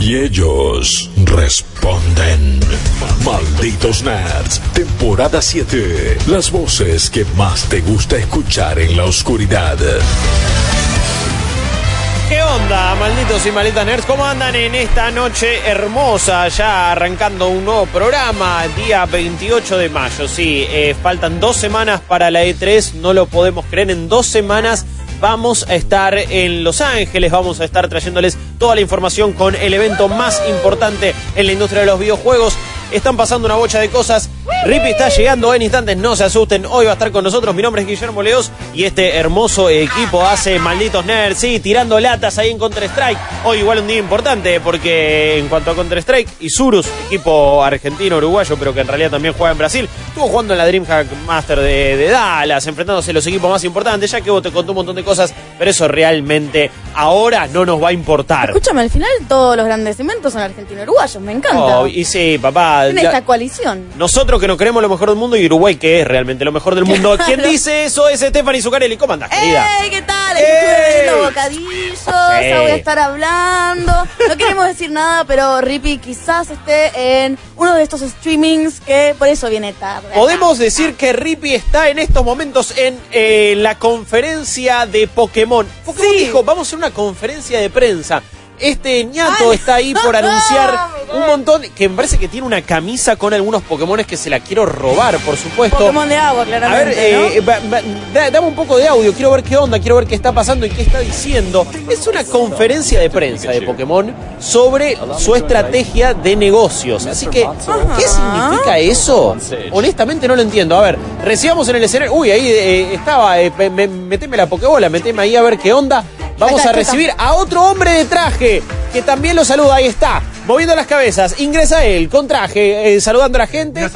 Y ellos responden. Malditos Nerds, temporada 7. Las voces que más te gusta escuchar en la oscuridad. ¿Qué onda, malditos y malditas nerds? ¿Cómo andan en esta noche hermosa? Ya arrancando un nuevo programa, día 28 de mayo. Sí, eh, faltan dos semanas para la E3, no lo podemos creer. En dos semanas vamos a estar en Los Ángeles, vamos a estar trayéndoles toda la información con el evento más importante en la industria de los videojuegos. Están pasando una bocha de cosas. Rippy está llegando en instantes, no se asusten. Hoy va a estar con nosotros. Mi nombre es Guillermo Leos y este hermoso equipo hace malditos nerds, sí, tirando latas ahí en Counter-Strike. Hoy igual un día importante porque en cuanto a Counter-Strike, Isurus, equipo argentino-uruguayo, pero que en realidad también juega en Brasil, estuvo jugando en la DreamHack Master de, de Dallas, enfrentándose a los equipos más importantes. Ya que vos te contó un montón de cosas, pero eso realmente ahora no nos va a importar. Escúchame, al final todos los grandes eventos son argentino-uruguayos, me encanta. Oh, y sí, papá. Tiene ya- esta coalición. nosotros que nos creemos lo mejor del mundo y Uruguay que es realmente lo mejor del mundo. ¿Quién dice eso es Stephanie Zuccarelli? ¿Cómo andás, querida? ¡Ey! ¿Qué tal? ¡Ey! Estuve bocadillos, ya voy a estar hablando. No queremos decir nada, pero Rippy quizás esté en uno de estos streamings que por eso viene tarde. Podemos decir que Rippy está en estos momentos en eh, la conferencia de Pokémon. Pokémon Sí. dijo, vamos a una conferencia de prensa. Este ñato Ay. está ahí por anunciar un montón, que me parece que tiene una camisa con algunos Pokémones que se la quiero robar, por supuesto. Pokémon de agua, A claramente. ver, eh, da- dame un poco de audio, quiero ver qué onda, quiero ver qué está pasando y qué está diciendo. Es una conferencia de prensa de Pokémon sobre su estrategia de negocios. Así que, ¿qué significa eso? Honestamente no lo entiendo. A ver, recibamos en el escenario. Uy, ahí eh, estaba, eh, me- me- meteme la Pokébola, meteme ahí a ver qué onda. Vamos a está. recibir a otro hombre de traje que también lo saluda. Ahí está, moviendo las cabezas. Ingresa él con traje, eh, saludando a la gente.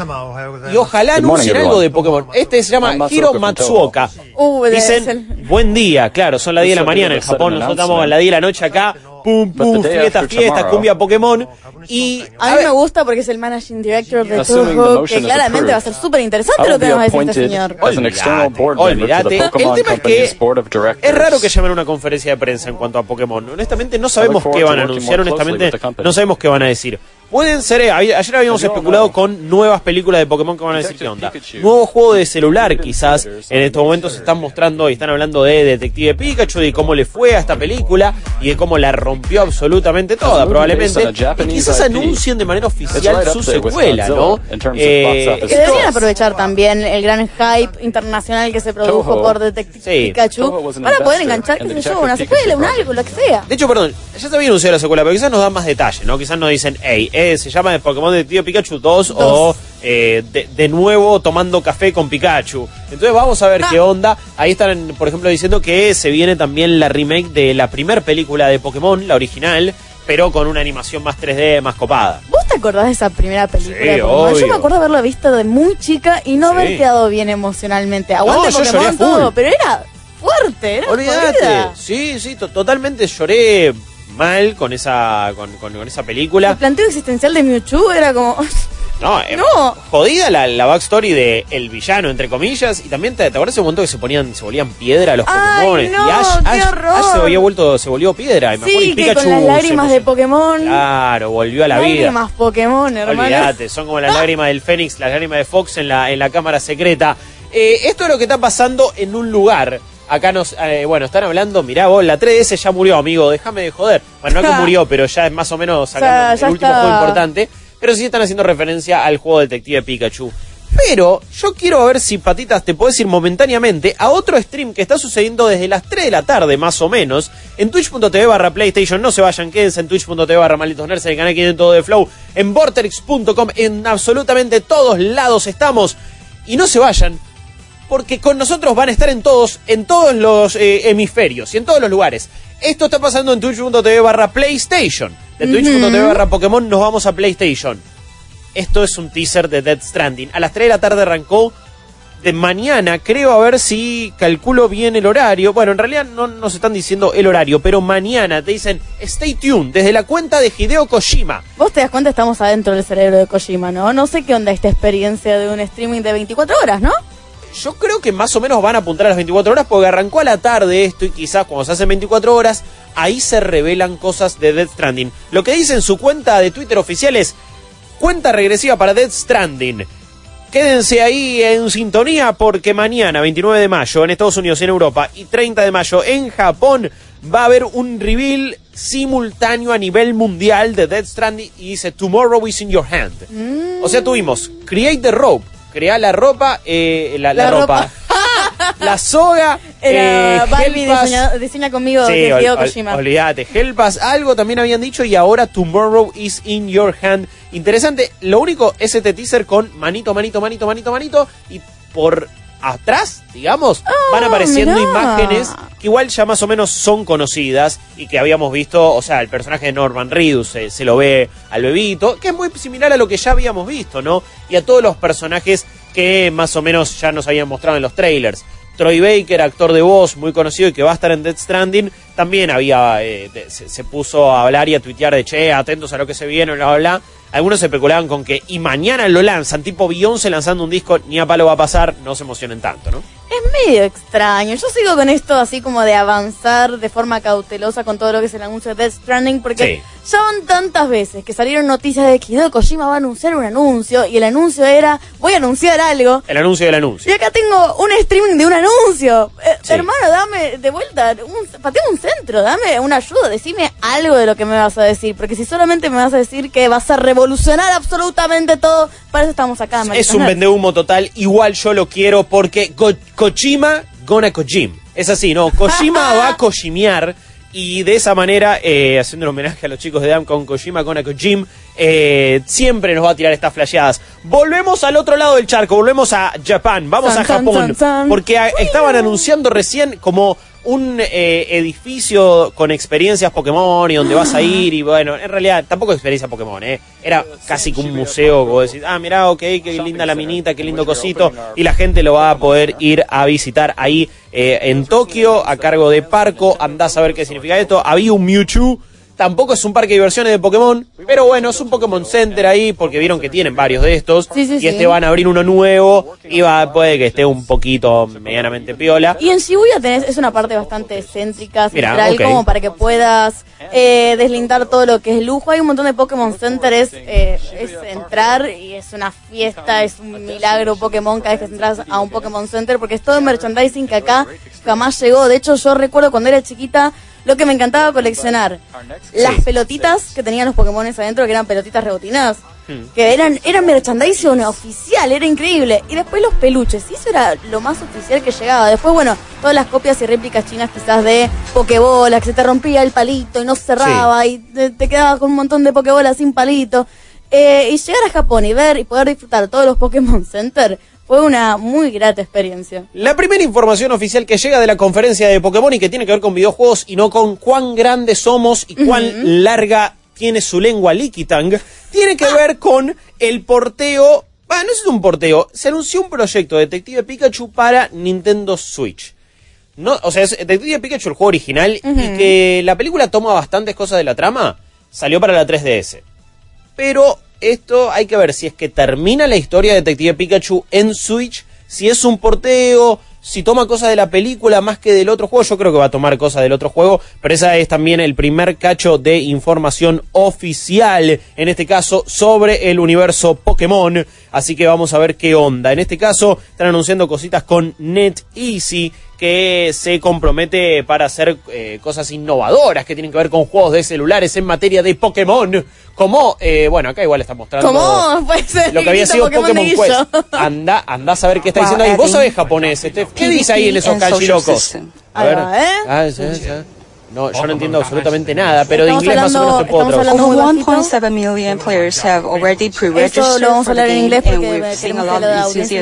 Y ojalá anuncien algo de Pokémon. Este se llama Hiro Matsuoka. Uh, Dicen, buen día, claro, son las 10 de la mañana en Japón, nosotros estamos a las 10 de la noche acá, pum, pum, fiesta, fiesta, cumbia Pokémon. Y, A mí me gusta porque es el managing director de Toho, que claramente va a ser súper interesante lo que nos va a decir este señor. as an external board member to olvídate. the El Pokemon tema es Company's que board of directors. es raro que llamen a una conferencia de prensa en cuanto a Pokémon. Honestamente no sabemos qué van a anunciar, honestamente no sabemos qué van a decir. Pueden ser, eh, ayer habíamos especulado con nuevas películas de Pokémon que van a decir qué onda. Nuevo juego de celular quizás. En estos momentos se están mostrando y están hablando de Detective Pikachu, de cómo le fue a esta película y de cómo la rompió absolutamente toda probablemente. Y quizás anuncien de manera oficial su secuela, ¿no? Eh. Que deberían aprovechar también el gran hype internacional que se produjo por Detective Sí. Pikachu para poder enganchar, qué sé yo, una secuela, un algo, lo que sea. De hecho, perdón, ya se había anunciado la secuela, pero quizás nos dan más detalle, ¿no? Quizás nos dicen, hey, eh, se llama Pokémon Detective Pikachu 2, o eh, de, de nuevo tomando café con Pikachu. Entonces vamos a ver Ah. qué onda. Ahí están, por ejemplo, diciendo que se viene también la remake de la primer película de Pokémon, la original, pero con una animación más 3D, más copada. ¿Vos te acordás de esa primera película? Sí, de Pokémon? Yo me acuerdo haberla visto de muy chica y no Sí. haber quedado bien emocionalmente. Aguante a Pokémon todo, pero era fuerte, era Olvídate. Sí, sí, to- totalmente lloré mal con esa, con, con- con esa película. El planteo existencial de Mewtwo era como... No, eh, No. jodida la, la backstory de el villano, entre comillas, y también te, te acuerdas un momento que se ponían, se volvían piedra los Ay, Pokémon. no, y Ash, qué Ash-. Ash se había vuelto, se volvió piedra. Y y sí, que Pikachu con las lágrimas de. Pokémon... Claro, volvió a la vida. lágrimas Pokémon, hermano. Olvídate, son como las lágrimas del Fénix, las lágrimas de Fox en la, en la cámara secreta. Eh, esto es lo que está pasando en un lugar. Acá nos, eh, bueno, están hablando, mirá vos, la 3DS ya murió, amigo, déjame de joder. Bueno, no que murió, pero ya es más o menos sacando sea, el último está. juego importante. Pero sí están haciendo referencia al juego Detective Pikachu. Pero yo quiero ver si, Patitas, te puedes ir momentáneamente a otro stream que está sucediendo desde las 3 de la tarde, más o menos, en twitch.tv barra PlayStation. No se vayan, quédense en twitch.tv barra Malditos Nerds, en el canal que tiene todo de Flow, en vortex.com, en absolutamente todos lados estamos. Y no se vayan, porque con nosotros van a estar en todos, en todos los eh, hemisferios y en todos los lugares. Esto está pasando en twitch.tv barra PlayStation. De twitch.tv barra Pokémon nos vamos a PlayStation. Esto es un teaser de Dead Stranding. A las 3 de la tarde arrancó de mañana. Creo a ver si calculo bien el horario. Bueno, en realidad no nos están diciendo el horario, pero mañana te dicen stay tuned desde la cuenta de Hideo Kojima. Vos te das cuenta, estamos adentro del cerebro de Kojima, ¿no? No sé qué onda esta experiencia de un streaming de 24 horas, ¿no? Yo creo que más o menos van a apuntar a las 24 horas porque arrancó a la tarde esto y quizás cuando se hacen 24 horas, ahí se revelan cosas de Death Stranding. Lo que dice en su cuenta de Twitter oficial es cuenta regresiva para Death Stranding. Quédense ahí en sintonía porque mañana, 29 de mayo, en Estados Unidos y en Europa, y 30 de mayo en Japón, va a haber un reveal simultáneo a nivel mundial de Death Stranding y dice Tomorrow is in your hand. O sea, tuvimos Create the Rope, crea la ropa, eh, la, la La ropa. ropa. la soga, eh, Barbie diseña, diseña conmigo Sí, de ol- Hideo ol- Kojima. olvídate, Help Us, algo también habían dicho y ahora Tomorrow is in your hand. Interesante, lo único es este teaser con manito, manito, manito, manito, manito y por atrás, digamos, van apareciendo Ah, mirá. imágenes que igual ya más o menos son conocidas y que habíamos visto, o sea, el personaje de Norman Reedus se, se lo ve al bebito, que es muy similar a lo que ya habíamos visto, ¿no? Y a todos los personajes que más o menos ya nos habían mostrado en los trailers. Troy Baker, actor de voz muy conocido y que va a estar en Death Stranding, también había eh, se, se puso a hablar y a tuitear de che, atentos a lo que se viene, bla, bla, bla. Algunos especulaban con que y mañana lo lanzan, tipo Beyoncé lanzando un disco, ni a palo va a pasar, no se emocionen tanto, ¿no? Es medio extraño. Yo sigo con esto así como de avanzar de forma cautelosa con todo lo que es el anuncio de Death Stranding porque ya van tantas veces que salieron noticias de que Hideo Kojima va a anunciar un anuncio y el anuncio era voy a anunciar algo. El anuncio del anuncio. Y acá tengo un streaming de un anuncio. Eh, Sí. Hermano, dame de vuelta, un, patea un centro, dame una ayuda, decime algo de lo que me vas a decir. Porque si solamente me vas a decir que vas a revolucionar absolutamente todo, para eso estamos acá. Es un vendehumo total, igual yo lo quiero porque Ko- Kojima gonna Kojim. Es así, ¿no? Kojima va a Kojimear y de esa manera, eh, haciendo un homenaje a los chicos de Dam con Kojima gonna Kojim, eh, siempre nos va a tirar estas flasheadas. Volvemos al otro lado del charco, volvemos a Japón, vamos Tan, a Japón, tan, tan. porque a- estaban anunciando recién como un eh, edificio con experiencias Pokémon y donde vas a ir y bueno, en realidad tampoco experiencia Pokémon, ¿eh? Era casi que un museo, como decir, ah, mirá, ok, qué linda la minita, qué lindo cosito, y la gente lo va a poder ir a visitar ahí eh, en Tokio a cargo de Parco, andás a ver qué significa esto, había un Mewtwo, Tampoco es un parque de diversiones de Pokémon, pero bueno, es un Pokémon Center ahí, porque vieron que tienen varios de estos. Sí, sí, y sí. este van a abrir uno nuevo, y va, puede que esté un poquito medianamente piola. Y en Shibuya tenés, es una parte bastante céntrica, Mirá, central, como para que puedas eh, deslindar todo lo que es lujo. Hay un montón de Pokémon Center, es, eh, es entrar y es una fiesta, es un milagro Pokémon cada vez que entras a un Pokémon Center, porque es todo merchandising que acá jamás llegó. De hecho, yo recuerdo cuando era chiquita lo que me encantaba coleccionar. Las pelotitas que tenían los Pokémon adentro, que eran pelotitas rebotinadas. Que eran, eran merchandising oficial, era increíble. Y después los peluches, y eso era lo más oficial que llegaba. Después, bueno, todas las copias y réplicas chinas quizás de Pokébola, que se te rompía el palito y no cerraba, y te, te quedabas con un montón de Pokébolas sin palito. Eh, y llegar a Japón y ver y poder disfrutar todos los Pokémon Center fue una muy grata experiencia. La primera información oficial que llega de la conferencia de Pokémon y que tiene que ver con videojuegos y no con cuán grandes somos y cuán larga tiene su lengua Likitang, tiene que ver con el porteo. Bueno, no es un porteo. Se anunció un proyecto de Detective Pikachu para Nintendo Switch. No, o sea, es Detective Pikachu el juego original y que la película toma bastantes cosas de la trama. Salió para la 3DS. Pero esto hay que ver si es que termina la historia de Detective Pikachu en Switch, si es un porteo, si toma cosas de la película más que del otro juego. Yo creo que va a tomar cosas del otro juego, pero esa es también el primer cacho de información oficial, en este caso, sobre el universo Pokémon. Así que vamos a ver qué onda. En este caso, están anunciando cositas con NetEasy que se compromete para hacer eh, cosas innovadoras que tienen que ver con juegos de celulares en materia de Pokémon. Como, eh, bueno, acá igual está mostrando ¿Cómo lo que había sido Pokémon Pokémon Quest. Anda, anda a saber qué está diciendo ahí. Vos sabés japonés, Steph. ¿Qué dice ahí en esos kanji locos? A ver. ¿eh? Ah, sí, sí. No, yo no entiendo absolutamente nada, pero de inglés más o menos te puedo traducir. hablando- Over muy bajito. 1.7 million players have already pre-registered Eso lo vamos a hablar en game, inglés and porque we've tenemos seen a que of audiencia.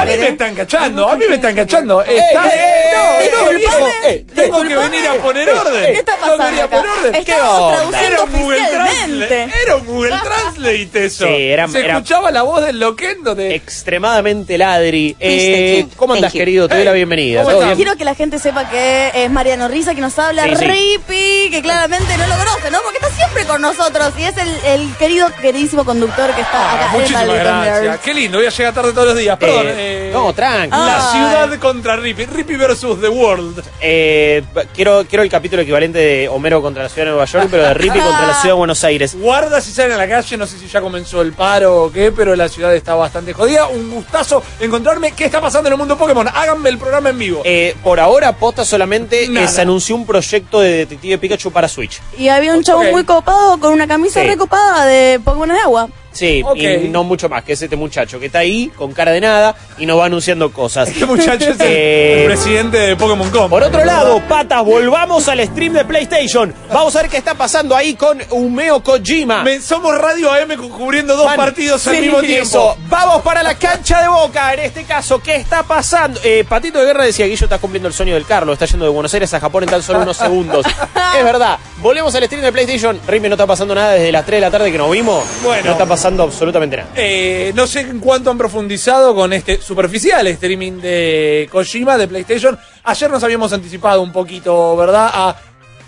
A mí me están cachando, a mí me están cachando. Está- eh, eh, no, eh, no, viejo, eh, tengo que venir a poner orden. ¿Qué está pasando acá? poner orden. Estamos onda? Era traduciendo un Google Translate. oficialmente. Era un Google Translate eso. Sí, era- Se era- escuchaba la voz del loquendo de. Extremadamente ladri. Eh. ¿Cómo andas, querido? Te doy la bienvenida. Quiero que la gente sepa que es Mariano Risa que nos habla, Sí. Rippy, que claramente no lo conoce, ¿no? Porque está siempre con nosotros y es el, el querido, queridísimo conductor que está acá Ah, en muchísimas gracias. Nerds. Qué lindo, voy a llegar tarde todos los días. Perdón. Eh, eh, no, tranqui. La Ay. ciudad contra Rippy. Rippy versus The World. Eh, quiero, quiero el capítulo equivalente de Homero contra la ciudad de Nueva York, pero de Rippy contra la ciudad de Buenos Aires. Guarda si salen a la calle, no sé si ya comenzó el paro o qué, pero la ciudad está bastante jodida. Un gustazo encontrarme. ¿Qué está pasando en el mundo Pokémon? Háganme el programa en vivo. Eh, por ahora, posta solamente, Nada. se anunció un proyecto de Detective Pikachu para Switch. Y había un chavo Ok. muy copado con una camisa Sí. recopada de Pokémon de agua. Sí, y no mucho más, que es este muchacho que está ahí con cara de nada y nos va anunciando cosas. Este muchacho es el, Eh, el presidente de Pokémon Com. Por otro lado, patas, volvamos al stream de PlayStation. Vamos a ver qué está pasando ahí con Umeo Kojima. Me- somos Radio AM cu- cubriendo dos Man, partidos al sí, mismo tiempo. eso. Vamos para la cancha de Boca. En este caso, ¿qué está pasando? Eh, Patito de Guerra decía, Guillo, estás cumpliendo el sueño del Carlos. Está yendo de Buenos Aires a Japón en tan solo unos segundos. es verdad. Volvemos al stream de PlayStation. Rime, no está pasando nada desde las 3 de la tarde que nos vimos. Bueno. No está pasando absolutamente nada. Eh, no sé en cuánto han profundizado con este superficial streaming de Kojima de PlayStation. Ayer nos habíamos anticipado un poquito, ¿verdad? A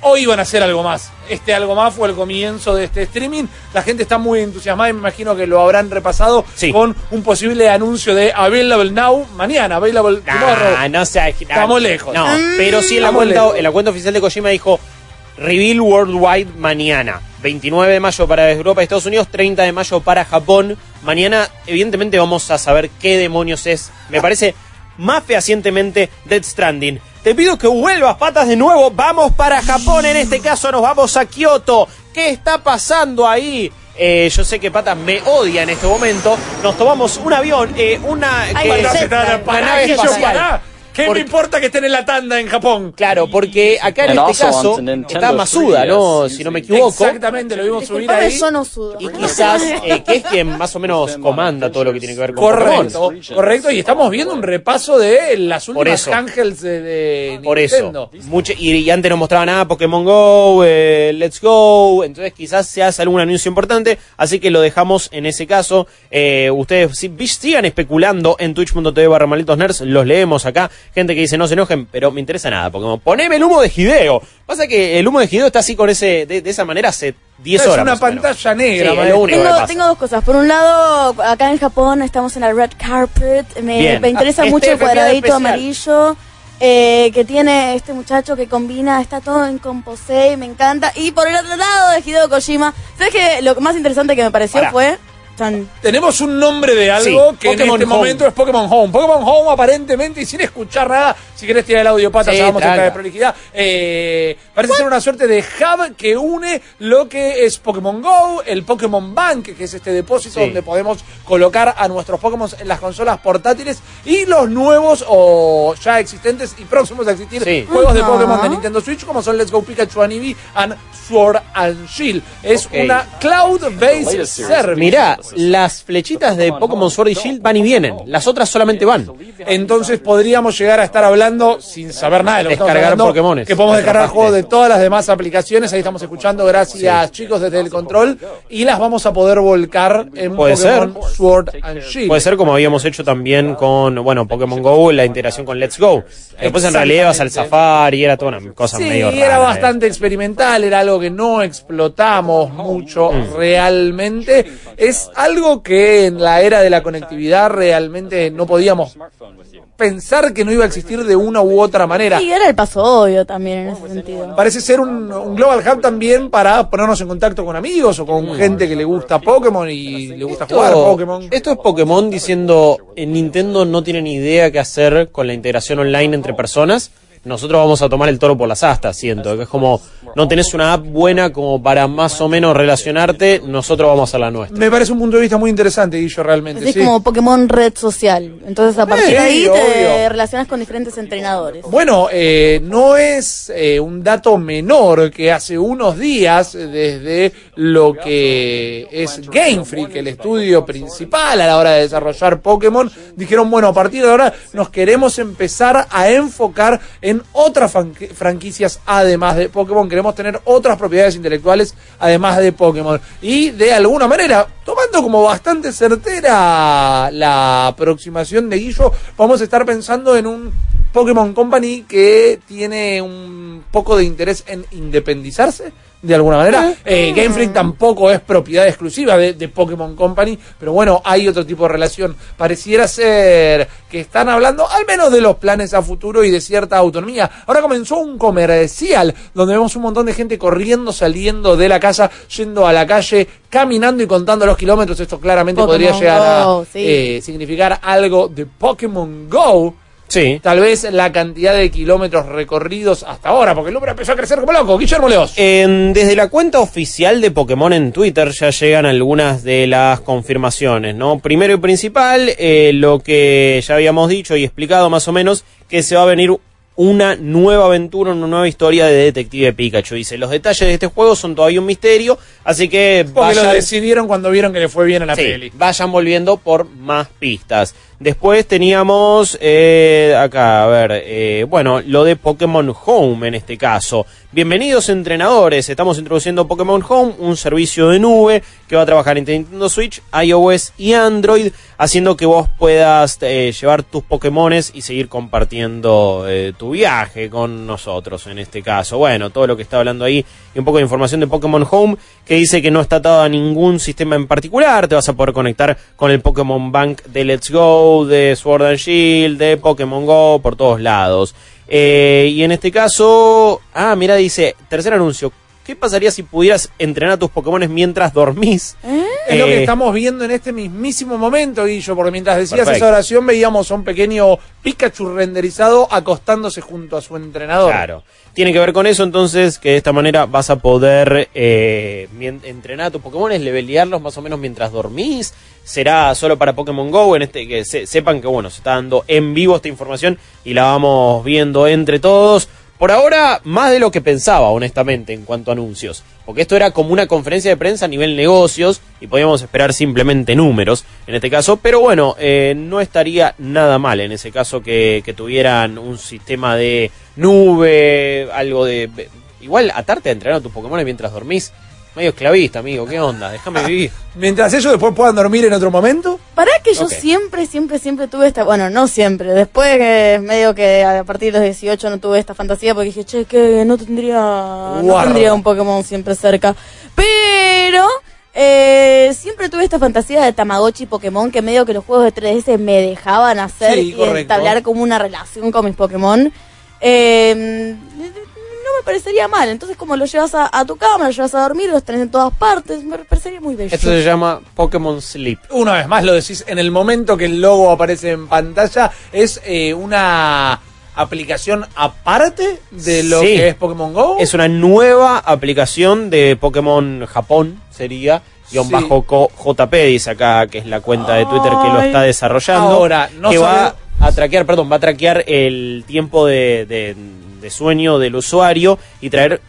hoy iban a hacer algo más. Este algo más fue el comienzo de este streaming. La gente está muy entusiasmada y me imagino que lo habrán repasado Sí. con un posible anuncio de Available Now mañana, Available tomorrow. Ah, no sé. Estamos lejos. No, pero sí en la, cuenta, lejos. en la cuenta oficial de Kojima dijo Reveal Worldwide mañana. 29 de mayo para Europa y Estados Unidos, 30 de mayo para Japón. Mañana, evidentemente, vamos a saber qué demonios es. Me parece más fehacientemente Dead Stranding. Te pido que vuelvas patas de nuevo. Vamos para Japón. En este caso, nos vamos a Kioto. ¿Qué está pasando ahí? Eh, yo sé que Patas me odia en este momento. Nos tomamos un avión, eh, una, Ay, una nave espacial. ¿Qué Porque- me importa que estén en la tanda en Japón? Claro, porque acá en And este caso está Masuda, 3DS ¿no? Si no me equivoco. Exactamente, lo vimos subir ahí. yo no sudo. Y quizás, eh, que es quien más o menos comanda todo lo que tiene que ver con Correcto, Pokémon. correcto, y estamos viendo un repaso de las últimas. Ángels de, de Por Nintendo. eso. Mucho, y, y antes no mostraba nada Pokémon Go, eh, Let's Go. Entonces quizás se hace algún anuncio importante. Así que lo dejamos en ese caso. Eh, ustedes si- sigan especulando en twitch.tv barra malditos nerds. Los leemos acá. Gente que dice no se enojen, pero me interesa nada Pokémon. Poneme el humo de Hideo. Pasa que el humo de Hideo está así con ese, de, de esa manera hace 10 Es horas. una o menos. pantalla negra, Sí, es lo único que Tengo, pasa. tengo dos cosas. Por un lado, acá en Japón estamos en la red carpet. Me, interesa Este mucho el cuadradito amarillo eh, que tiene este muchacho que combina, está todo en composé, me encanta. Y por el otro lado de Hideo Kojima, ¿sabes qué? Lo más interesante que me pareció fue... Tenemos un nombre de algo Sí, que Pokémon en este Home. momento es Pokémon Home. Pokémon Home aparentemente, y sin escuchar nada, si querés tirar el audio patas, Sí, vamos a de prolijidad. eh, parece ser una suerte de hub que une lo que es Pokémon Go, el Pokémon Bank, que es este depósito Sí. donde podemos colocar a nuestros Pokémon en las consolas portátiles, y los nuevos o ya existentes y próximos a existir Sí. juegos de. Pokémon de Nintendo Switch, como son Let's Go Pikachu and Eevee and Sword and Shield. Es una cloud-based service. Mirá, las flechitas de Pokémon Sword y Shield van y vienen. Las otras solamente van. Entonces podríamos llegar a estar hablando, sin saber nada de lo que Descargar hablando, Pokémones. que podemos descargar juegos de todas las demás aplicaciones. Ahí estamos escuchando, gracias chicos desde el control. Y las vamos a poder volcar en Puede Pokémon ser. Sword and Shield. Puede ser como habíamos hecho también con, bueno, Pokémon Go, la integración con Let's Go. Después en realidad ibas al Safari y era toda una cosa Sí, medio rara. era eh. bastante experimental, era algo que no explotamos mucho Mm. realmente. Es algo que en la era de la conectividad realmente no podíamos pensar que no iba a existir de una u otra manera. Y era el paso obvio también en ese sentido. Parece ser un, un Global Hub también para ponernos en contacto con amigos o con gente que le gusta Pokémon y le gusta jugar Esto, Pokémon. esto es Pokémon diciendo, en Nintendo no tienen idea qué hacer con la integración online entre personas. Nosotros vamos a tomar el toro por las astas, siento, que es como, no tenés una app buena como para más o menos relacionarte, nosotros vamos a la nuestra. Me parece un punto de vista muy interesante, Guillo, realmente. Es sí. como Pokémon red social. Entonces a partir Sí, de ahí te relacionas con diferentes entrenadores. Bueno, eh, no es eh, un dato menor que hace unos días, desde lo que es Game Freak, el estudio principal a la hora de desarrollar Pokémon, dijeron, bueno, a partir de ahora nos queremos empezar a enfocar en otras franqui- franquicias además de Pokémon, queremos tener otras propiedades intelectuales además de Pokémon. Y de alguna manera, tomando como bastante certera la aproximación de Guillo, vamos a estar pensando en un Pokémon Company que tiene un poco de interés en independizarse de alguna manera. Eh, Game Freak tampoco es propiedad exclusiva de, de Pokémon Company, pero bueno, hay otro tipo de relación. Pareciera ser que están hablando al menos de los planes a futuro y de cierta autonomía. Ahora comenzó un comercial donde vemos un montón de gente corriendo, saliendo de la casa, yendo a la calle, caminando y contando los kilómetros. Esto claramente Pokémon podría llegar Go, a sí. eh, significar algo de Pokémon Go. Sí. Tal vez la cantidad de kilómetros recorridos hasta ahora, porque el número empezó a crecer como loco. Guillermo Leos. Desde la cuenta oficial de Pokémon en Twitter ya llegan algunas de las confirmaciones, ¿no? Primero y principal, eh, lo que ya habíamos dicho y explicado más o menos, que se va a venir una nueva aventura, una nueva historia de Detective Pikachu. Dice, los detalles de este juego son todavía un misterio, así que porque lo vayan- decidieron cuando vieron que le fue bien a la Sí, peli. vayan volviendo por más pistas. Después teníamos eh, acá, a ver, eh, bueno, lo de Pokémon Home en este caso. Bienvenidos entrenadores, estamos introduciendo Pokémon Home, un servicio de nube que va a trabajar entre Nintendo Switch, iOS y Android, haciendo que vos puedas eh, llevar tus Pokémones y seguir compartiendo tu viaje con nosotros en este caso. Bueno, todo lo que está hablando ahí y un poco de información de Pokémon Home que dice que no está atado a ningún sistema en particular, te vas a poder conectar con el Pokémon Bank de Let's Go, de Sword and Shield, de Pokémon Go, por todos lados. Eh, y en este caso, ah, mira, dice, tercer anuncio, ¿qué pasaría si pudieras entrenar a tus Pokémones mientras dormís? Es lo que Eh, estamos viendo en este mismísimo momento, Guillo, porque mientras decías Perfecto. esa oración veíamos a un pequeño Pikachu renderizado acostándose junto a su entrenador. Claro. Tiene que ver con eso, entonces, que de esta manera vas a poder eh, entrenar a tus Pokémon, levelearlos más o menos mientras dormís. Será solo para Pokémon Go, en este que se- sepan que bueno, se está dando en vivo esta información y la vamos viendo entre todos. Por ahora, más de lo que pensaba, honestamente, en cuanto a anuncios. Porque esto era como una conferencia de prensa a nivel negocios y podíamos esperar simplemente números en este caso. Pero bueno, eh, no estaría nada mal en ese caso que, que tuvieran un sistema de nube, algo de... Igual atarte a entrenar a tus Pokémon mientras dormís. Medio esclavista, amigo. ¿Qué onda? Déjame vivir. Mientras ellos después puedan dormir en otro momento. Para que yo Ok. siempre, siempre, siempre tuve esta, bueno, no siempre, después que medio que a partir de los 18 no tuve esta fantasía porque dije, che, que no tendría, no Guarda. tendría un Pokémon siempre cerca. Pero eh, siempre tuve esta fantasía de Tamagotchi y Pokémon que medio que los juegos de 3DS me dejaban hacer Sí, y correcto. entablar como una relación con mis Pokémon. Eh, me parecería mal, entonces como lo llevas a, a tu cama, lo llevas a dormir, los tenés en todas partes, me parecería muy bello. Esto se llama Pokémon Sleep. Una vez más lo decís, en el momento que el logo aparece en pantalla, es eh, una aplicación aparte de lo Sí. que es Pokémon Go. Es una nueva aplicación de Pokémon Japón, sería. Guión Sí. bajo JP, dice acá, que es la cuenta de Twitter que lo está desarrollando. Ahora, no que va sabe- a traquear, perdón, va a traquear el tiempo de, de- de sueño del usuario y traer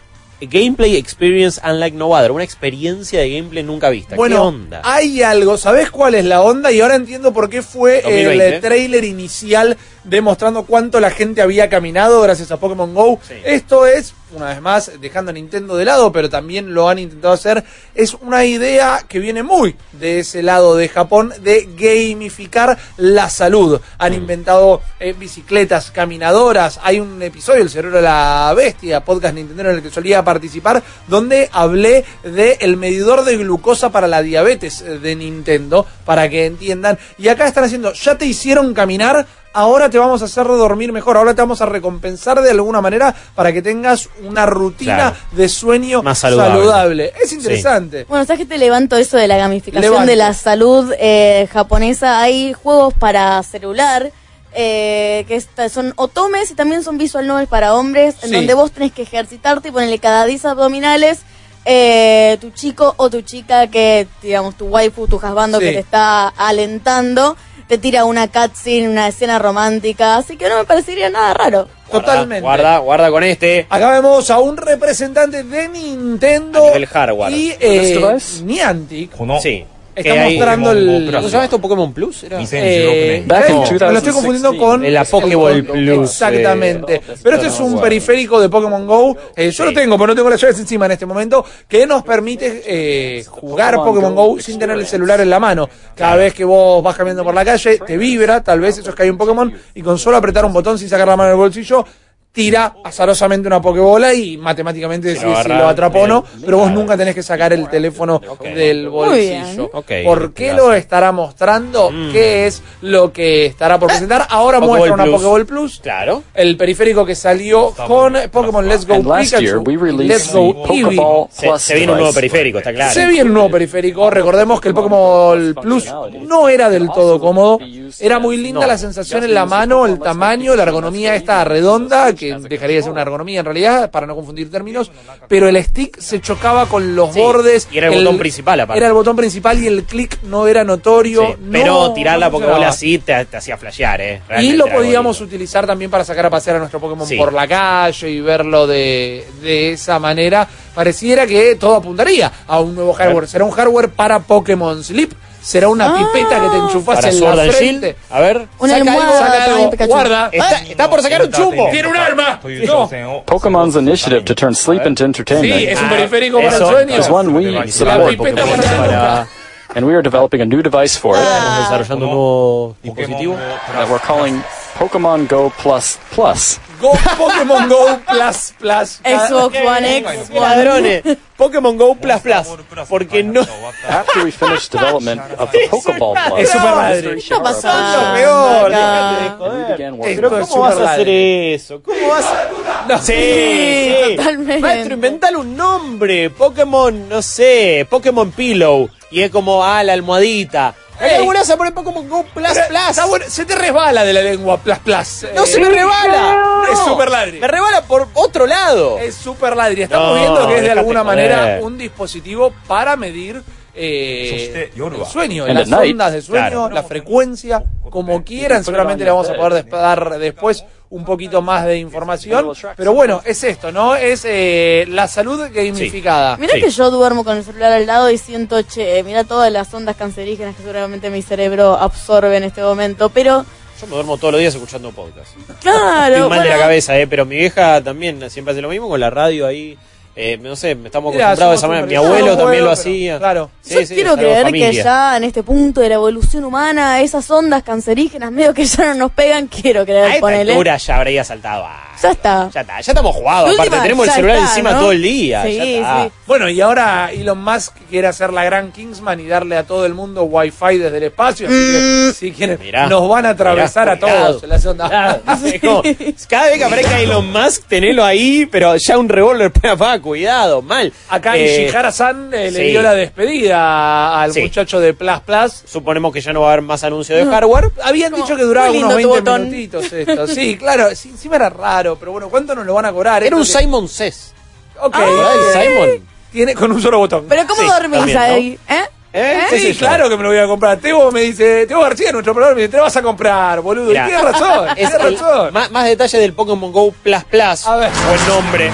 gameplay experience unlike no other, una experiencia de gameplay nunca vista. Bueno, ¿Qué onda? hay algo, ¿sabés cuál es la onda? Y ahora entiendo por qué fue 2020. el trailer inicial demostrando cuánto la gente había caminado gracias a Pokémon Go. Sí. Esto es, una vez más, dejando a Nintendo de lado, pero también lo han intentado hacer, es una idea que viene muy de ese lado de Japón de gamificar la salud. Han inventado eh, bicicletas, caminadoras, hay un episodio, El Cerebro de la Bestia, podcast Nintendo en el que solía participar, donde hablé de el medidor de glucosa para la diabetes eh, de Nintendo, para que entiendan. Y acá están haciendo, ya te hicieron caminar, ahora te vamos a hacer dormir mejor, ahora te vamos a recompensar de alguna manera para que tengas una rutina Claro. de sueño Más saludable. Es interesante. Bueno, ¿sabes que te levanto eso de la gamificación de la salud eh, japonesa? Hay juegos para celular eh, que son otomes y también son visual novels para hombres, en Sí. donde vos tenés que ejercitarte y ponerle cada 10 abdominales. eh, tu chico o tu chica que, digamos, tu waifu, tu husbando Sí. que te está alentando, te tira una cutscene, una escena romántica, así que no me parecería nada raro. Totalmente. Guarda, guarda con este. Acá vemos a un representante de Nintendo A nivel hardware. y eh? Niantic. Sí. Está Que hay- mostrando el. ¿Cómo se llama esto? ¿Pokémon Plus? ¿Era? Eh, me lo estoy 2016. confundiendo con La Pokéball Plus, Exactamente. eh, Pero este es un periférico de Pokémon Go. Eh, yo lo tengo, pero no tengo las llaves encima en este momento. Que nos permite eh, jugar Pokémon Go sin tener el celular en la mano. Cada vez que vos vas caminando por la calle, te vibra. Tal vez eso es que hay un Pokémon. Y con solo apretar un botón sin sacar la mano del bolsillo. Tira azarosamente una Pokébola y matemáticamente decís si lo atrapó o no, pero vos nunca tenés que sacar el teléfono del bolsillo. bien. Ok, ¿Por qué lo estará mostrando? Mm. ¿Qué es lo que estará por presentar? Ahora Pokéball muestra una Plus. Pokéball Plus. Claro. El periférico que salió con Pokémon Let's Go Pikachu, year, we y released Let's the Go Eevee. Pokeball Se, se viene un nuevo periférico, está claro. Se viene un nuevo periférico. Recordemos que el Pokémon Plus no era del todo cómodo. Era muy linda No. la sensación en la mano, el tamaño, la ergonomía esta redonda, que dejaría de ser una ergonomía en realidad, para no confundir términos. Pero el stick se chocaba con los Sí, bordes. y era el botón principal, aparte. Era el botón principal y el clic no era notorio. Sí, no- pero tirar la no Pokébola así te, te hacía flashear, ¿eh? Y Realmente lo era algo podíamos utilizar también para sacar a pasear a nuestro Pokémon Sí. por la calle y verlo de, de esa manera. Pareciera que todo apuntaría a un nuevo hardware. Será un hardware para Pokémon Sleep. Será una Ah. pipeta que te enchufas Para en la frente. A ver. Una Saca algo, saca algo, guarda. Está, está por sacar un chumbo. Tiene un arma. No. Pokemon's initiative to turn sleep into entertainment Sí, es un Ah, periférico para el sueño. is one we La support. pipeta Pokémon para la Para and we are developing a new device for it estamos desarrollando un nuevo dispositivo. that we're calling Pokemon Go Plus Plus. Go Pokémon Go Plus Plus. Xbox One X. Ladrones. Pokémon Go Plus Plus. Porque no. After we finish development of the Pokeball Plus, Es super ¿Qué está pasando? Peor, de joder. ¿cómo vas a hacer eso? ¿Cómo vas a...? Sí, totalmente. Maestro, inventale un nombre. Pokémon, no sé, Pokémon Pillow. Y es como, ah, la almohadita. Ey. ¿Qué volvés a poner Pokémon Go Plus Plus? Está bueno, Se te resbala de la lengua Plus Plus. No Eh, se me rebala. Es No. super ladri. Me rebala por otro lado. Es super ladri. Estamos No, viendo que es de alguna manera un dispositivo para medir eh, el sueño, las ondas de sueño, Claro. la frecuencia, como quieran. Seguramente le vamos a poder dar después un poquito más de información. Pero bueno, es esto, ¿no? Es eh, la salud gamificada. Mira Sí. que yo duermo con el celular al lado y siento, che, mira todas las ondas cancerígenas que seguramente mi cerebro absorbe en este momento, pero Yo me duermo todos los días escuchando podcast. claro, Estoy mal de la cabeza, eh, pero mi vieja también siempre hace lo mismo con la radio ahí. Eh, no sé, estamos Mirá, acostumbrados de esa manera. Mi abuelo también lo hacía. claro. Sí, yo sí, quiero creer familia. que ya en este punto de la evolución humana, esas ondas cancerígenas medio que ya no nos pegan, quiero A creer, esta ponele. altura ya habría saltado. Ah, Ya está. Ya está, ya estamos jugados. Aparte, tenemos el celular está, encima ¿no? todo el día. Sí, ya está. sí. Bueno, y ahora Elon Musk quiere hacer la gran Kingsman y darle a todo el mundo Wi-Fi desde el espacio. Así que, si quieren, Mirá, nos van a atravesar mirá, a todos. cuidado. en la sonda. Claro, es como, cada vez que aparezca Elon Musk, tenelo ahí, pero ya un revólver para cuidado, mal. Acá Eh, Ishihara-san eh, le sí. dio la despedida al Sí. muchacho de Plus Plus. Suponemos que ya no va a haber más anuncios de hardware. Habían No, dicho que duraba unos tu 20 botón. minutitos esto. Sí, claro, sí, encima era raro, pero bueno, ¿cuánto nos lo van a cobrar? Era un que- Simon Says. Ok, ¿Verdad? ok. El Simon. Tiene con un solo botón. Pero ¿cómo Sí, dormís también, ¿no? ahí? ¿Eh? ¿Eh? Sí, claro que me lo voy a comprar. Teo me dice, Teo García, nuestro programa, me dice, te lo vas a comprar, boludo. Mirá. Y tiene razón, Es tiene el- razón. más, más detalle del Pokémon Go Plus Plus. A ver. Buen nombre.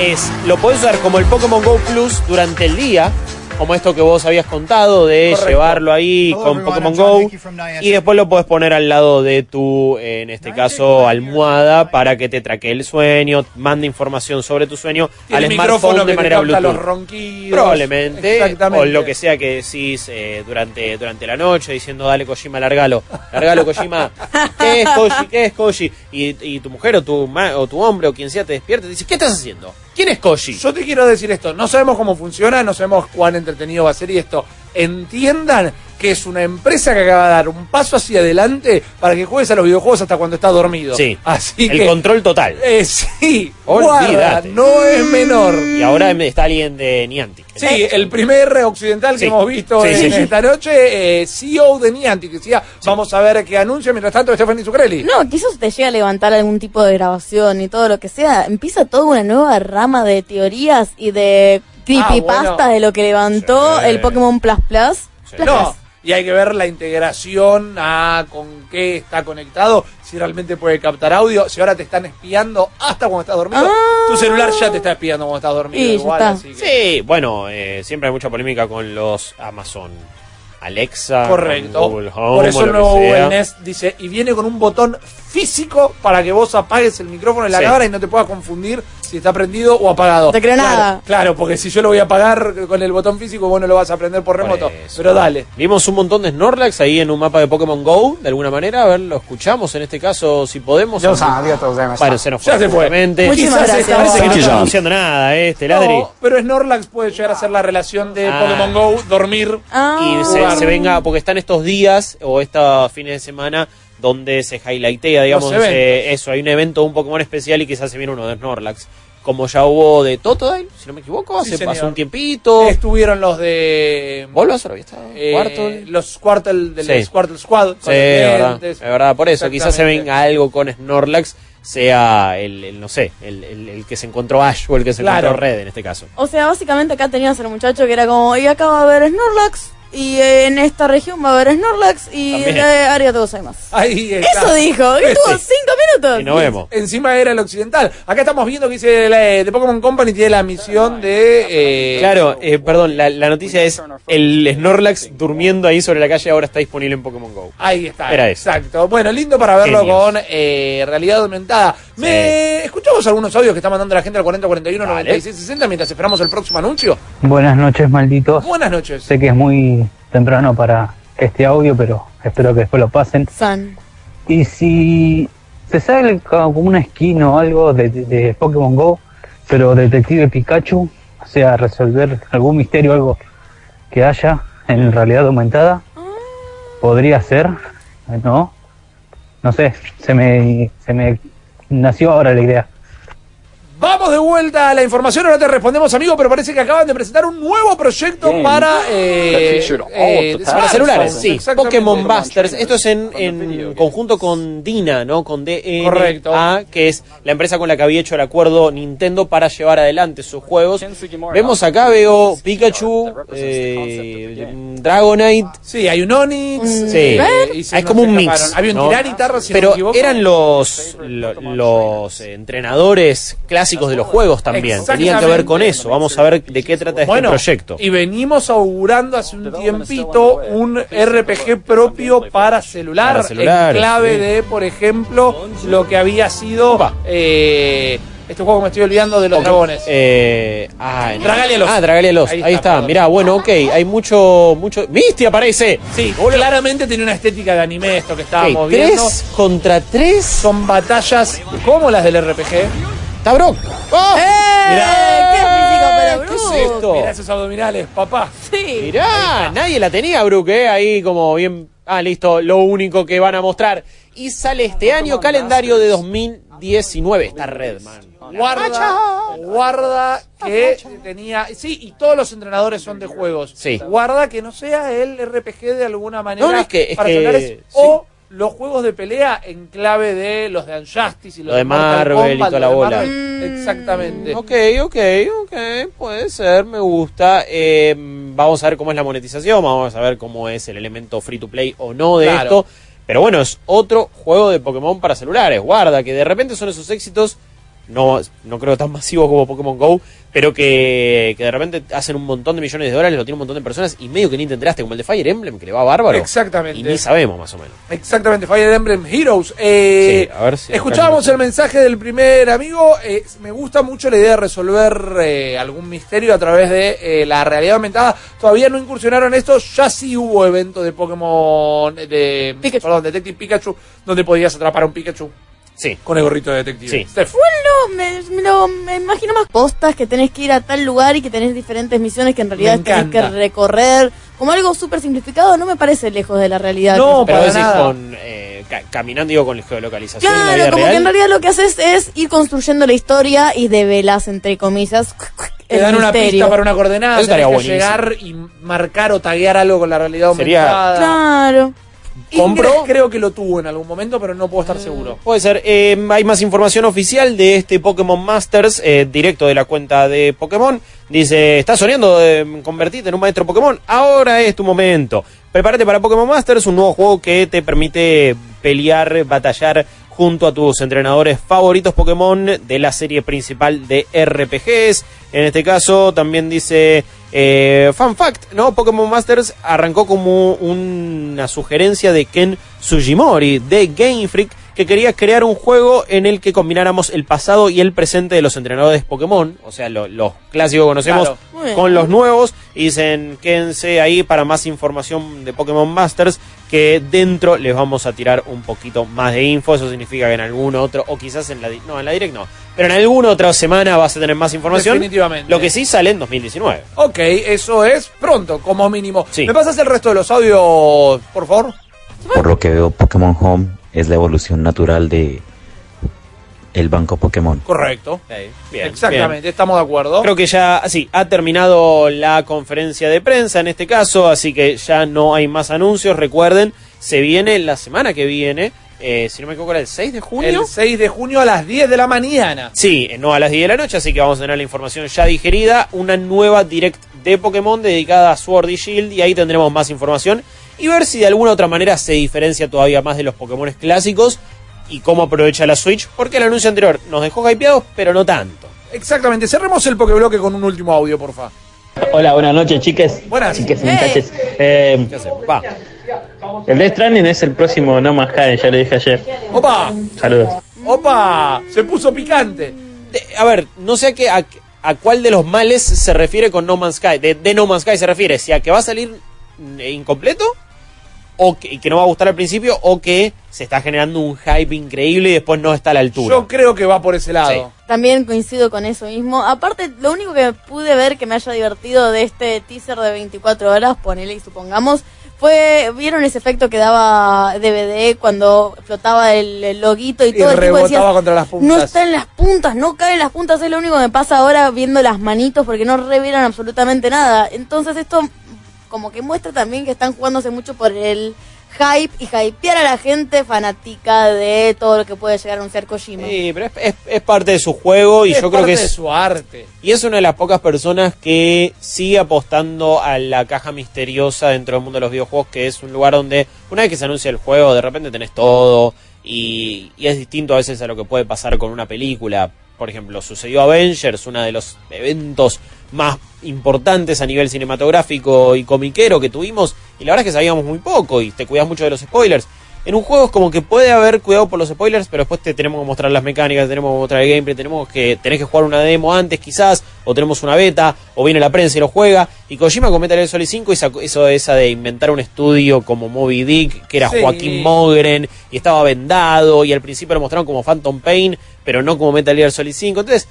Es, lo podés usar como el Pokémon Go Plus durante el día, como esto que vos habías contado de Correcto. llevarlo ahí Hello, con everyone. Pokémon Go. Y después lo podés poner al lado de tu, en este caso, almohada para que te traque el sueño, mande información sobre tu sueño al smartphone de manera Bluetooth. los ronquidos. Probablemente, o lo que sea que decís eh, durante, durante la noche, diciendo, dale Kojima, largalo, largalo Kojima, ¿qué es Koji? ¿Qué es Koji? Y, y tu mujer o tu, ma- o tu hombre o quien sea te despierta y te dice, ¿qué estás haciendo? ¿Quién es Koji? Yo te quiero decir esto, no sabemos cómo funciona, no sabemos cuán entretenido va a ser y esto. Entiendan que es una empresa que acaba de dar un paso hacia adelante para que juegues a los videojuegos hasta cuando estás dormido. Sí. Así el que. control total. eh, sí, guarda, no es menor. Y ahora está alguien de Niantic. Sí, el primer occidental que Sí. hemos visto Sí, en sí. esta noche, eh, CEO de Niantic, decía, vamos a ver qué anuncia, mientras tanto Stephanie Zuccarelli. No, quizás te llega a levantar algún tipo de grabación y todo lo que sea. Empieza toda una nueva rama de teorías y de creepypasta Ah, bueno. de lo que levantó Sí. el Pokémon Plus Plus. Plus No, Plus. Y hay que ver la integración a con qué está conectado, si realmente puede captar audio, si ahora te están espiando hasta cuando estás dormido. Ah. Tu celular ya te está espiando cuando estás dormido. Ya igual, está. así que- Sí, bueno, eh, siempre hay mucha polémica con los Amazon Alexa, Correcto. Google Home, Por eso o el nuevo que sea. Google Nest dice, y viene con un botón físico para que vos apagues el micrófono en la Sí. cámara y no te puedas confundir si está prendido o apagado. No te creo Claro, nada. Claro, porque si yo lo voy a apagar con el botón físico, vos no lo vas a prender por remoto. Pero dale. Vimos un montón de Snorlax ahí en un mapa de Pokémon Go, de alguna manera. A ver, lo escuchamos en este caso, si podemos. Bueno, se nos fue. Ya se fue. justamente. Muchísimas Quizás gracias. Parece que no Thank you, está anunciando nada, eh, este ladri. No, pero Snorlax puede llegar a ser la relación de Ah. Pokémon Go, dormir. Ah. y se, se venga, porque están estos días o estos fines de semana donde se highlightea, digamos, eh, eso, hay un evento, un Pokémon especial y quizás se viene uno de Snorlax. Como ya hubo de Totodile, si no me equivoco, Sí, hace señor. hace un tiempito. Estuvieron los de. Bulbasaur había estado, eh. Los Quartal del Sí. Quartal Squad. Sí, es verdad, es verdad, por eso quizás se venga algo con Snorlax, sea el, el, no sé, el, el- el que se encontró Ash o el que se Claro. encontró Red en este caso. O sea, básicamente acá tenías al muchacho que era como, y acá va a haber Snorlax, y eh, en esta región va a haber Snorlax, y También. eh, Arigato gozaimasu. Ahí está. Eso dijo, que estuvo Sí. cinco minutos. Y nos vemos. Encima era el occidental. Acá estamos viendo que dice la, de Pokémon Company tiene la misión de. eh, Claro, eh, perdón, la, la noticia es el Snorlax durmiendo ahí sobre la calle ahora está disponible en Pokémon GO. Ahí está. Era eso. Exacto. Bueno, lindo para verlo Genios. con eh, realidad aumentada. Me escuchamos algunos audios que está mandando la gente al 4041 Dale. 9660 mientras esperamos el próximo anuncio. Buenas noches, malditos. Buenas noches. Sé que es muy temprano para este audio, pero espero que después lo pasen. Y si se sale como una skin o algo de, de- de Pokémon Go, pero Detective Pikachu, o sea, resolver algún misterio, algo que haya en realidad aumentada, podría ser, ¿no? No sé, se me, se me nació ahora la idea. Vamos de vuelta a la información, ahora te respondemos amigo, pero parece que acaban de presentar un nuevo proyecto Game para, eh, eh, Para Ah, celulares, sí. Pokémon Busters. Esto es en, en conjunto con Dina, ¿no? Con DNA, que es la empresa con la que había hecho el acuerdo Nintendo para llevar adelante sus juegos. Vemos acá, veo Pikachu, eh, Dragonite. Sí, hay un Onix. Sí, eh, se es como un mix. Había un. Tiranitar, Pero eran los, lo- los eh, entrenadores clásicos de los juegos también. Tenían que ver con eso. Vamos a ver de qué trata este Bueno, proyecto. y venimos augurando hace un tiempito un RPG propio para celular, Para celulares, en clave sí. de, por ejemplo, lo que había sido eh, este juego que me estoy olvidando de los dragones. Eh, ah, Dragalia Lost. Ah, Dragalia Lost. Ahí Ahí, está. Mirá, bueno, ok. Hay mucho, mucho. ¡Viste! Aparece. sí, claramente tiene una estética de anime esto que estábamos Ok, viendo. tres contra tres. Son batallas como las del RPG. Está Brock. ¡Oh! ¡Eh! Mirá. ¡Qué físico para ¿Qué Brook! es esto? Mirá esos abdominales, papá. Sí. Mirá, nadie la tenía, Brook, ¿eh? Ahí como bien. Ah, listo, lo único que van a mostrar. Y sale este año, calendario de 2019. Está red, man. Guarda, guarda que tenía. Sí, y todos los entrenadores son de juegos. Sí. Guarda que no sea el RPG de alguna manera No, no, es que- es para que- sí. o los juegos de pelea en clave de los de Unjustice y los Lo de Marvel y toda la bola. Marvel. Exactamente. Ok, ok, ok, puede ser, me gusta. Eh, vamos a ver cómo es la monetización, vamos a ver cómo es el elemento free to play o no de Claro. esto. Pero bueno, es otro juego de Pokémon para celulares. Guarda, que de repente son esos éxitos, no, no creo tan masivos como Pokémon Go, pero que, que de repente hacen un montón de millones de dólares, lo tiene un montón de personas y medio que ni te enteraste, como el de Fire Emblem, que le va bárbaro. Exactamente. Y ni sabemos más o menos. Exactamente, Fire Emblem Heroes. Eh, Sí, a ver si- escuchábamos el mensaje del primer amigo. eh, me gusta mucho la idea de resolver eh, algún misterio a través de eh, la realidad aumentada. Todavía no incursionaron en esto. Ya sí hubo evento de Pokémon, de, Pikachu. perdón, Detective Pikachu, donde podías atrapar a un Pikachu Sí. con el gorrito de detective. Sí. Steph. Bueno, me, me lo- me imagino más postas que tenés que ir a tal lugar y que tenés diferentes misiones que en realidad tenés que recorrer como algo súper simplificado, no me parece lejos de la realidad. No, Pero para decís nada. con eh, ca- caminando, digo, con geolocalización en la Claro, vida como real. que en realidad lo que haces es ir construyendo la historia y develas, entre comillas, Te dan una misterio. pista para una coordenada, Eso estaría tenés que buenísimo. llegar y marcar o taguear algo con la realidad Sería- aumentada. Claro. Ingress creo que lo tuvo en algún momento, pero no puedo estar seguro. Puede ser. Eh, hay más información oficial de este Pokémon Masters, eh, directo de la cuenta de Pokémon. Dice, ¿estás soñando de convertirte en un maestro Pokémon? Ahora es tu momento. Prepárate para Pokémon Masters, un nuevo juego que te permite pelear, batallar junto a tus entrenadores favoritos Pokémon de la serie principal de RPGs. En este caso también dice, eh, fun fact, ¿no? Pokémon Masters arrancó como una sugerencia de Ken Sugimori de Game Freak que quería crear un juego en el que combináramos el pasado y el presente de los entrenadores Pokémon, o sea, lo- los clásicos que conocemos Claro. Con los nuevos. Y dicen, quédense ahí para más información de Pokémon Masters, que dentro les vamos a tirar un poquito más de info. Eso significa que en algún otro, o quizás en la, no, en la Direct no, pero en alguna otra semana vas a tener más información. Definitivamente. Lo que sí sale en 2019. Ok, eso es pronto, como mínimo. Sí. ¿Me pasas el resto de los audios, por favor? Por lo que veo, Pokémon Home es la evolución natural de el banco Pokémon. Correcto. Bien, Exactamente, bien. estamos de acuerdo. Creo que ya, sí, ha terminado la conferencia de prensa en este caso, así que ya no hay más anuncios. Recuerden, se viene la semana que viene, eh, si no me equivoco, era el 6 de junio. El 6 de junio a las 10 de la mañana. Sí, no a las 10 de la noche, así que vamos a tener la información ya digerida. Una nueva direct de Pokémon dedicada a Sword y Shield y ahí tendremos más información y ver si de alguna otra manera se diferencia todavía más de los Pokémon clásicos y cómo aprovecha la Switch, porque el anuncio anterior nos dejó hypeados, pero no tanto. Exactamente, cerremos el Pokébloque con un último audio, porfa. Hola, buenas noches, chiques. Buenas. Chiques y muchachos. Eh, Ya sé, va. el Death Stranding es el próximo No Man's Sky, ya lo dije ayer. ¡Opa! Saludos. ¡Opa! Se puso picante. De- a ver, no sé a, qué, a, a cuál de los males se refiere con No Man's Sky. De, de No Man's Sky se refiere, si a que va a salir mm, incompleto o que, que no va a gustar al principio o que se está generando un hype increíble y después no está a la altura. Yo creo que va por ese lado. También coincido con eso mismo. Aparte, lo único que pude ver que me haya divertido de este teaser de 24 horas, ponele y supongamos, fue, ¿vieron ese efecto que daba DVD cuando flotaba el, el loguito y, Y todo el rebotaba decías, contra las puntas. No está en las puntas, no cae en las puntas, es lo único que me pasa ahora viendo las manitos porque no revieron absolutamente nada. Entonces esto como que muestra también que están jugándose mucho por el hype y hypear a la gente fanática de todo lo que puede llegar a anunciar Kojima. Sí, pero es, es- es parte de su juego y Es yo creo que parte de es, su arte. y es una de las pocas personas que sigue apostando a la caja misteriosa dentro del mundo de los videojuegos, que es un lugar donde una vez que se anuncia el juego, de repente tenés todo y, y es distinto a veces a lo que puede pasar con una película. Por ejemplo, sucedió Avengers, uno de los eventos más importantes a nivel cinematográfico y comiquero que tuvimos, y la verdad es que sabíamos muy poco y te cuidas mucho de los spoilers. En un juego es como que puede haber cuidado por los spoilers, pero después te tenemos que mostrar las mecánicas, tenemos que mostrar el gameplay, tenemos que tenés que jugar una demo antes quizás, o tenemos una beta, o viene la prensa y lo juega. Y Kojima con Metal Gear Solid 5 hizo, hizo esa de inventar un estudio como Moby Dick, que era Sí. Joaquín Mogren, y estaba vendado, y al principio lo mostraron como Phantom Pain, pero no como Metal Gear Solid 5. Entonces,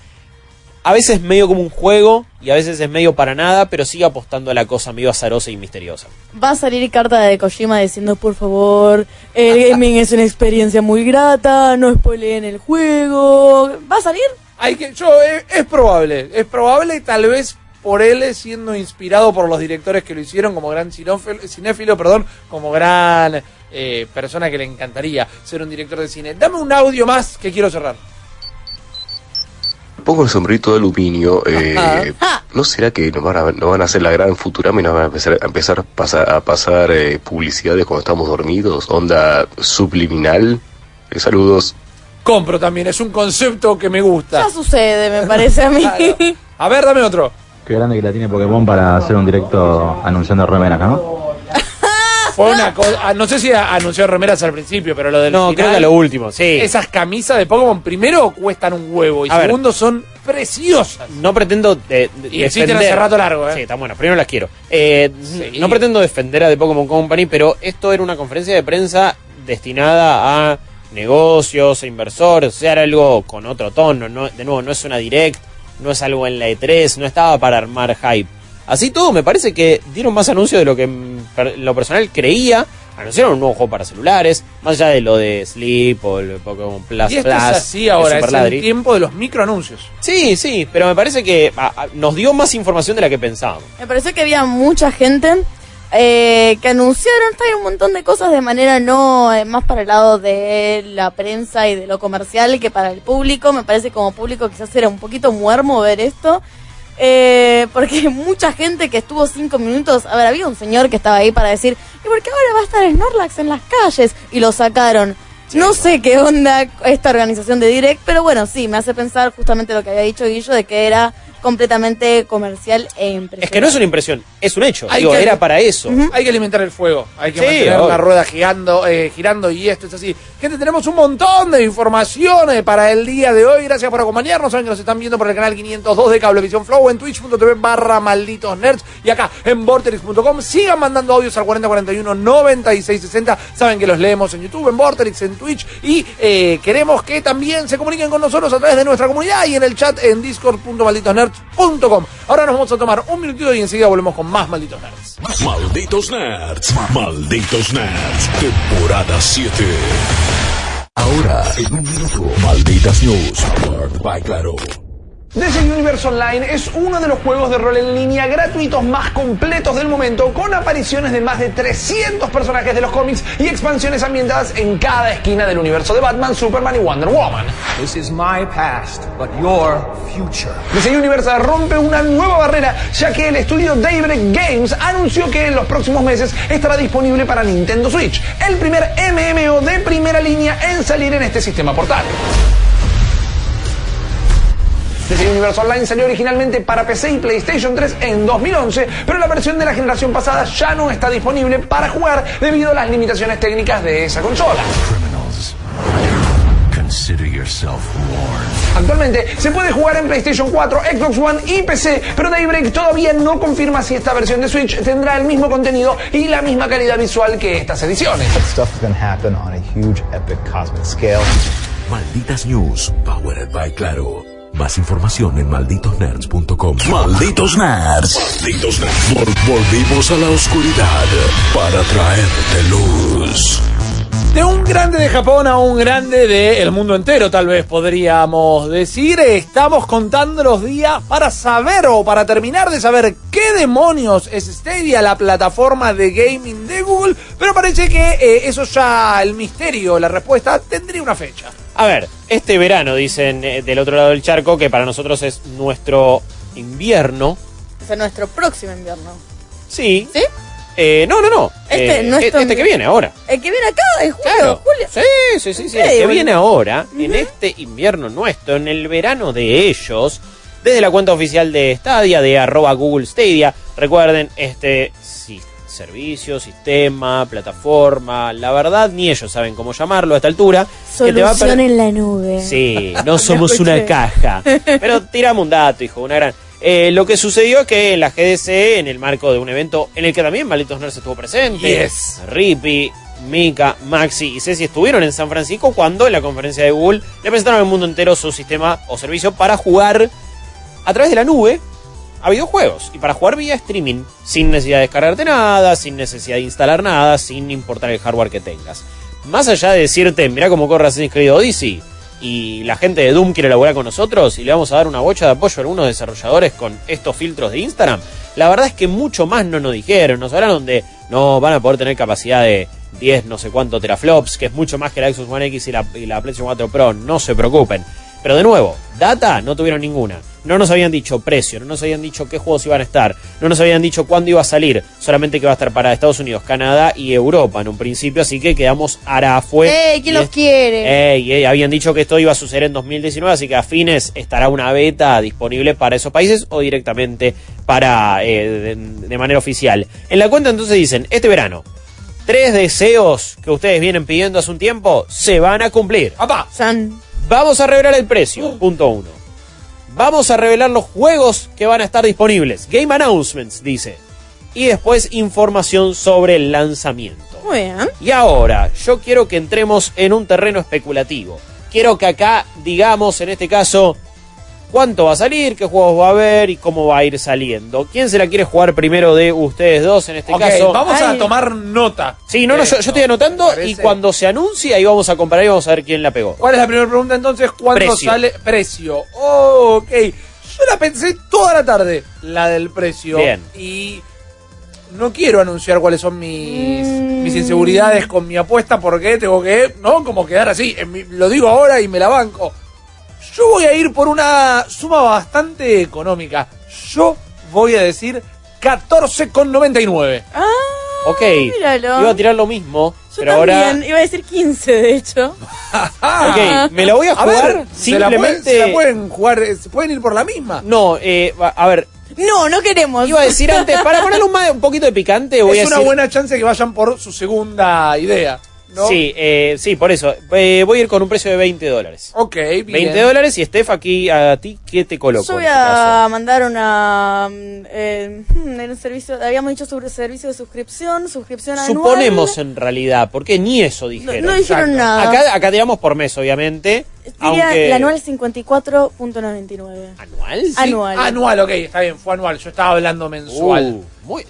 a veces es medio como un juego, y a veces es medio para nada, pero sigue apostando a la cosa medio azarosa y misteriosa. Va a salir carta de Kojima diciendo, por favor, el gaming es una experiencia muy grata, no spoileen el juego. ¿Va a salir? Hay que, yo, es, es probable, es probable tal vez por él siendo inspirado por los directores que lo hicieron como gran cinófilo- cinéfilo, perdón, como gran eh, persona que le encantaría ser un director de cine. Dame un audio más que quiero cerrar. Pongo el sombrito de aluminio. eh. ¿No será que no van, a, no van a hacer la gran Futurama y nos van a empezar a, empezar a pasar, a pasar eh, publicidades cuando estamos dormidos? Onda subliminal. Eh, saludos. Compro también, es un concepto que me gusta. Ya sucede, me parece a mí. Claro. A ver, dame otro. Qué grande que la tiene Pokémon para hacer un directo anunciando remeras, ¿no? Fue una cosa, no sé si a- anunció remeras al principio, pero lo del No, final, creo que lo último, sí. Esas camisas de Pokémon, primero cuestan un huevo y A ver. segundo son preciosas. No pretendo de, de- Y existen defender. hace rato largo, ¿eh? Sí, están buenas. Primero las quiero. Eh, Sí. No pretendo defender a The Pokémon Company, pero esto era una conferencia de prensa destinada a negocios, a inversores, o sea, era algo con otro tono. No, de nuevo, no es una direct, no es algo en la E3, no estaba para armar hype. Así todo, me parece que dieron más anuncios de lo que en lo personal creía. Anunciaron un nuevo juego para celulares, más allá de lo de Sleep o el Pokémon Plus Y esto Plus, es así ahora, es el tiempo de los microanuncios. Sí, sí, pero me parece que a- a- nos dio más información de la que pensábamos. Me pareció que había mucha gente eh, que anunciaron hay un montón de cosas de manera no eh, más para el lado de la prensa y de lo comercial que para el público. Me parece que como público quizás era un poquito muermo ver esto. Eh, porque mucha gente que estuvo cinco minutos, a ver, había un señor que estaba ahí para decir, ¿y por qué ahora va a estar Snorlax en las calles? Y lo sacaron. No sé qué onda esta organización de Direct, pero bueno, sí, me hace pensar justamente lo que había dicho Guillo de que era completamente comercial e impresionante. Es que no es una impresión, es un hecho. Hay Digo, que- era para eso. Hay que alimentar el fuego, hay que Sí, mantener obvio. la rueda girando, eh, girando y esto es así. Gente, tenemos un montón de informaciones para el día de hoy. Gracias por acompañarnos. Saben que nos están viendo por el canal 502 de Cablevisión Flow en twitch.tv barra malditos nerds y acá en vorterix.com. Sigan mandando audios al 4041 9660. Saben que los leemos en YouTube, en Vorterix, en Twitch y eh, queremos que también se comuniquen con nosotros a través de nuestra comunidad y en el chat en discord.malditosnerds.com. Ahora nos vamos a tomar un minutito y enseguida volvemos con más malditos nerds. Malditos Nerds, Malditos Nerds, temporada 7. Ahora, en un minuto, Malditas News, powered by Claro. DC Universe Online es uno de los juegos de rol en línea gratuitos más completos del momento, con apariciones de más de 300 personajes de los cómics y expansiones ambientadas en cada esquina del universo de Batman, Superman y Wonder Woman. This is my past, but your future. DC Universe rompe una nueva barrera, ya que el estudio Daybreak Games anunció que en los próximos meses estará disponible para Nintendo Switch, el primer MMO de primera línea en salir en este sistema portal. DC Universe Online salió originalmente para PC y PlayStation 3 en 2011, pero la versión de la generación pasada ya no está disponible para jugar debido a las limitaciones técnicas de esa consola. Actualmente se puede jugar en PlayStation 4, Xbox One y PC, pero Daybreak todavía no confirma si esta versión de Switch tendrá el mismo contenido y la misma calidad visual que estas ediciones. Stuff is gonna happen on a huge, epic, cosmic scale. Malditas News, powered by Claro. Más información en malditosnerds.com. Malditos Nerds. Malditos Nerds. Vol- volvimos a la oscuridad para traerte luz. De un grande de Japón a un grande del mundo entero, tal vez podríamos decir. Estamos contando los días para saber o para terminar de saber qué demonios es Stadia, la plataforma de gaming de Google. Pero parece que eh, eso ya, el misterio, la respuesta, tendría una fecha. A ver, este verano, dicen eh, del otro lado del charco, que para nosotros es nuestro invierno. O sea, nuestro próximo invierno. Sí. ¿Sí? Eh, no, no, no. Este Eh, este que viene ahora. El que viene acá es julio, Claro. julio. Sí, sí, sí, El que bueno. viene ahora, en este invierno nuestro, en el verano de ellos, desde la cuenta oficial de Stadia, de arroba Google Stadia. Recuerden, este sí, servicio, sistema, plataforma, la verdad, ni ellos saben cómo llamarlo a esta altura. que te va a per- Solución en la nube. Sí, no somos una caja. Pero tiramos un dato, hijo, una gran. Eh, lo que sucedió es que en la GDC, en el marco de un evento en el que también Malditos Nerds estuvo presente, Yes. Rippy, Mika, Maxi y Ceci estuvieron en San Francisco cuando en la conferencia de Google le presentaron al mundo entero su sistema o servicio para jugar a través de la nube a videojuegos y para jugar vía streaming sin necesidad de descargarte nada, sin necesidad de instalar nada, sin importar el hardware que tengas. Más allá de decirte, mira cómo corre Assassin's Creed Odyssey y la gente de Doom quiere laburar con nosotros y le vamos a dar una bocha de apoyo a algunos desarrolladores con estos filtros de Instagram, la verdad es que mucho más no nos dijeron, nos hablaron de no van a poder tener capacidad de 10 no sé cuánto teraflops, que es mucho más que la Xbox One X y la, y la PlayStation 4 Pro, no se preocupen. Pero de nuevo, data no tuvieron ninguna. No nos habían dicho precio, no nos habían dicho qué juegos iban a estar, no nos habían dicho cuándo iba a salir, solamente que va a estar para Estados Unidos, Canadá y Europa en un principio, así que quedamos arafue. ¡Ey! ¿Quién los quiere? Ey, ey, habían dicho que esto iba a suceder en 2019, así que a fines estará una beta disponible para esos países o directamente para eh, de, de manera oficial. En la cuenta entonces dicen, este verano, tres deseos que ustedes vienen pidiendo hace un tiempo se van a cumplir. San. Vamos a revelar el precio, punto uno. Vamos a revelar los juegos que van a estar disponibles. Game announcements, dice. Y después información sobre el lanzamiento. Muy bien. Y ahora, yo quiero que entremos en un terreno especulativo. Quiero que acá digamos, en este caso, cuánto va a salir, qué juegos va a haber y cómo va a ir saliendo. ¿Quién se la quiere jugar primero de ustedes dos en este caso? vamos a tomar nota. Sí, no, no, de yo, yo esto, estoy anotando ¿te y cuando se anuncie ahí vamos a comparar y vamos a ver quién la pegó. ¿Cuál es la primera pregunta entonces? ¿Cuánto Precio. sale? Precio. Oh, ok. Yo la pensé toda la tarde, la del precio. Bien. Y no quiero anunciar cuáles son mis, Mm. mis inseguridades con mi apuesta porque tengo que, ¿no? Como quedar así. En mi- lo digo ahora y me la banco. Yo voy a ir por una suma bastante económica. Yo voy a decir 14,99. Ah, Ok, míralo. iba a tirar lo mismo, Yo pero también, ahora... iba a decir 15 de hecho. Ok, me la voy a A jugar ver, se la, pueden, simplemente... se la pueden jugar, eh, se pueden ir por la misma. No, eh, va- a ver, No, no queremos. iba a decir antes, para ponerle un, ma- un poquito de picante, voy es a una decir... buena chance que vayan por su segunda idea. ¿No? Sí, eh, sí, por eso. Eh, voy a ir con un precio de 20 dólares. Ok, bien. 20 dólares y Steph, aquí a ti, ¿qué te coloco? Yo voy en este caso? a mandar una. mm, eh, en el servicio, habíamos dicho sobre servicio de suscripción, suscripción anual. Suponemos en realidad, porque ni eso No, dijeron. no dijeron Exacto. nada. Acá, acá tiramos por mes, obviamente. Diría aunque... el anual 54.99. ¿Anual? Sí, Anual. Anual, ok, está bien, fue anual. Yo estaba hablando mensual. Uh, muy-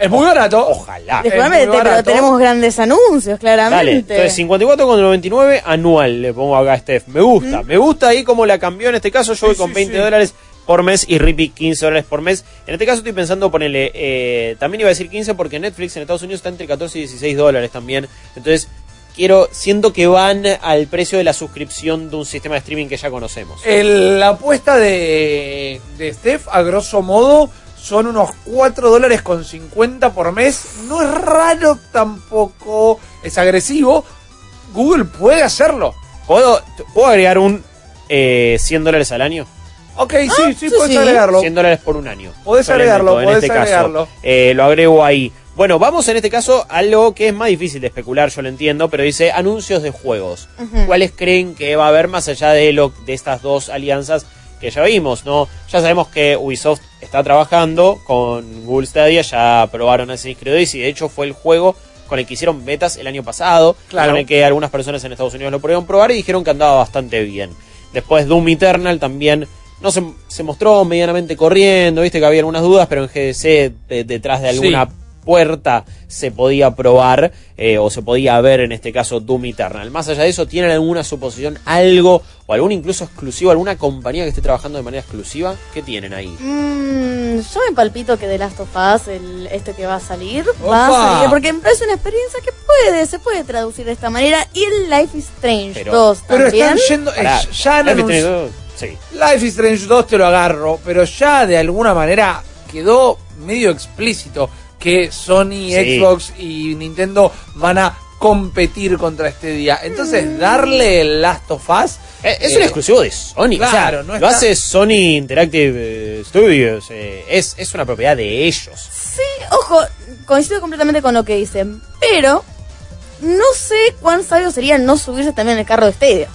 es muy barato. Ojalá. Disculpame, pero tenemos grandes anuncios, claramente. Dale, entonces 54,99 anual le pongo acá a Steph. Me gusta, me gusta ahí como la cambió en este caso. Yo voy con sí, 20 sí. dólares por mes y Rippy 15 dólares por mes. En este caso estoy pensando ponerle, eh, también iba a decir 15 porque Netflix en Estados Unidos está entre 14 y 16 dólares también. Entonces quiero, siento que van al precio de la suscripción de un sistema de streaming que ya conocemos. El- la apuesta de, de Steph, a grosso modo, son unos 4 dólares con 50 por mes. No es raro tampoco, es agresivo. Google puede hacerlo. ¿Puedo, ¿puedo agregar un eh, 100 dólares al año? Ok, sí, sí, Ah, sí, puedes sí. agregarlo. 100 dólares por un año. Podés agregarlo, en podés este caso. agregarlo. Eh, lo agrego ahí. Bueno, vamos en este caso a lo que es más difícil de especular, yo lo entiendo, pero dice anuncios de juegos. ¿Cuáles creen que va a haber más allá de lo de estas dos alianzas que ya vimos, no? Ya sabemos que Ubisoft está trabajando con Google Stadia, ya probaron Assassin's Creed Odyssey, y de hecho fue el juego con el que hicieron betas el año pasado, Claro. con el que algunas personas en Estados Unidos lo pudieron probar y dijeron que andaba bastante bien. Después Doom Eternal también no se, se mostró medianamente corriendo, viste que había algunas dudas, pero en GDC de- detrás de alguna Sí. Puerta se podía probar eh, o se podía ver en este caso Doom Eternal. Más allá de eso, ¿tienen alguna suposición, algo o algún incluso exclusivo, alguna compañía que esté trabajando de manera exclusiva? ¿Qué tienen ahí? Mm, yo me palpito que The Last of Us, el, este que va a salir, va a salir. Porque me parece una experiencia que puede, se puede traducir de esta manera. Y el Life is Strange Pero- 2 Pero también. están yendo. eh, Pará, ya Life is anunci- Strange 2, Sí. Life is Strange 2 te lo agarro, pero ya de alguna manera quedó medio explícito que Sony, Sí. Xbox y Nintendo van a competir contra este día. Entonces, darle el Last of Us. Eh, Es eh, un exclusivo de Sony. claro, o sea, no lo está- hace Sony Interactive eh, Studios. eh, es, es una propiedad de ellos. Sí, ojo, coincido completamente con lo que dicen. Pero no sé cuán sabio sería no subirse también en el carro de Stadia.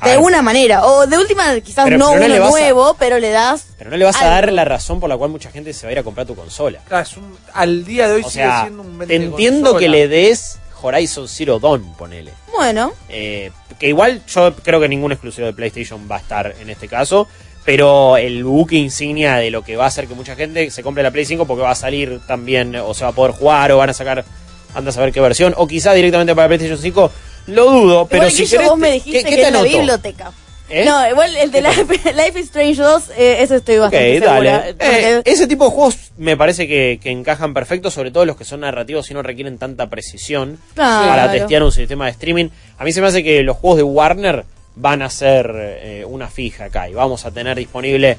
A De ver. alguna manera. O de última, quizás Pero- no pero uno a- nuevo, pero le das. Pero no le vas a dar la razón por la cual mucha gente se va a ir a comprar tu consola. claro, es un- al día de hoy O sigue sea, siendo un te entiendo consola. que le des Horizon Zero Dawn, ponele. Bueno, Eh, que igual yo creo que ningún exclusivo de PlayStation va a estar en este caso. Pero el buque insignia de lo que va a hacer que mucha gente se compre la Play 5 porque va a salir también, o se va a poder jugar, o van a sacar, anda a saber qué versión, o quizá directamente para PlayStation 5, lo dudo. Pero si querés, vos me te- dijiste ¿qué- qué que es la biblioteca. ¿Eh? No, igual el de Life, Life is Strange 2, eh, eso estoy bastante dale. segura. Eh, ese tipo de juegos me parece que, que encajan perfecto, sobre todo los que son narrativos y no requieren tanta precisión Claro. para testear un sistema de streaming. A mí se me hace que los juegos de Warner van a ser una fija acá y vamos a tener disponible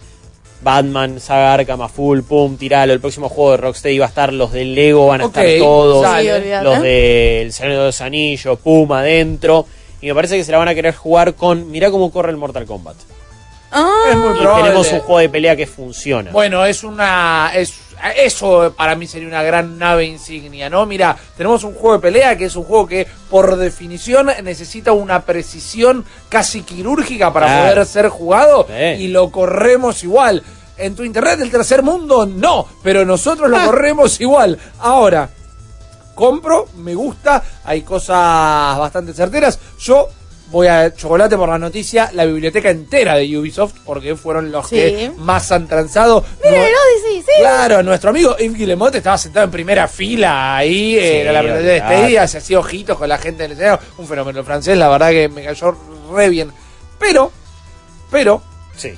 Batman, Saga Arkham a full, pum, tiralo. El próximo juego de Rocksteady va a estar, los del Lego van a estar todos. Sí, los del Señor de los Anillos, pum, adentro. Y me parece que se la van a querer jugar con, mirá cómo corre el Mortal Kombat. Ah, Es muy Y probable. tenemos un juego de pelea que funciona. Bueno, es una. Es, eso para mí sería una gran nave insignia, ¿no? Mira, tenemos un juego de pelea que es un juego que, por definición, necesita una precisión casi quirúrgica para Claro. poder ser jugado Sí. y lo corremos igual. En tu internet del tercer mundo, no, pero nosotros lo corremos igual. Ahora, compro, me gusta, hay cosas bastante certeras. Yo voy a chocolate por la noticia, la biblioteca entera de Ubisoft, porque fueron los Sí. que más han transado. Miren, No- el Odyssey, sí. Claro, nuestro amigo Yves Guillemot estaba sentado en primera fila ahí Sí, en la biblioteca de. Stadia, se hacía ojitos con la gente del escenario, un fenómeno francés, la verdad que me cayó re bien. Pero, pero, Sí.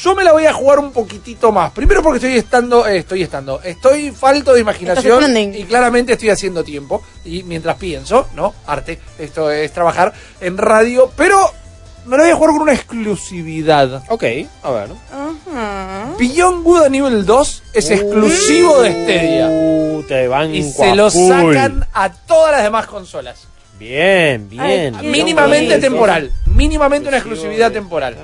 Yo me la voy a jugar un poquitito más. Primero porque estoy estando, eh, estoy estando, estoy falto de imaginación y claramente estoy haciendo tiempo. Y mientras pienso, ¿no? Arte, esto es trabajar en radio, pero me la voy a jugar con una exclusividad. Ok, a ver. Ajá. Beyond Good and Evil 2 es exclusivo de Stadia. Uh, te van Y se lo sacan a todas las demás consolas. Bien, bien. Ay, Mínimamente temporal. Mínimamente una exclusividad temporal.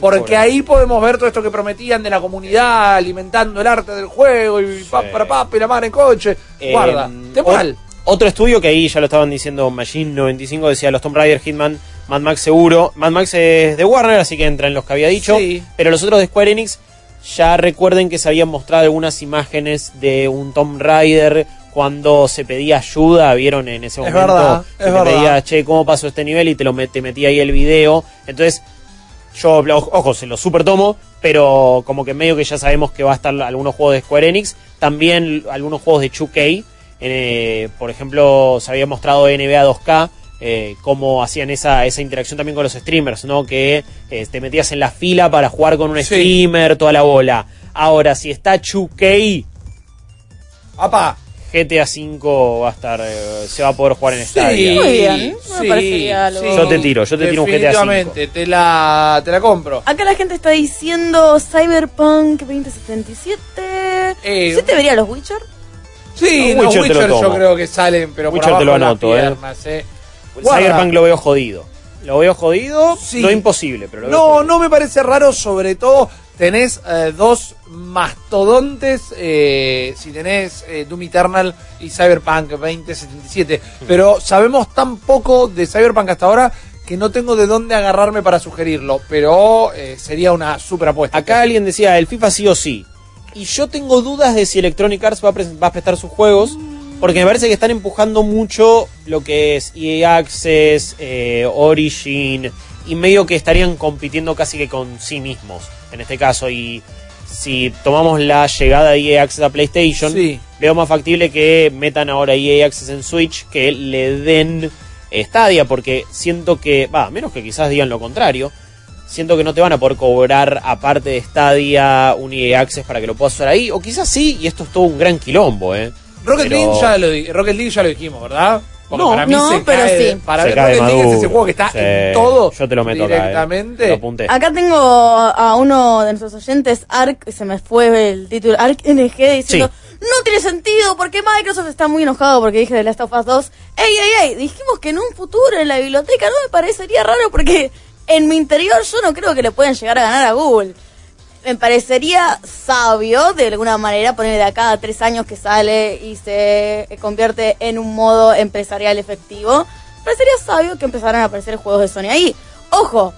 Porque ahí podemos ver todo esto que prometían de la comunidad, alimentando el arte del juego y pa, para pa, y la mano en coche. Eh, Guarda, temporal. otro estudio que ahí ya lo estaban diciendo Machine 95 decía los Tomb Raider, Hitman, Mad Max seguro. Mad Max es de Warner, así que entra en los que había dicho. Sí. Pero los otros de Square Enix ya recuerden que se habían mostrado algunas imágenes de un Tomb Raider cuando se pedía ayuda, vieron en ese Es momento verdad, que es te verdad. pedía, che, ¿cómo pasó este nivel? Y te lo met- te metía ahí el video. Entonces, yo, ojo, se lo super tomo, pero como que medio que ya sabemos que va a estar algunos juegos de Square Enix, también algunos juegos de 2K, eh, por ejemplo, se había mostrado NBA 2K, eh, cómo hacían esa, esa interacción también con los streamers, ¿no? Que eh, te metías en la fila para jugar con un Sí. streamer, toda la bola. Ahora, si está 2K, Apa, GTA 5 va a estar, eh, se va a poder jugar en Stadia. Muy bien, no me parecería algo- Yo te tiro, yo te tiro un GTA 5. Definitivamente, te la, te la compro. Acá la gente está diciendo Cyberpunk 2077. Eh, ¿Sí te vería los Witcher? Sí, No, los Witcher lo Witcher yo creo que salen, pero Witcher por te lo abajo de las anoto, eh. piernas, eh. Cyberpunk lo veo jodido. Lo veo jodido, Sí. no imposible, pero lo veo No, jodido. no me parece raro, sobre todo tenés eh, dos mastodontes, eh, si tenés eh, Doom Eternal y Cyberpunk 2077, pero sabemos tan poco de Cyberpunk hasta ahora que no tengo de dónde agarrarme para sugerirlo, pero sería una super apuesta. Acá alguien decía el FIFA sí o sí. Y yo tengo dudas de si Electronic Arts va a, va a prestar sus juegos. Porque me parece que están empujando mucho lo que es EA Access, Origin. Y medio que estarían compitiendo casi que con sí mismos. En este caso. Y si tomamos la llegada de EA Access a PlayStation. Sí. Veo más factible que metan ahora EA Access en Switch. Que le den Stadia. Porque siento que. Va, menos que quizás digan lo contrario siento que no te van a poder cobrar aparte de Stadia un EA Access para que lo puedas usar ahí. O quizás sí, y esto es todo un gran quilombo, ¿eh? Rocket, Pero- League ya lo, di- Rocket League ya lo dijimos, ¿verdad? Porque No, para mí no, se pero cae sí. para Se mí cae es ese juego que está Sí, en todo Yo te lo meto acá, ¿eh? directamente. Lo apunté. Acá tengo a uno de nuestros oyentes, Ark, se me fue el título, Ark NG, diciendo, no tiene sentido, porque Microsoft está muy enojado porque dije de Last of Us 2. Ey, ey, ey, dijimos que en un futuro en la biblioteca no me parecería raro porque en mi interior yo no creo que le puedan llegar a ganar a Google. Me parecería sabio, de alguna manera, poner de acá a tres años que sale y se convierte en un modo empresarial efectivo. Parecería sabio que empezaran a aparecer juegos de Sony ahí. Ojo,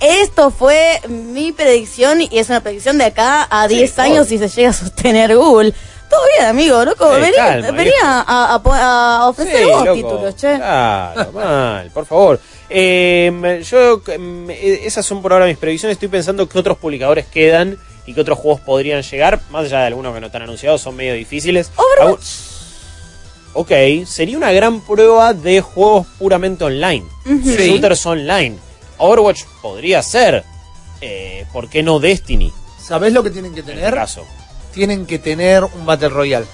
esto fue mi predicción y es una predicción de acá a 10 años si se llega a sostener Google. Todo bien, amigo, loco. Eh, venía calma, venía viejo. a, a a ofrecer Sí, vos loco. títulos, che. Claro, mal, por favor. Eh, yo, eh, esas son por ahora mis previsiones. Estoy pensando que otros publicadores quedan y que otros juegos podrían llegar. Más allá de algunos que no están anunciados, son medio difíciles. Overwatch. Ok, sería una gran prueba de juegos puramente online. Sí. Shooters online. Overwatch podría ser. Eh, ¿Por qué no Destiny? ¿Sabés lo que tienen que En este tener? caso. Tienen que tener un Battle Royale.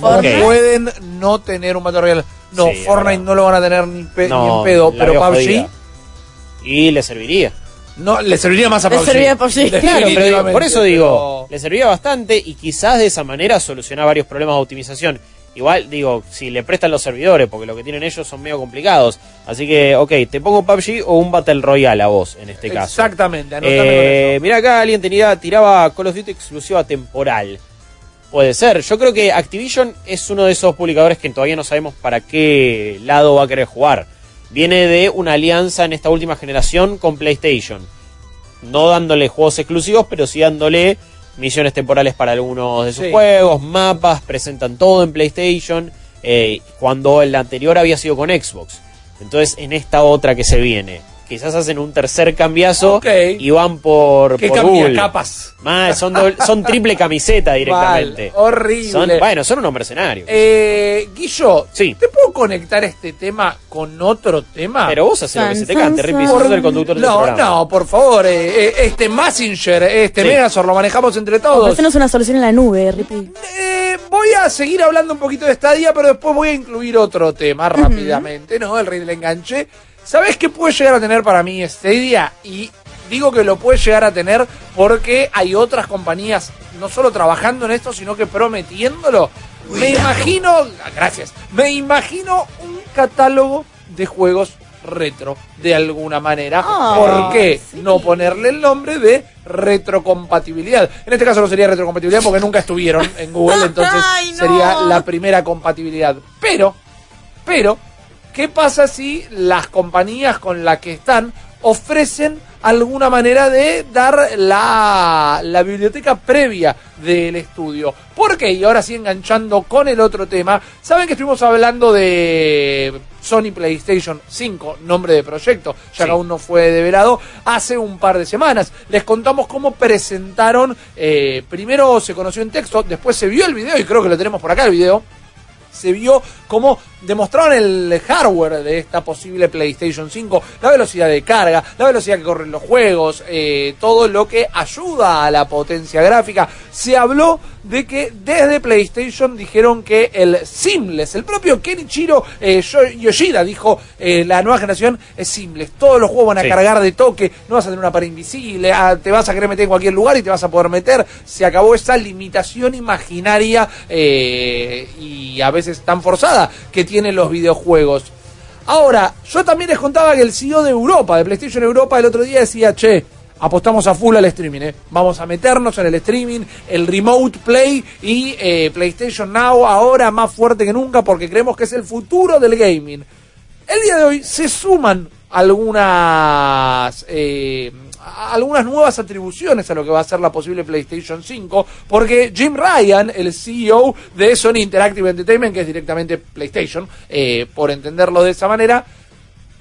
No pueden no tener un Battle Royale. No, Sí, Fortnite no lo van a tener ni, pe- No, ni en pedo, pero PUBG jodida. Y le serviría. no le serviría más a Le PUBG. serviría a PUBG. Claro, pero digo, por eso digo, pero- le serviría bastante y quizás de esa manera solucionar varios problemas de optimización. Igual, digo, si le prestan los servidores, porque lo que tienen ellos son medio complicados. Así que, ok, te pongo PUBG o un Battle Royale a vos, en este caso. Exactamente, con Eh, eso. mira acá, alguien tenía, tiraba Call of Duty exclusiva temporal. Puede ser. Yo creo que Activision es uno de esos publicadores que todavía no sabemos para qué lado va a querer jugar. Viene de una alianza en esta última generación con PlayStation. No dándole juegos exclusivos, pero sí dándole misiones temporales para algunos de sus Sí. juegos, mapas, presentan todo en PlayStation. eh, cuando el anterior había sido con Xbox. Entonces, en esta otra que se viene, quizás hacen un tercer cambiazo y van por, ¿Qué por cambia capas? Mal, son, doble- son triple camiseta directamente. Mal, horrible. Son, bueno, son unos mercenarios. Eh, Guillo, Sí. ¿te puedo conectar este tema con otro tema? Pero vos haces lo que se te cante, sos el conductor del no, programa. no, por favor, eh, eh, este Messenger, este Sí. Megazord lo manejamos entre todos. Ofrecernos una solución en la nube, Rippy. Eh, voy a seguir hablando un poquito de Stadia, pero después voy a incluir otro tema rápidamente, ¿no? El rey del enganche. ¿Sabes qué puede llegar a tener para mí Stadia? Y digo que lo puede llegar a tener porque hay otras compañías no solo trabajando en esto, sino que prometiéndolo. Me imagino, gracias, me imagino un catálogo de juegos retro de alguna manera. Ah, ¿Por qué no ponerle el nombre de retrocompatibilidad? En este caso no sería retrocompatibilidad porque nunca estuvieron en Google, entonces Ay, no. sería la primera compatibilidad. Pero, pero, ¿qué pasa si las compañías con las que están ofrecen alguna manera de dar la, la biblioteca previa del estudio? ¿Por qué? Y ahora sí enganchando con el otro tema, saben que estuvimos hablando de Sony PlayStation 5, nombre de proyecto, ya que aún no fue develado, hace un par de semanas. Les contamos cómo presentaron, eh, primero se conoció en texto, después se vio el video, y creo que lo tenemos por acá el video, se vio cómo demostraron el hardware de esta posible PlayStation 5, la velocidad de carga, la velocidad que corren los juegos, eh, todo lo que ayuda a la potencia gráfica. Se habló de que desde PlayStation dijeron que el Seamless, el propio Kenichiro eh, Yo- Yoshida dijo, eh, la nueva generación es Seamless, todos los juegos van a Sí. cargar de toque, no vas a tener una pared invisible, ah, te vas a querer meter en cualquier lugar y te vas a poder meter. Se acabó esa limitación imaginaria eh, y a veces tan forzada que tienen los videojuegos. Ahora, yo también les contaba que el CEO de Europa, de PlayStation Europa, el otro día decía, che, apostamos a full al streaming, ¿eh? vamos a meternos en el streaming, el remote play y eh, PlayStation Now ahora más fuerte que nunca porque creemos que es el futuro del gaming. El día de hoy se suman algunas eh, algunas nuevas atribuciones a lo que va a ser la posible PlayStation 5, porque Jim Ryan, el CEO de Sony Interactive Entertainment, que es directamente PlayStation, eh, por entenderlo de esa manera,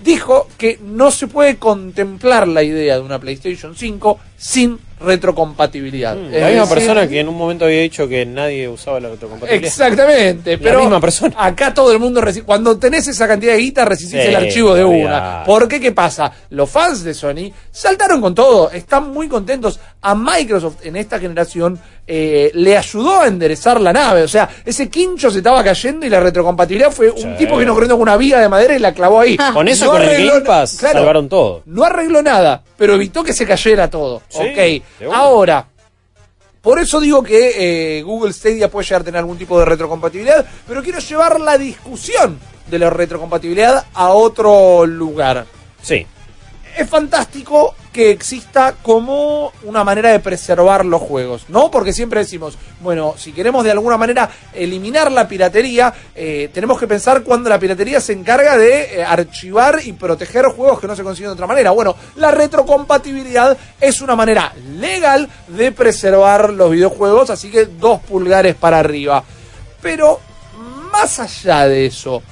dijo que no se puede contemplar la idea de una PlayStation 5 sin retrocompatibilidad. Mm, Es la misma decir, persona que en un momento había dicho que nadie usaba la retrocompatibilidad. Exactamente, La pero misma persona. acá todo el mundo cuando tenés esa cantidad de guita Sí, el archivo de una. ¿Por qué qué pasa? Los fans de Sony saltaron con todo, están muy contentos. A Microsoft en esta generación eh, le ayudó a enderezar la nave, o sea, ese quincho se estaba cayendo y la retrocompatibilidad fue un Sí. tipo que no corriendo con una viga de madera y la clavó ahí. Con eso, No con el Game Pass, claro, salvaron todo. no arregló nada, pero evitó que se cayera todo. Sí, ok, ahora, por eso digo que eh, Google Stadia puede llegar a tener algún tipo de retrocompatibilidad, pero quiero llevar la discusión de la retrocompatibilidad a otro lugar. Sí. Es fantástico que exista como una manera de preservar los juegos, ¿no? Porque siempre decimos, bueno, si queremos de alguna manera eliminar la piratería, eh, tenemos que pensar cuando la piratería se encarga de eh, archivar y proteger juegos que no se consiguen de otra manera. Bueno, la retrocompatibilidad es una manera legal de preservar los videojuegos, así que dos pulgares para arriba. Pero más allá de eso,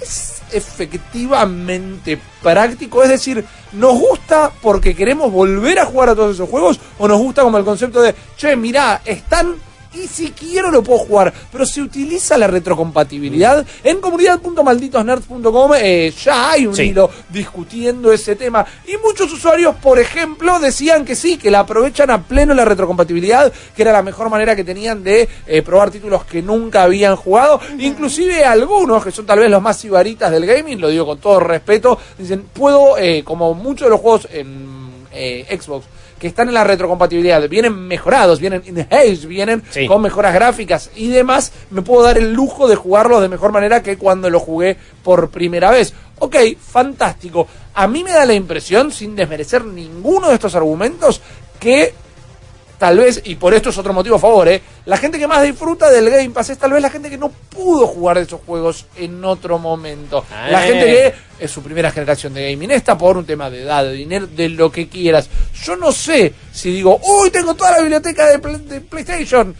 es efectivamente práctico. Es decir, ¿nos gusta porque queremos volver a jugar a todos esos juegos? ¿O nos gusta como el concepto de, che, mirá, están y si quiero lo puedo jugar? Pero se utiliza la retrocompatibilidad. En comunidad.malditosnerds.com eh, ya hay un Sí. hilo discutiendo ese tema. Y muchos usuarios, por ejemplo, decían que sí, que la aprovechan a pleno la retrocompatibilidad, que era la mejor manera que tenían de eh, probar títulos que nunca habían jugado. Inclusive algunos, que son tal vez los más sibaritas del gaming, lo digo con todo respeto, dicen, puedo, eh, como muchos de los juegos en eh, Xbox, que están en la retrocompatibilidad, vienen mejorados, vienen enhanced, vienen Sí. con mejoras gráficas y demás, me puedo dar el lujo de jugarlos de mejor manera que cuando lo jugué por primera vez. Ok, fantástico. A mí me da la impresión, sin desmerecer ninguno de estos argumentos, que tal vez, y por esto es otro motivo a favor, ¿eh? la gente que más disfruta del Game Pass es tal vez la gente que no pudo jugar de esos juegos en otro momento. La Eh. gente que es su primera generación de gaming, está por un tema de edad, de dinero, de lo que quieras. Yo no sé si digo, uy, tengo toda la biblioteca de PlayStation.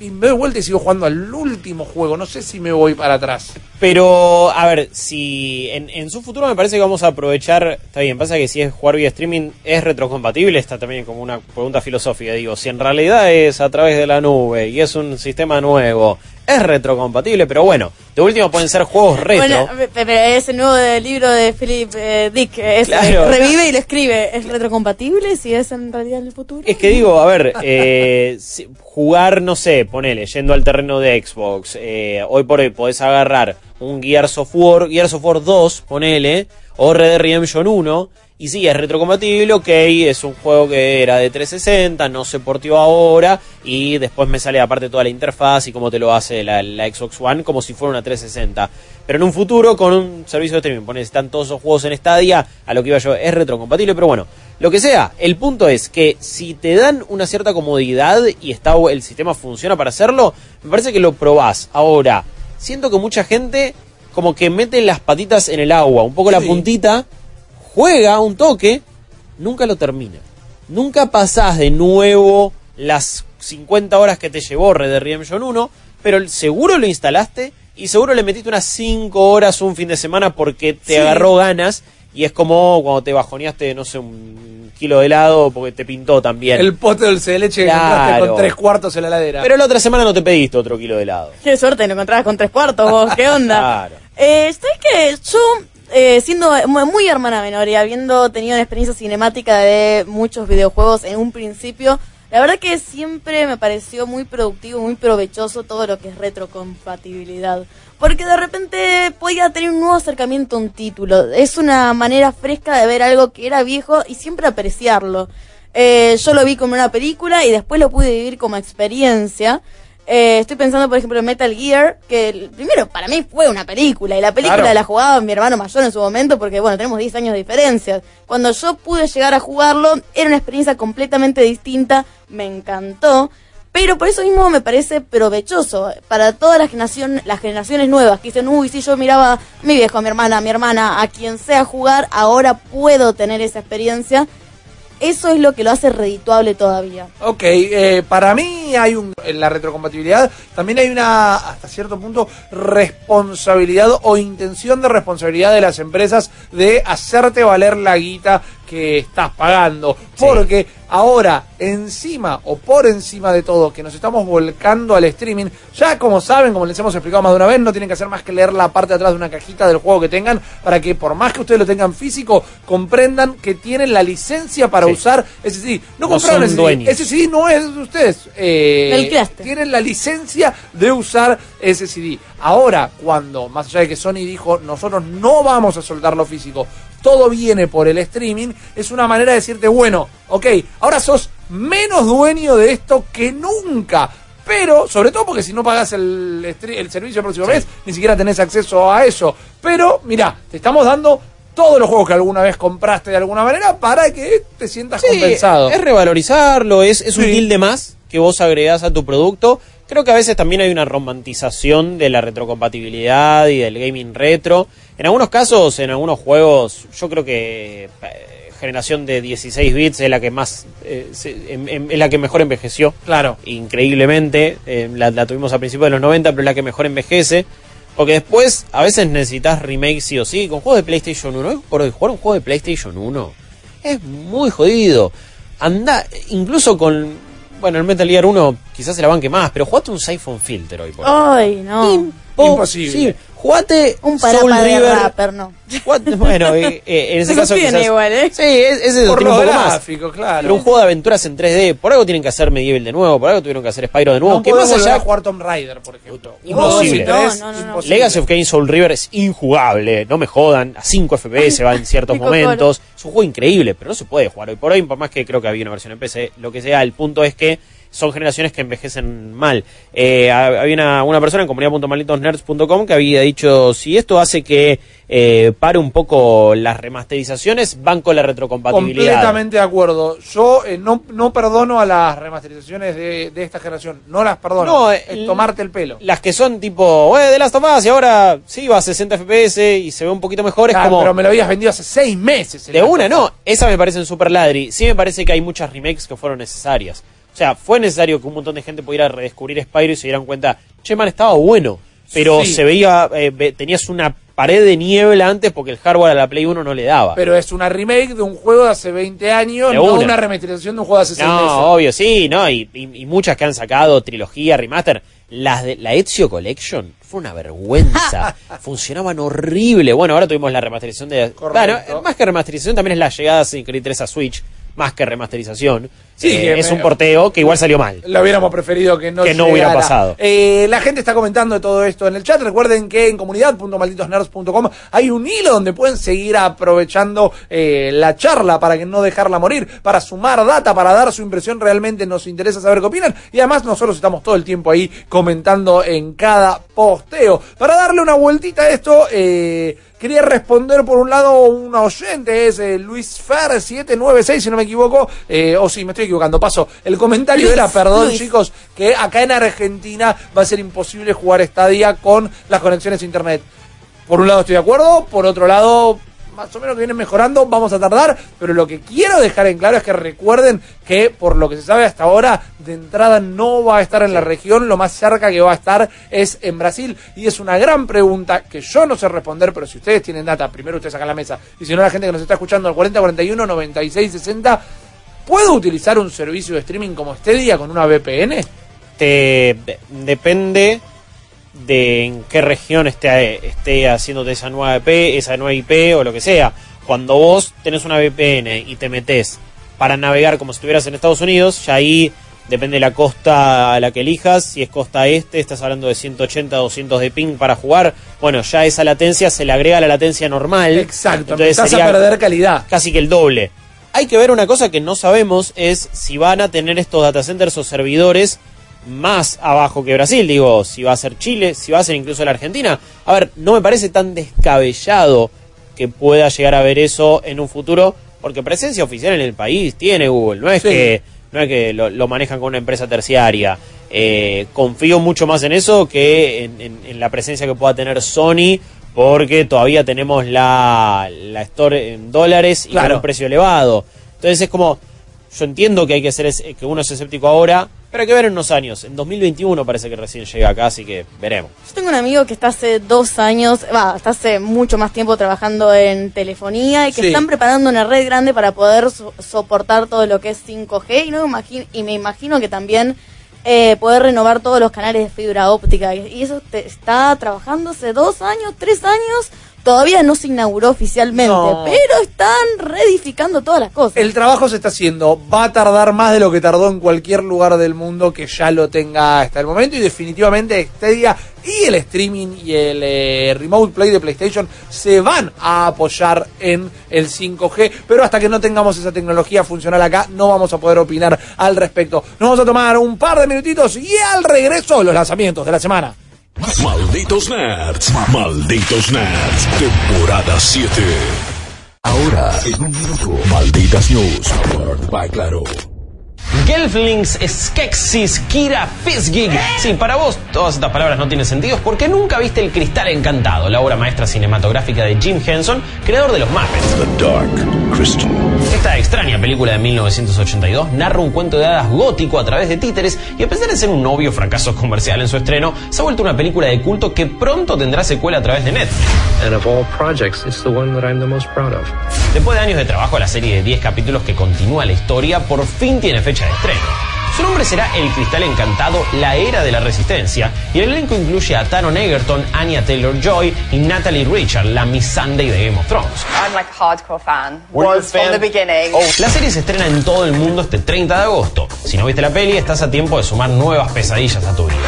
Y me doy vuelta y sigo jugando al último juego. No sé si me voy para atrás. Pero, a ver, si en, en su futuro me parece que vamos a aprovechar, está bien, pasa que si es jugar vía streaming es retrocompatible, está también como una pregunta filosófica, digo, si en realidad es a través de la nube y es un sistema nuevo, es retrocompatible, pero bueno, de último pueden ser juegos retro. Bueno, ese nuevo de- libro de Philip eh, Dick es, Claro. revive y lo escribe. ¿Es retrocompatible si es en realidad en el futuro? Es que digo, a ver, eh, jugar, no sé, ponele, yendo al terreno de Xbox, eh, hoy por hoy podés agarrar un Gears of War, Gears of War 2, ponele, o Red Dead Redemption 1, y sí, es retrocompatible, ok, es un juego que era de 360, no se portió ahora, y después me sale aparte toda la interfaz y cómo te lo hace la, la Xbox One, como si fuera una 360. Pero en un futuro, con un servicio de streaming, pones, están todos esos juegos en Stadia, a lo que iba yo, es retrocompatible, pero bueno, lo que sea, el punto es que si te dan una cierta comodidad y está el sistema funciona para hacerlo, me parece que lo probás. Ahora, siento que mucha gente como que mete las patitas en el agua, un poco la puntita, juega un toque, nunca lo termina. Nunca pasás de nuevo las 50 horas que te llevó Red Dead Redemption 1, pero seguro lo instalaste y seguro le metiste unas 5 horas un fin de semana porque te Sí. agarró ganas y es como cuando te bajoneaste, no sé, un kilo de helado porque te pintó también. El pote dulce de leche que Claro. compraste con tres cuartos en la heladera. Pero la otra semana no te pediste otro kilo de helado. Qué suerte, lo encontrabas con tres cuartos vos, ¿qué onda? Claro. Eh, ¿Sabes qué? Yo, eh, siendo mu- muy hermana menor y habiendo tenido una experiencia cinemática de muchos videojuegos en un principio, la verdad que siempre me pareció muy productivo, muy provechoso todo lo que es retrocompatibilidad. Porque de repente podía tener un nuevo acercamiento a un título. Es una manera fresca de ver algo que era viejo y siempre apreciarlo. Eh, yo lo vi como una película y después lo pude vivir como experiencia. Eh, estoy pensando, por ejemplo, en Metal Gear, que el- primero para mí fue una película, y la película Claro. la jugaba mi hermano mayor en su momento, porque bueno, tenemos 10 años de diferencia. Cuando yo pude llegar a jugarlo, era una experiencia completamente distinta, me encantó, pero por eso mismo me parece provechoso para todas las, generación, las generaciones nuevas que dicen, uy, si yo miraba a mi viejo, a mi hermana, a mi hermana, a quien sea jugar, ahora puedo tener esa experiencia. Eso es lo que lo hace redituable todavía. Ok, eh, para mí hay un en la retrocompatibilidad también hay una hasta cierto punto responsabilidad o intención de responsabilidad de las empresas de hacerte valer la guita que estás pagando, porque ahora encima o por encima de todo que nos estamos volcando al streaming, ya como saben, como les hemos explicado más de una vez, no tienen que hacer más que leer la parte de atrás de una cajita del juego que tengan para que por más que ustedes lo tengan físico, comprendan que tienen la licencia para Sí. usar ese CD. No, No compraron ese CD. Ese CD no es de ustedes. Eh, tienen la licencia de usar ese CD. Ahora, cuando, más allá de que Sony dijo, nosotros no vamos a soltar lo físico, todo viene por el streaming, es una manera de decirte, bueno, ok, ahora sos menos dueño de esto que nunca. Pero, sobre todo porque si no pagas el, el servicio el próximo mes, ni siquiera tenés acceso a eso. Pero, mira, te estamos dando todos los juegos que alguna vez compraste de alguna manera para que te sientas Sí, compensado. Es revalorizarlo, es, es un Sí. tilde más que vos agregás a tu producto. Creo que a veces también hay una romantización de la retrocompatibilidad y del gaming retro. En algunos casos, en algunos juegos, yo creo que eh, generación de 16 bits es la que más eh, se- em- em- es la que mejor envejeció. Claro. Increíblemente, eh, la, la tuvimos a principios de los 90, pero es la que mejor envejece. Porque después a veces necesitas remakes sí o sí. Con juegos de PlayStation 1, hoy por hoy, jugar un juego de PlayStation 1 es muy jodido. Anda, incluso con. Bueno, el Metal Gear 1 quizás se la banque más, pero jugate un Siphon Filter hoy por hoy. Ay, no. Imposible. Sí, jugate Un Soul River. rapper, no. Jugate- bueno, eh, eh, en ese Se caso quizás- igual, ¿eh? Sí, es- ese Por tiene un poco más. claro. Pero un juego de aventuras en 3D, por algo tienen que hacer Medieval de nuevo, por algo tuvieron que hacer Spyro de nuevo, No que más allá a jugar Tomb Raider, por ejemplo. Imposible. No, no, no, no. imposible. Legacy of Kain Soul River es injugable, no me jodan, a 5 FPS va en ciertos momentos. Es un juego increíble, pero no se puede jugar hoy por hoy, por más que creo que había una versión en PC, lo que sea, el punto es que son generaciones que envejecen mal. Eh, ha- había una, una persona en comunidad.malditosnerds.com que había dicho, si esto hace que eh, pare un poco las remasterizaciones, van con la retrocompatibilidad. Completamente de acuerdo. Yo eh, no, no perdono a las remasterizaciones de, de esta generación. No las perdono. No, es el- tomarte el pelo. Las que son tipo, eh, de Last of Us y ahora sí va a 60 FPS y se ve un poquito mejor, es como... Pero me lo habías vendido hace seis meses. De una, no. Us. Esa me parece en super ladri. Sí me parece que hay muchas remakes que fueron necesarias. O sea, fue necesario que un montón de gente pudiera redescubrir Spyro y se dieran cuenta, che, man, estaba bueno. Pero Sí. se veía, eh, tenías una pared de niebla antes porque el hardware a la Play 1 no le daba. Pero es una remake de un juego de hace 20 años, no una. remasterización de un juego de hace 6 meses. No, obvio, sí, ¿no? Y, y- y muchas que han sacado, trilogía, remaster. Las de, la Ezio Collection fue una vergüenza. Funcionaban horrible. Bueno, ahora tuvimos la remasterización de. Bueno, más que remasterización, también es la llegada de Assassin's Creed 3 a Switch. Más que remasterización. Sí, Eh, es un porteo que igual salió mal. Lo hubiéramos preferido que no Que no hubiera pasado. Eh, la gente está comentando de todo esto en el chat. Recuerden que en comunidad.malditosnerds.com hay un hilo donde pueden seguir aprovechando eh, la charla para que no dejarla morir, para sumar data, para dar su impresión. Realmente nos interesa saber qué opinan. Y además nosotros estamos todo el tiempo ahí comentando en cada posteo. Para darle una vueltita a esto, Quería responder por un lado un oyente, es Luis Fer 796, si no me equivoco, o si me estoy equivocando, paso. El comentario Luis, era, perdón Luis. chicos, que acá en Argentina va a ser imposible jugar Stadia con las conexiones a internet. Por un lado estoy de acuerdo, por otro lado más o menos que vienen mejorando, vamos a tardar, pero lo que quiero dejar en claro es que recuerden que por lo que se sabe hasta ahora, de entrada no va a estar en la región, lo más cerca que va a estar es en Brasil, y es una gran pregunta que yo no sé responder, pero si ustedes tienen data, primero ustedes sacan la mesa, y si no la gente que nos está escuchando al 4041 96 60, ¿puedo utilizar un servicio de streaming como Stadia con una VPN? Te, de- depende de en qué región esté, esté haciéndote esa nueva IP, esa nueva IP o lo que sea. Cuando vos tenés una VPN y te metés para navegar como si estuvieras en Estados Unidos, ya ahí depende de la costa a la que elijas. Si es costa este, estás hablando de 180, 200 de ping para jugar. Bueno, ya esa latencia se le agrega a la latencia normal. Exacto, Entonces a sería perder calidad. Casi que el doble. Hay que ver una cosa que no sabemos es si van a tener estos data centers o servidores más abajo que Brasil. Digo, si va a ser Chile, si va a ser incluso la Argentina. A ver, no me parece tan descabellado que pueda llegar a ver eso en un futuro, porque presencia oficial en el país tiene Google. No es Sí. que no es que lo, lo manejan con una empresa terciaria. Eh, confío mucho más en eso que en, en- en la presencia que pueda tener Sony, porque todavía tenemos la, la store en dólares y Claro. con un precio elevado. Entonces es como, yo entiendo que hay que ser es- que uno es escéptico ahora, pero hay que ver en unos años. En 2021 parece que recién llega acá, así que veremos. Yo tengo un amigo que está hace dos años, va, está hace mucho más tiempo trabajando en telefonía y que Sí. están preparando una red grande para poder so- soportar todo lo que es 5G y, no me imagino, y me imagino que también eh, poder renovar todos los canales de fibra óptica. Y eso te- está trabajando hace dos años, tres años. Todavía no se inauguró oficialmente, No. pero están reedificando todas las cosas. El trabajo se está haciendo, va a tardar más de lo que tardó en cualquier lugar del mundo que ya lo tenga hasta el momento y definitivamente Stadia y el streaming y el eh, remote play de PlayStation se van a apoyar en el 5G, pero hasta que no tengamos esa tecnología funcional acá no vamos a poder opinar al respecto. Nos vamos a tomar un par de minutitos y al regreso los lanzamientos de la semana. Malditos Nerds, Malditos Nerds, temporada 7. Ahora, en un minuto, Malditas News, powered by Claro. Gelflings, Skeksis, Kira, Fizzgig. Sí, para vos todas estas palabras no tienen sentido porque nunca viste El Cristal Encantado, la obra maestra cinematográfica de Jim Henson, creador de los Muppets. The Dark Crystal. Esta extraña película de 1982 narra un cuento de hadas gótico a través de títeres y a pesar de ser un obvio fracaso comercial en su estreno, se ha vuelto una película de culto que pronto tendrá secuela a través de Netflix. Después de años de trabajo, la serie de 10 capítulos que continúa la historia por fin tiene fecha de estreno. Su nombre será El Cristal Encantado, la era de la resistencia, y el elenco incluye a Taron Egerton, Anya Taylor-Joy y Natalie Richard, la Miss Sunday de Game of Thrones. I'm like a hardcore fan. From the beginning. La serie se estrena en todo el mundo este 30 de agosto. Si no viste la peli, estás a tiempo de sumar nuevas pesadillas a tu vida.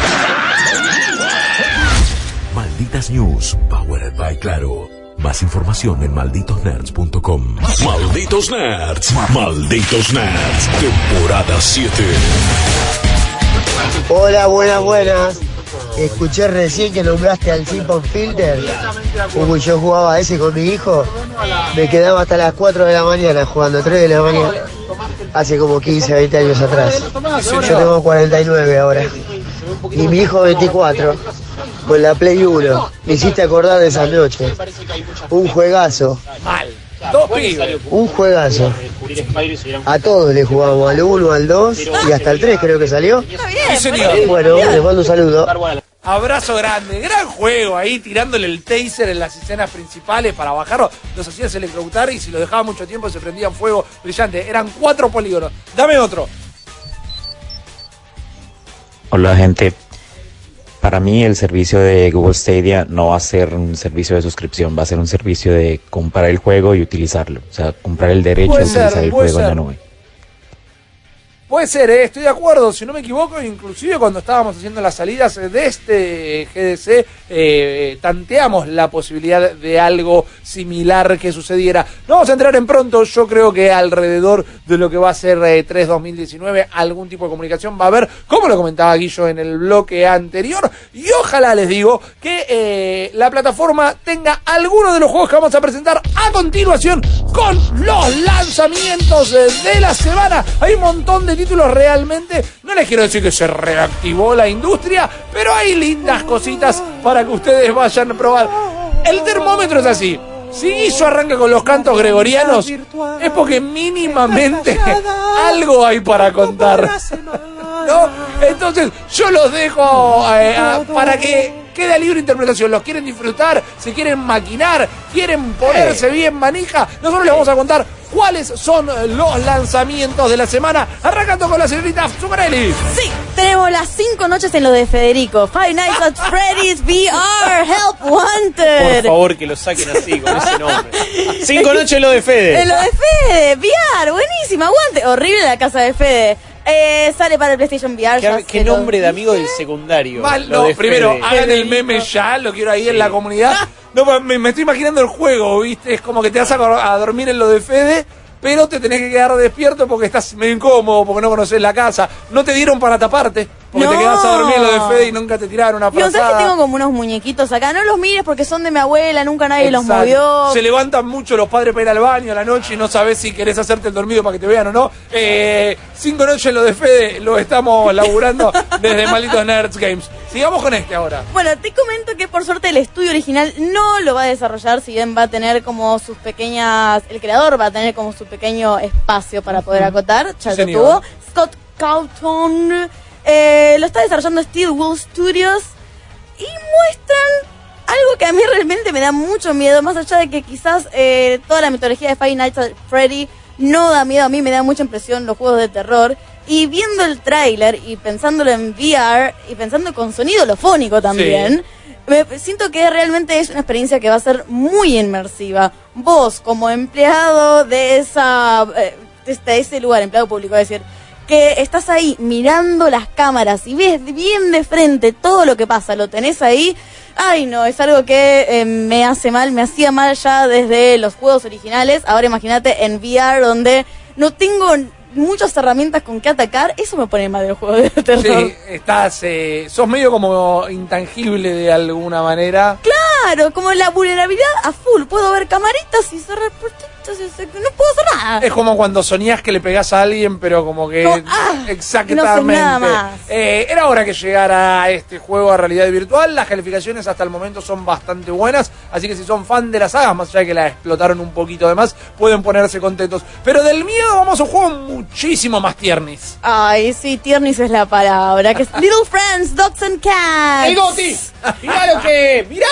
Malditas News, powered by Claro. Más información en malditosnerds.com. Malditos Nerds, Malditos Nerds, temporada 7. Hola, buenas, buenas. Escuché recién que nombraste al Simple Filter. Como yo jugaba a ese con mi hijo, me quedaba hasta las 4 de la mañana jugando, 3 de la mañana. Hace como 15, 20 años atrás. Yo tengo 49 ahora. Y mi hijo 24. Con la Play 1. Me hiciste acordar de esa noche. Un juegazo. Mal. Dos pibes. Un juegazo. A todos le jugamos, al 1, al 2 y hasta el 3 creo que salió. Sí, señor. Bueno, les mando un saludo. Abrazo grande, gran juego ahí tirándole el taser en las escenas principales para bajarlo. Los hacías electrocutar y si lo dejaba mucho tiempo se prendían fuego brillante. Eran cuatro polígonos. Dame otro. Hola gente, para mí el servicio de Google Stadia no va a ser un servicio de suscripción, va a ser un servicio de comprar el juego y utilizarlo. O sea, comprar el derecho a utilizar ser, el juego en la nube. Puede ser, eh, estoy de acuerdo, si no me equivoco, inclusive cuando estábamos haciendo las salidas de este GDC, eh, tanteamos la posibilidad de algo similar que sucediera. No vamos a entrar en pronto, yo creo que alrededor de lo que va a ser eh, 3 2019, algún tipo de comunicación va a haber, como lo comentaba Guillo en el bloque anterior, y ojalá les digo que eh, la plataforma tenga alguno de los juegos que vamos a presentar a continuación con los lanzamientos eh, de la semana. Hay un montón de títulos realmente. No les quiero decir que se reactivó la industria, pero hay lindas cositas para que ustedes vayan a probar. El termómetro es así. Si Guillo arranca con los cantos gregorianos, es porque mínimamente algo hay para contar. ¿No? Entonces, yo los dejo eh, a- para que quede a libre interpretación. ¿Los quieren disfrutar? ¿Se quieren maquinar? ¿Quieren ponerse bien manija? Nosotros les vamos a contar cuáles son los lanzamientos de la semana. Arrancando con la señorita Zuccarelli. Sí, tenemos las cinco noches en lo de Federico. Five Nights at Freddy's VR, Help Wanted. Por favor, que lo saquen así, con ese nombre. Cinco noches lo de Fede. En lo de Fede, VR, buenísima, aguante. Horrible la casa de Fede. Eh, sale para el PlayStation VR. ¿Qué, qué se lo nombre de amigo del secundario? Mal, no, de primero Fede. hagan el meme ya, lo quiero ahí en la comunidad. No, me, me estoy imaginando el juego, ¿viste? Es como que te vas a, a dormir en lo de Fede, pero te tenés que quedar despierto porque estás medio incómodo, porque no conoces la casa. No te dieron para taparte, porque te No. quedás a dormir lo de Fede y nunca te tiraron una Y ¿sabes que tengo como unos muñequitos acá? No los mires porque son de mi abuela, nunca nadie los movió. Se levantan mucho los padres para ir al baño a la noche y no sabes si querés hacerte el dormido para que te vean o no. Eh, cinco noches lo de Fede lo estamos laburando desde Malditos Nerds Games. Sigamos con este ahora. Bueno, te comento que por suerte el estudio original no lo va a desarrollar, si bien va a tener como sus pequeñas, el creador va a tener como su pequeño espacio para poder acotar, ya lo señor. tuvo. Scott Cawthon eh, lo está desarrollando Steel Wool Studios y muestran algo que a mí realmente me da mucho miedo, más allá de que quizás eh, toda la mitología de Five Nights at Freddy no da miedo, a mí me da mucha impresión los juegos de terror. Y viendo el tráiler y pensándolo en VR y pensando con sonido lofónico también, me siento que realmente es una experiencia que va a ser muy inmersiva. Vos, como empleado de esa eh, de ese lugar, empleado público, es decir, que estás ahí mirando las cámaras y ves bien de frente todo lo que pasa, lo tenés ahí. Ay, no, es algo que eh, me hace mal, me hacía mal ya desde los juegos originales. Ahora imagínate en VR donde no tengo muchas herramientas con que atacar, eso me pone mal del juego de terror. Sí, estás, eh, sos medio como intangible de alguna manera. Claro, como la vulnerabilidad a full. Puedo ver camaritas y cerrar puertitas y se- no puedo hacer nada. Es como cuando soñás que le pegás a alguien, pero como que. Ah, exactamente. no sé nada más. Eh, era hora que llegara este juego a realidad virtual. Las calificaciones hasta el momento son bastante buenas. Así que si son fan de la saga, más allá de que la explotaron un poquito de más, pueden ponerse contentos. Pero del miedo vamos a un juego muchísimo más tiernis. Ay, sí, tiernis es la palabra. Que es Little Friends, Dogs and Cats. ¡El Goti! ¡Mirá lo que! ¡Mirá!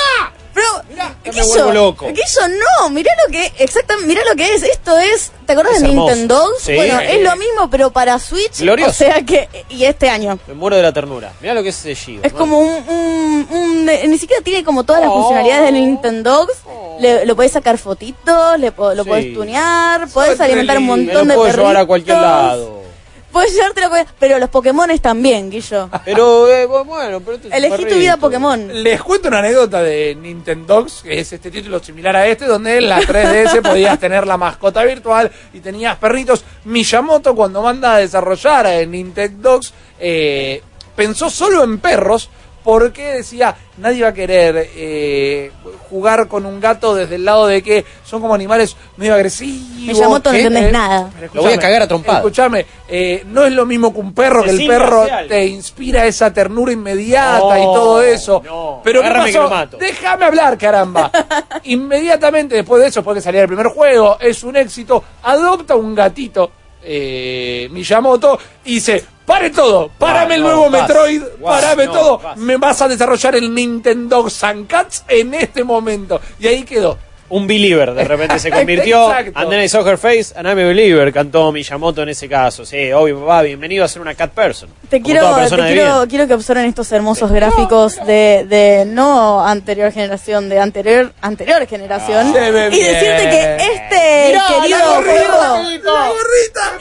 Pero, Ya me vuelvo loco. Guillo, no, mirá lo que, exactamente, mirá lo que es. Esto es, ¿te acuerdas Es de hermoso. Nintendo? Sí. Bueno, es lo mismo, pero para Switch. Glorioso. O sea que, y este año. Me muero de la ternura. Mirá lo que es ese. Es como un, un- un- ni siquiera tiene como todas las Oh. funcionalidades del Nintendo. Le, lo podés sacar fotitos, le, lo Sí. podés tunear, podés alimentar un feliz. Me montón lo de puedo llevar a perritos. cualquier lado. Podés llevártelo, a- pero los Pokémones también, Guillo. Pero, eh, bueno, pero... este Elegí tu vida Pokémon. Les cuento una anécdota de Nintendox, que es este título similar a este, donde en la 3DS podías tener la mascota virtual y tenías perritos. Miyamoto, cuando manda a desarrollar en Nintendox, eh, pensó solo en perros por qué decía nadie va a querer eh, jugar con un gato desde el lado de que son como animales medio agresivos. Miyamoto no que, entendés eh, nada. Lo voy a cagar a trompada. Escúchame, eh, no es lo mismo que un perro, que el perro te inspira esa ternura inmediata y No, todo eso. no. Pero ¿qué que pasó? lo mato. Déjame hablar, caramba. Inmediatamente después de eso, después que saliera el primer juego, es un éxito, adopta un gatito, eh, Miyamoto, y dice, pare todo, parame el nuevo Metroid, vas, parame no, todo, vas. me vas a desarrollar el Nintendo Cats en este momento. Y ahí quedó. Un believer, de repente se convirtió. And then I saw her face, and I'm a believer, cantó Miyamoto en ese caso. Sí, obvio, papá, bienvenido a ser una cat person. Te quiero, te quiero, que observen estos hermosos gráficos de, de no anterior generación, de anterior anterior generación. Ve y bien. decirte que este Mirá, querido la gorrita, juego. la gorrita.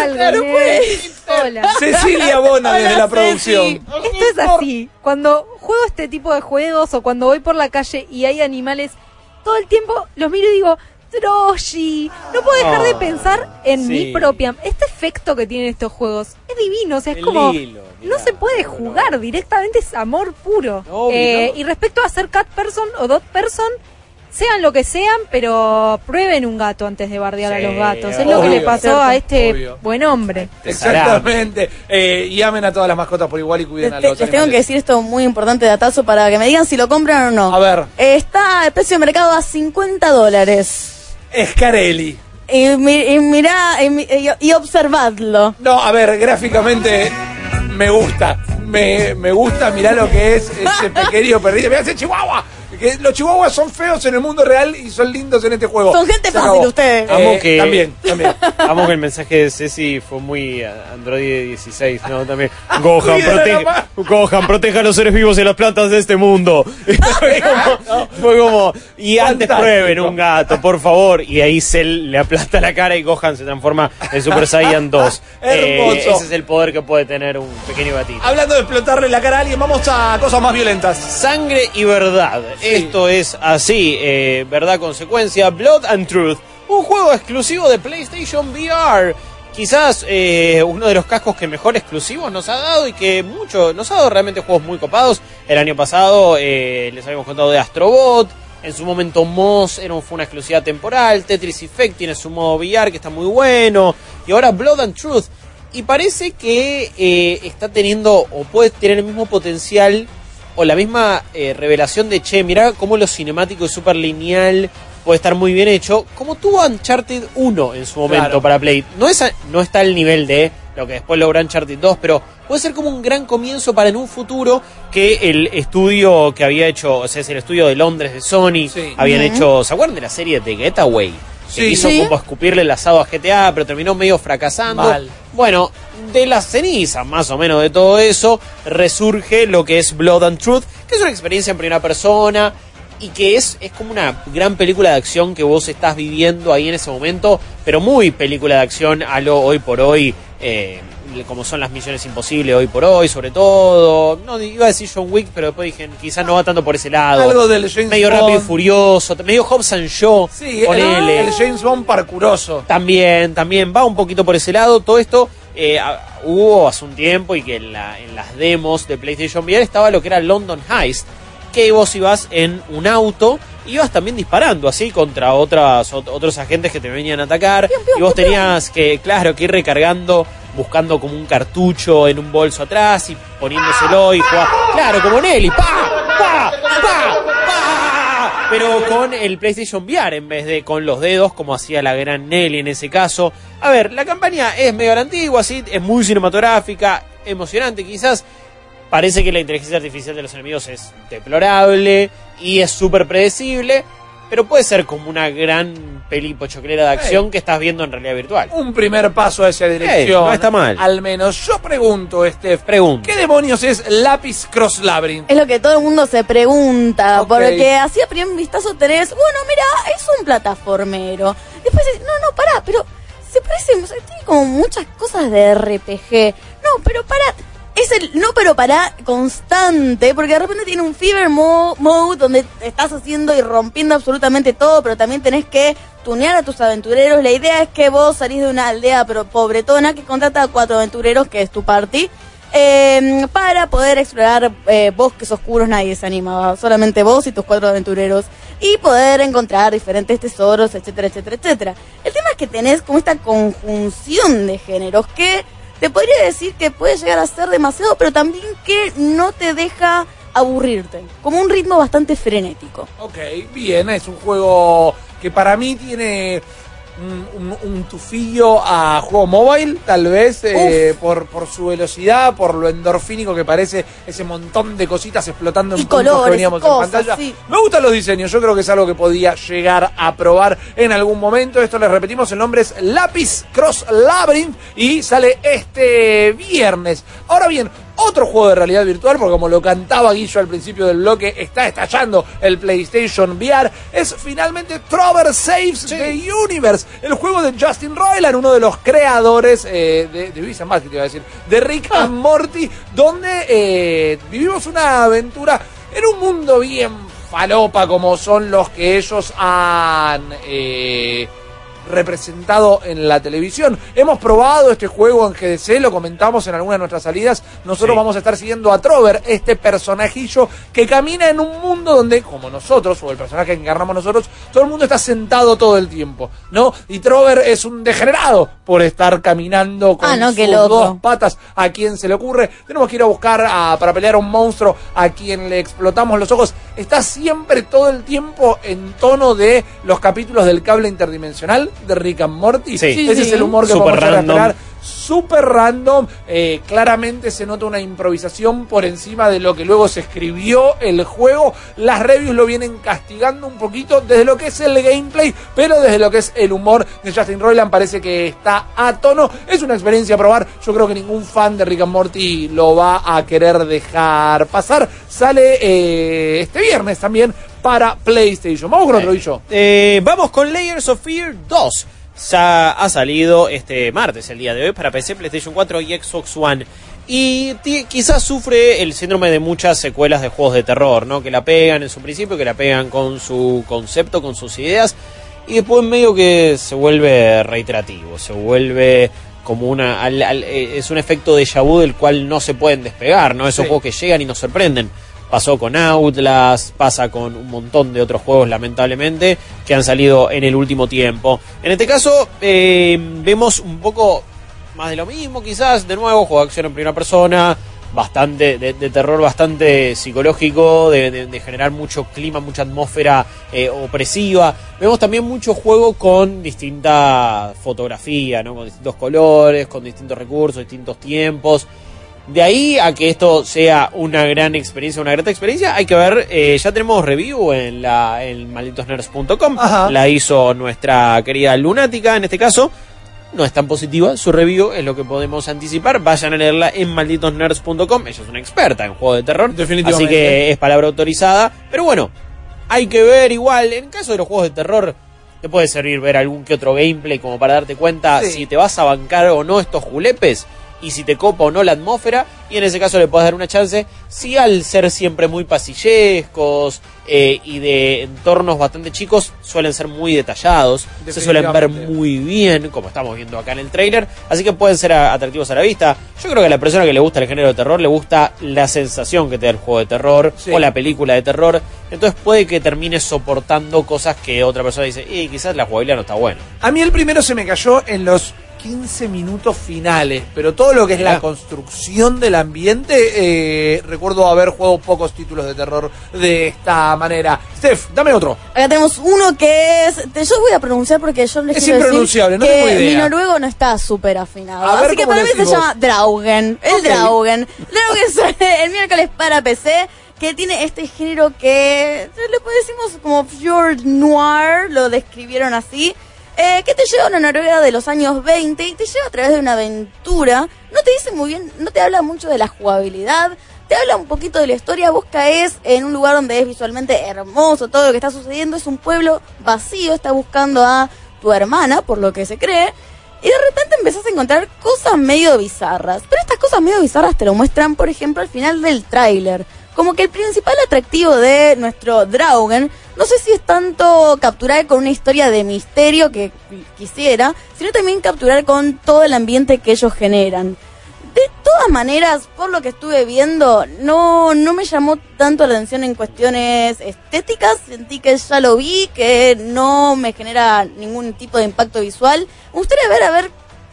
Algo, Ned. Hola. Cecilia Bona desde la producción. Esto es así. Cuando juego este tipo de juegos o cuando voy por la calle y hay animales, todo el tiempo los miro y digo, Troshi. No puedo dejar de Ah, pensar en sí. mi propia. Este efecto que tienen estos juegos es divino. O sea, es El como. hilo, no se puede jugar directamente, es amor puro. Obvio, Eh, ¿no? Y respecto a ser cat person o dot person, sean lo que sean, pero prueben un gato antes de bardear a los gatos. Es lo que le pasó a este obvio. buen hombre. Exactamente. Eh, y amen a todas las mascotas por igual y cuiden Les, a te- los les tengo que decir esto muy importante de datazo para que me digan si lo compran o no. A ver, está el precio de mercado a 50 dólares. Scarelli. Y, mi- y mirá, y, mi- y- y observadlo. No, a ver, gráficamente me gusta. Me, me gusta, mirá lo que es ese pequeño perrito. Mirá ese chihuahua. Que los chihuahuas son feos en el mundo real y son lindos en este juego. Son gente Se fácil acabó. ustedes. Eh, Amo que- También, también. Amo que el mensaje de Ceci fue muy eh, Android 16, ¿no? También. Gohan, protege, Gohan, proteja a los seres vivos y las plantas de este mundo. fue, como, fue como, y antes Fantástico. prueben un gato, por favor. Y ahí Cell le aplasta la cara y Gohan se transforma en Super Saiyan 2. Hermoso. Eh, ese es el poder que puede tener un pequeño gatito. Hablando de explotarle la cara a alguien, vamos a cosas más violentas. Sangre y verdad. Esto es así, eh, verdad consecuencia. Blood and Truth, un juego exclusivo de PlayStation VR. Quizás eh, uno de los cascos que mejor exclusivos nos ha dado y que mucho nos ha dado realmente juegos muy copados. El año pasado eh, les habíamos contado de Astrobot. En su momento Moss era, un- fue una exclusiva temporal. Tetris Effect tiene su modo VR que está muy bueno. Y ahora Blood and Truth. Y parece que está teniendo o puede tener el mismo potencial o la misma eh, revelación de che, mirá cómo lo cinemático es súper lineal, puede estar muy bien hecho, como tuvo Uncharted 1 en su momento Claro. para Play. No, es a- no está al nivel de lo que después logró Uncharted 2, pero puede ser como un gran comienzo para en un futuro que el estudio que había hecho, o sea, es el estudio de Londres de Sony, Sí. habían hecho, ¿se acuerdan de la serie de Getaway? Que Sí. quiso Sí. como escupirle el asado a GTA, pero terminó medio fracasando. Mal. Bueno, de las cenizas más o menos de todo eso, resurge lo que es Blood and Truth, que es una experiencia en primera persona y que es, es como una gran película de acción que vos estás viviendo ahí en ese momento, pero muy película de acción a lo hoy por hoy, eh, como son las misiones imposibles hoy por hoy, sobre todo. No iba a decir John Wick, pero después dije, quizás no va tanto por ese lado. Algo del James medio Bond. rápido y furioso, medio Hobbs and Shaw. Sí, el, ponele. el James Bond parcuroso. También, también va un poquito por ese lado. Todo esto eh, hubo hace un tiempo y que en, la- en las demos de PlayStation VR estaba lo que era London Heist, que vos ibas en un auto, ibas también disparando así contra otras, ot- otros agentes que te venían a atacar y vos tenías que, claro, que ir recargando, buscando como un cartucho en un bolso atrás y poniéndoselo y jugar, claro, como Nelly, pa, pa, pa, pa, pero con el PlayStation VR en vez de con los dedos como hacía la gran Nelly en ese caso. A ver, la campaña es medio antigua, sí, es muy cinematográfica, emocionante quizás. Parece que la inteligencia artificial de los enemigos es deplorable y es súper predecible, pero puede ser como una gran peli pochoclera de acción que estás viendo en realidad virtual. Un primer paso a esa dirección. No está mal. Al menos. Yo pregunto, Steph. Pregunto. ¿Qué demonios es Lápiz Cross Labyrinth? Es lo que todo el mundo se pregunta, porque así a primer vistazo tenés, bueno, mira, es un plataformero. Después dices, no, no, pará, pero se parece, tiene como muchas cosas de RPG. No, pero pará, es el no, pero pará constante, porque de repente tiene un Fever mo- Mode donde estás haciendo y rompiendo absolutamente todo, pero también tenés que tunear a tus aventureros. La idea es que vos salís de una aldea pero pobretona que contrata a cuatro aventureros, que es tu party. eh, para poder explorar eh, bosques oscuros nadie se animaba, solamente vos y tus cuatro aventureros y poder encontrar diferentes tesoros, etcétera, etcétera, etcétera. El tema es que tenés como esta conjunción de géneros que te podría decir que puede llegar a ser demasiado, pero también que no te deja aburrirte, como un ritmo bastante frenético. Ok, bien, es un juego que para mí tiene un, un- un tufillo a juego móvil, tal vez, eh, por, por su velocidad, por lo endorfínico que parece ese montón de cositas explotando en Y colores, que veníamos cosas, en pantalla. sí. Me gustan los diseños, yo creo que es algo que podía llegar a probar en algún momento. Esto les repetimos, el nombre es Lápiz Cross Labyrinth y sale este viernes. Ahora bien, otro juego de realidad virtual, porque como lo cantaba Guillo al principio del bloque, está estallando el PlayStation VR, es finalmente Trover Saves the Universe, el juego de Justin Roiland, uno de los creadores eh, de, de Visa más que te iba a decir, de Rick and Morty, donde eh, vivimos una aventura en un mundo bien falopa como son los que ellos han eh, representado en la televisión. Hemos probado este juego en GDC, lo comentamos en alguna de nuestras salidas. Nosotros Sí. vamos a estar siguiendo a Trover, este personajillo que camina en un mundo donde, como nosotros, o el personaje que encarnamos nosotros, todo el mundo está sentado todo el tiempo, ¿no? Y Trover es un degenerado por estar caminando con Ah, no, sus loco. dos patas a quien se le ocurre. Tenemos que ir a buscar a- para pelear a un monstruo a quien le explotamos los ojos. Está siempre todo el tiempo en tono de los capítulos del cable interdimensional de Rick and Morty. Sí. Ese Sí, es el humor que Súper podemos random. esperar. Súper random. Eh, claramente se nota una improvisación por encima de lo que luego se escribió el juego. Las reviews lo vienen castigando un poquito desde lo que es el gameplay, pero desde lo que es el humor de Justin Roiland parece que está a tono. Es una experiencia a probar. Yo creo que ningún fan de Rick and Morty lo va a querer dejar pasar. Sale eh, este viernes también para PlayStation. Vamos con otro bicho. Eh, vamos con Layers of Fear 2. Ya ha salido este martes, el día de hoy, para PC, PlayStation 4 y Xbox One. Y quizás sufre el síndrome de muchas secuelas de juegos de terror, ¿no? Que la pegan en su principio, que la pegan con su concepto, con sus ideas. Y después medio que se vuelve reiterativo, se vuelve como una... al- al- eh, es un efecto de vu del cual no se pueden despegar, ¿no? Esos Sí. juegos que llegan y nos sorprenden. Pasó con Outlast, pasa con un montón de otros juegos, lamentablemente, que han salido en el último tiempo. En este caso, eh, vemos un poco más de lo mismo, quizás, de nuevo, juego de acción en primera persona, bastante de, terror bastante psicológico, de generar mucho clima, mucha atmósfera eh, opresiva. Vemos también mucho juego con distinta fotografía, ¿no? con distintos colores, con distintos recursos, distintos tiempos. De ahí a que esto sea una gran experiencia, una grata experiencia, hay que ver, eh, ya tenemos review en la en malditosnerds.com, Ajá. la hizo nuestra querida Lunática en este caso, no es tan positiva, su review es lo que podemos anticipar, vayan a leerla en malditosnerds.com, ella es una experta en juego de terror, Definitivamente. así que es palabra autorizada, pero bueno, hay que ver igual, en caso de los juegos de terror, te puede servir ver algún que otro gameplay como para darte cuenta Sí. si te vas a bancar o no estos julepes y si te copa o no la atmósfera y en ese caso le puedes dar una chance si al ser siempre muy pasillescos eh, y de entornos bastante chicos suelen ser muy detallados se suelen ver muy bien como estamos viendo acá en el trailer así que pueden ser atractivos a la vista. Yo creo que a la persona que le gusta el género de terror le gusta la sensación que te da el juego de terror Sí. o la película de terror entonces puede que termine soportando cosas que otra persona dice y quizás la jugabilidad no está buena A mí el primero se me cayó en los 15 minutos finales, pero todo lo que es la Mirá. construcción del ambiente, eh, recuerdo haber jugado pocos títulos de terror de esta manera. Steph, dame otro. Acá tenemos uno que es. te- yo voy a pronunciar porque yo les Es quiero decir impronunciable, no que tengo idea. mi noruego no está súper afinado. A Así que para mí se vos. llama Draugen. El Ok. Draugen. Draugen el miércoles para PC. Que tiene este género que le decimos como Fjord Noir, lo describieron así. Eh, que te lleva a una Noruega de los años 20 y te lleva a través de una aventura. No te dice muy bien, no te habla mucho de la jugabilidad, te habla un poquito de la historia. Vos caes en un lugar donde es visualmente hermoso, todo lo que está sucediendo es un pueblo vacío, está buscando a tu hermana, por lo que se cree. Y de repente empezás a encontrar cosas medio bizarras. Pero estas cosas medio bizarras te lo muestran, por ejemplo, al final del tráiler. Como que el principal atractivo de nuestro Draugen, no sé si es tanto capturar con una historia de misterio que quisiera, sino también capturar con todo el ambiente que ellos generan. De toda todas maneras, por lo que estuve viendo, no, no me llamó tanto la atención en cuestiones estéticas. Sentí que ya lo vi, que no me genera ningún tipo de impacto visual. Me gustaría ver a ver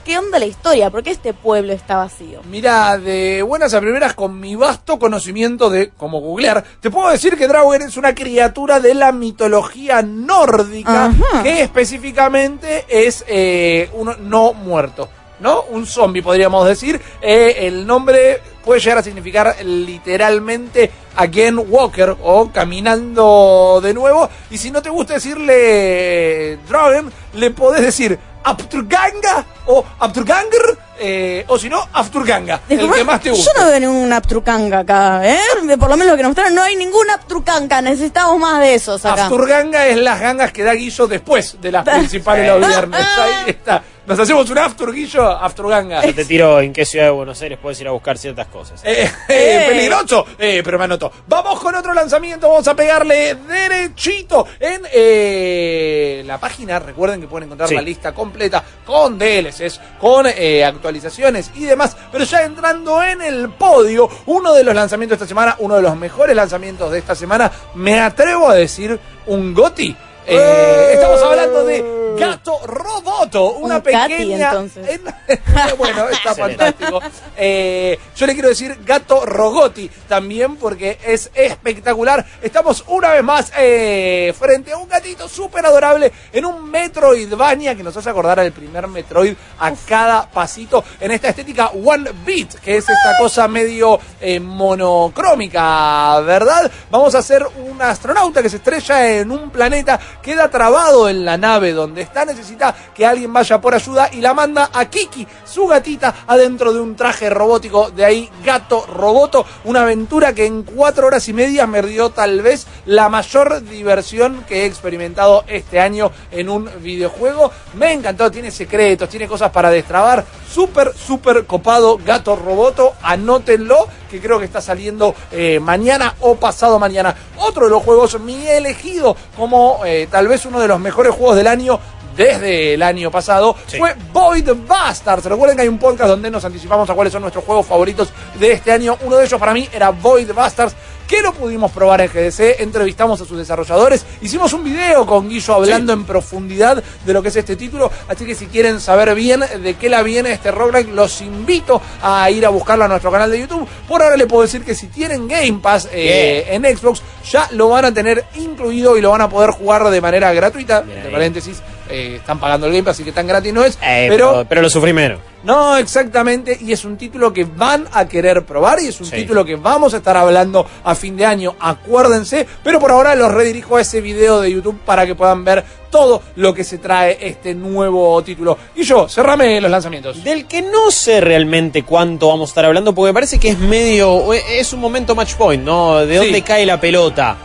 qué onda la historia, porque este pueblo está vacío. Mira, de buenas a primeras, con mi vasto conocimiento de cómo googlear, te puedo decir que Draugr es una criatura de la mitología nórdica Ajá. que específicamente es eh, uno no muerto. ¿No? Un zombie, podríamos decir. Eh, el nombre puede llegar a significar literalmente again walker o caminando de nuevo. Y si no te gusta decirle Dragon, le podés decir Abdurganga? Oh, or Abdurgangar eh, o si no Afturganga, el que más te guste. Yo no veo ningún Aptrucanga acá, ¿eh? Por lo menos lo que nos mostraron, no hay ningún Aptrucanga. Necesitamos más de esos acá. Afturganga es las gangas que da Guillo después de las principales los viernes. Ahí está. Nos hacemos un after, Guillo, Afturganga. Yo te tiro en qué ciudad de Buenos Aires puedes ir a buscar ciertas cosas. Eh, eh, peligroso, eh, pero me anotó. Vamos con otro lanzamiento, vamos a pegarle derechito en eh, la página. Recuerden que pueden encontrar Sí. la lista completa con DLCs, con eh, actualizaciones y demás. Pero ya entrando en el podio, uno de los lanzamientos de esta semana, uno de los mejores lanzamientos de esta semana, me atrevo a decir un GOTI. Eh, estamos hablando de Gato Roboto, una Un pequeña. entonces. bueno, está fantástico. Eh, yo le quiero decir Gato Rogoti también porque es espectacular. Estamos una vez más eh, frente a un gatito súper adorable en un Metroidvania que nos hace acordar al primer Metroid a cada pasito en esta estética One Beat, que es esta cosa medio eh, monocrómica, ¿verdad? Vamos a hacer un astronauta que se estrella en un planeta, queda trabado en la nave donde está, necesita que alguien vaya por ayuda y la manda a Kiki, su gatita, adentro de un traje robótico, de ahí Gato Roboto, una aventura que en cuatro horas y media me dio tal vez la mayor diversión que he experimentado este año en un videojuego. Me encantó, tiene secretos, tiene cosas para destrabar, súper, súper copado Gato Roboto, anótenlo, que creo que está saliendo eh, mañana o pasado mañana. Otro de los juegos mi elegido como eh, tal vez uno de los mejores juegos del año desde el año pasado fue Void Bastards. Recuerden que hay un podcast donde nos anticipamos a cuáles son nuestros juegos favoritos de este año. Uno de ellos para mí era Void Bastards. Que lo pudimos probar en GDC, entrevistamos a sus desarrolladores, hicimos un video con Guillo hablando en profundidad de lo que es este título, así que si quieren saber bien de qué la viene este roguelike, los invito a ir a buscarlo a nuestro canal de YouTube. Por ahora le puedo decir que si tienen Game Pass eh, en Xbox, ya lo van a tener incluido y lo van a poder jugar de manera gratuita, entre paréntesis, eh, están pagando el Game Pass, así que tan gratis no es, Eh, pero pero, pero lo sufrí menos. no, exactamente, y es un título que van a querer probar y es un Sí. título que vamos a estar hablando a fin de año, acuérdense, pero por ahora los redirijo a ese video de YouTube para que puedan ver todo lo que se trae este nuevo título. Y yo, cerrame los lanzamientos. Del que no sé realmente cuánto vamos a estar hablando, porque me parece que es medio. Es un momento match point, ¿no? De dónde Sí. cae la pelota.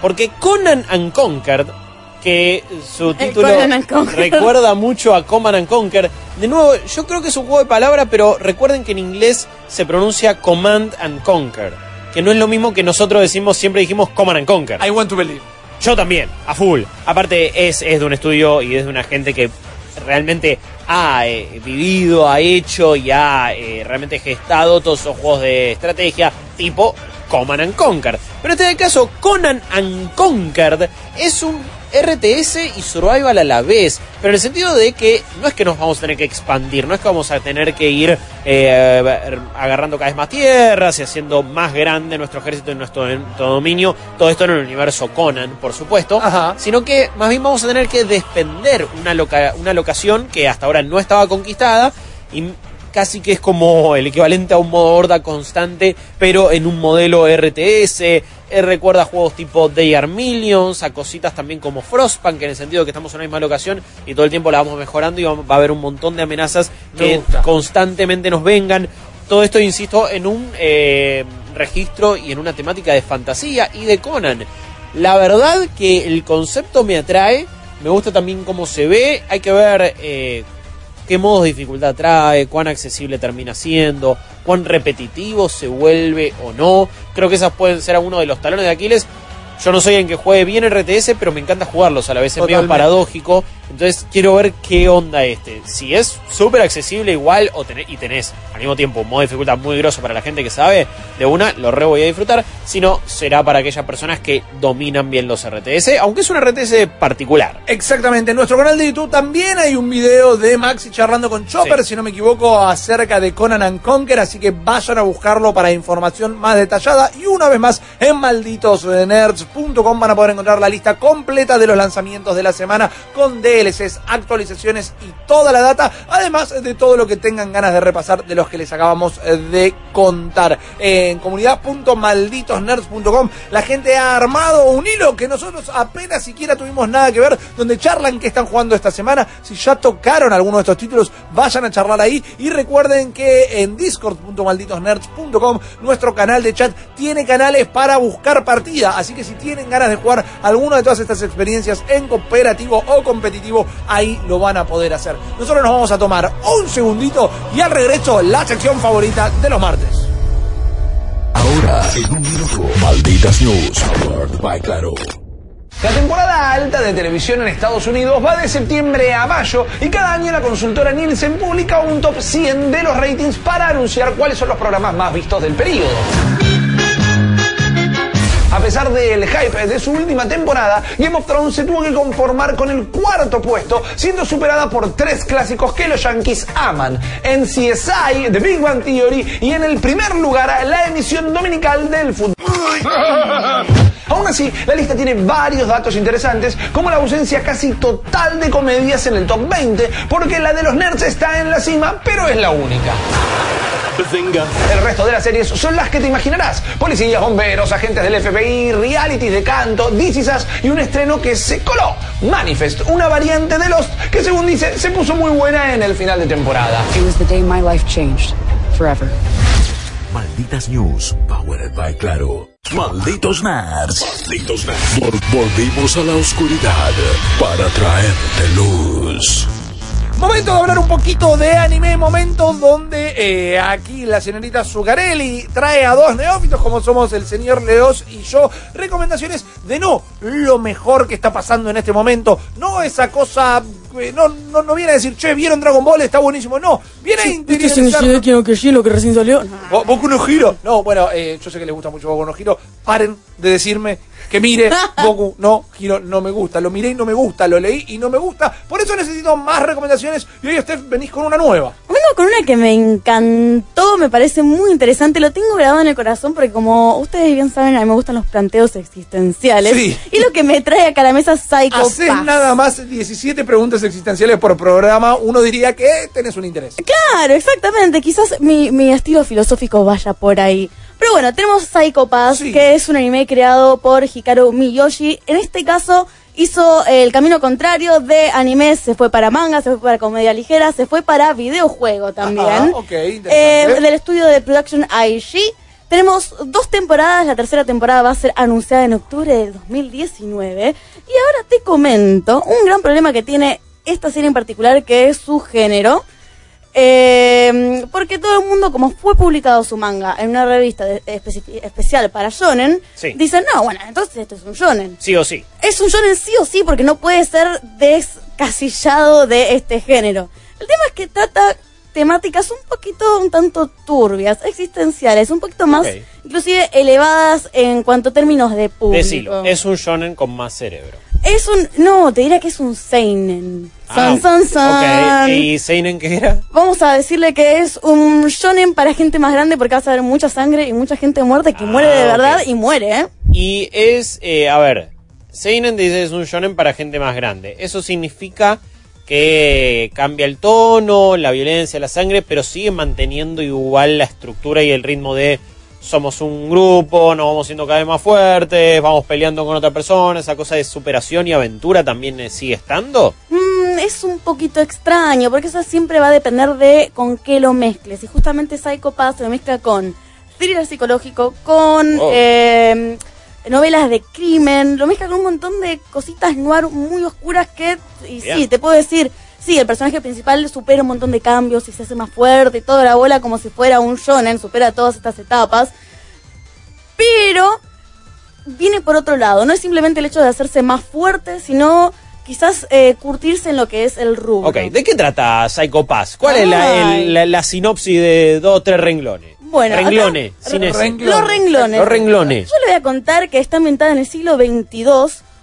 Porque Conan Unconquered, que su título recuerda mucho a Command and Conquer. De nuevo, yo creo que es un juego de palabra, pero recuerden que en inglés se pronuncia Command and Conquer. Que no es lo mismo que nosotros decimos, siempre dijimos Command and Conquer. I want to believe. Yo también, a full. Aparte, es, es de un estudio y es de una gente que realmente ha eh, vivido, ha hecho y ha eh, realmente gestado todos esos juegos de estrategia tipo Command and Conquer. Pero en este caso, Conan Unconquered es un RTS y survival a la vez, pero en el sentido de que no es que nos vamos a tener que expandir, no es que vamos a tener que ir eh, agarrando cada vez más tierras y haciendo más grande nuestro ejército y nuestro, nuestro dominio, todo esto en el universo Conan, por supuesto, sino que más bien vamos a tener que defender una, loca- una locación que hasta ahora no estaba conquistada y casi que es como el equivalente a un modo horda constante, pero en un modelo RTS. Eh, recuerda juegos tipo They Are Millions, a cositas también como Frostpunk, en el sentido de que estamos en una misma locación y todo el tiempo la vamos mejorando y va va a haber un montón de amenazas Me que constantemente nos vengan. Todo esto, insisto, en un eh, registro y en una temática de fantasía y de Conan. La verdad que el concepto me atrae, me gusta también cómo se ve, hay que ver eh, qué modos de dificultad trae, cuán accesible termina siendo, cuán repetitivo se vuelve o no. Creo que esas pueden ser algunos de los talones de Aquiles. Yo no soy en que juegue bien RTS, pero me encanta jugarlos a la vez. Es medio Totalmente. paradójico. Entonces quiero ver qué onda este. Si es súper accesible igual o tenés, y tenés al mismo tiempo un modo de dificultad muy grosso para la gente que sabe, de una lo re voy a disfrutar. Si no, será para aquellas personas que dominan bien los RTS, aunque es un RTS particular. Exactamente, en nuestro canal de YouTube también hay un video de Maxi charlando con Chopper, si no me equivoco, acerca de Conan and Conquer, así que vayan a buscarlo para información más detallada. Y una vez más, en malditosnerds.com van a poder encontrar la lista completa de los lanzamientos de la semana con DLCs, actualizaciones y toda la data, además de todo lo que tengan ganas de repasar de los que les acabamos de contar. En comunidad.malditosnerds.com la gente ha armado un hilo que nosotros apenas siquiera tuvimos nada que ver, donde charlan qué están jugando esta semana. Si ya tocaron alguno de estos títulos, vayan a charlar ahí. Y recuerden que en discord.malditosnerds.com nuestro canal de chat tiene canales para buscar partida. Así que si tienen ganas de jugar alguna de todas estas experiencias en cooperativo o competitivo, ahí lo van a poder hacer. Nosotros nos vamos a tomar un segundito y al regreso la sección favorita de los martes. Ahora, en un minuto, Malditas News, powered by Claro. La temporada alta de televisión en Estados Unidos va de septiembre a mayo y cada año la consultora Nielsen publica un top 100 de los ratings para anunciar cuáles son los programas más vistos del periodo. A pesar del hype de su última temporada, Game of Thrones se tuvo que conformar con el cuarto puesto, siendo superada por tres clásicos que los yankees aman. En CSI, The Big Bang Theory y en el primer lugar, la emisión dominical del fútbol. Aún así, la lista tiene varios datos interesantes, como la ausencia casi total de comedias en el top 20, porque la de los nerds está en la cima, pero es la única. El resto de las series son las que te imaginarás. Policías, bomberos, agentes del FBI, realities de canto, This Is Us y un estreno que se coló. Manifest, una variante de Lost que según dice se puso muy buena en el final de temporada. It was the day my life changed. Forever. Malditas News, powered by Claro. Malditos Nerds. Malditos Nerds. Vol- volvimos a la oscuridad para traerte luz. Momento de hablar un poquito de anime, momento donde eh, aquí la señorita Zuccarelli trae a dos neófitos como somos el señor Leos y yo recomendaciones de no lo mejor que está pasando en este momento, no esa cosa, eh, no, no, no viene a decir, che, vieron Dragon Ball, está buenísimo, no, viene a interiorizar... no lo que recién salió? Bo- Boku no Hiro. No, bueno, eh, yo sé que les gusta mucho Boku no Hiro. Paren de decirme que mire Boku no Hiro no me gusta. Lo miré y no me gusta, lo leí y no me gusta. Por eso necesito más recomendaciones y hoy usted venís con una nueva. Vengo con una que me encantó, me parece muy interesante, lo tengo grabado en el corazón porque como ustedes bien saben, a mí me gustan los planteos existenciales. Sí. Y lo que me trae acá a la mesa es Psycho Haces Pass. nada más 17 preguntas existenciales por programa, uno diría que tenés un interés. Claro, exactamente. Quizás mi, mi estilo filosófico vaya por ahí. Pero bueno, tenemos Psycho Pass, que es un anime creado por Hikaru Miyoshi. En este caso hizo el camino contrario de anime, se fue para manga, se fue para comedia ligera, se fue para videojuego también. Ah, ok, Eh, del estudio de Production IG. Tenemos dos temporadas, la tercera temporada va a ser anunciada en octubre de 2019. Y ahora te comento un gran problema que tiene esta serie en particular, que es su género. Eh, porque todo el mundo, como fue publicado su manga en una revista de- especial para shonen, Sí. dicen, no, bueno, entonces esto es un shonen. Sí o sí. Es un shonen sí o sí, porque no puede ser descasillado de este género. El tema es que trata temáticas un poquito, un tanto turbias, existenciales, un poquito más, inclusive elevadas en cuanto a términos de público. Decilo, es un shonen con más cerebro. Es un, no, te diría que es un seinen. Ah, Son, son, son. Ok, ¿y Seinen qué era? Vamos a decirle que es un shonen para gente más grande porque vas a ver mucha sangre y mucha gente muerta que muere de Ah, verdad y muere, ¿eh? Y es, eh, a ver, Seinen dice es un shonen para gente más grande. Eso significa que cambia el tono, la violencia, la sangre, pero sigue manteniendo igual la estructura y el ritmo de somos un grupo, nos vamos siendo cada vez más fuertes, vamos peleando con otra persona, esa cosa de superación y aventura también eh, sigue estando. Mm, es un poquito extraño porque eso siempre va a depender de con qué lo mezcles. Y justamente Psycho Pass se lo mezcla con thriller psicológico, con Oh. eh, novelas de crimen, lo mezcla con un montón de cositas noir muy oscuras que, y sí, te puedo decir, sí, el personaje principal supera un montón de cambios y se hace más fuerte y toda la bola como si fuera un shonen, supera todas estas etapas. Pero viene por otro lado. No es simplemente el hecho de hacerse más fuerte, sino quizás eh, curtirse en lo que es el rubro. Ok, ¿de qué trata Psycho Pass? ¿Cuál es la, Ay. el- la- la sinopsis de dos o tres renglones? Bueno, acá- renglones, sin ese. Los renglones. Los renglones. Yo le voy a contar que está ambientada en el siglo XXII,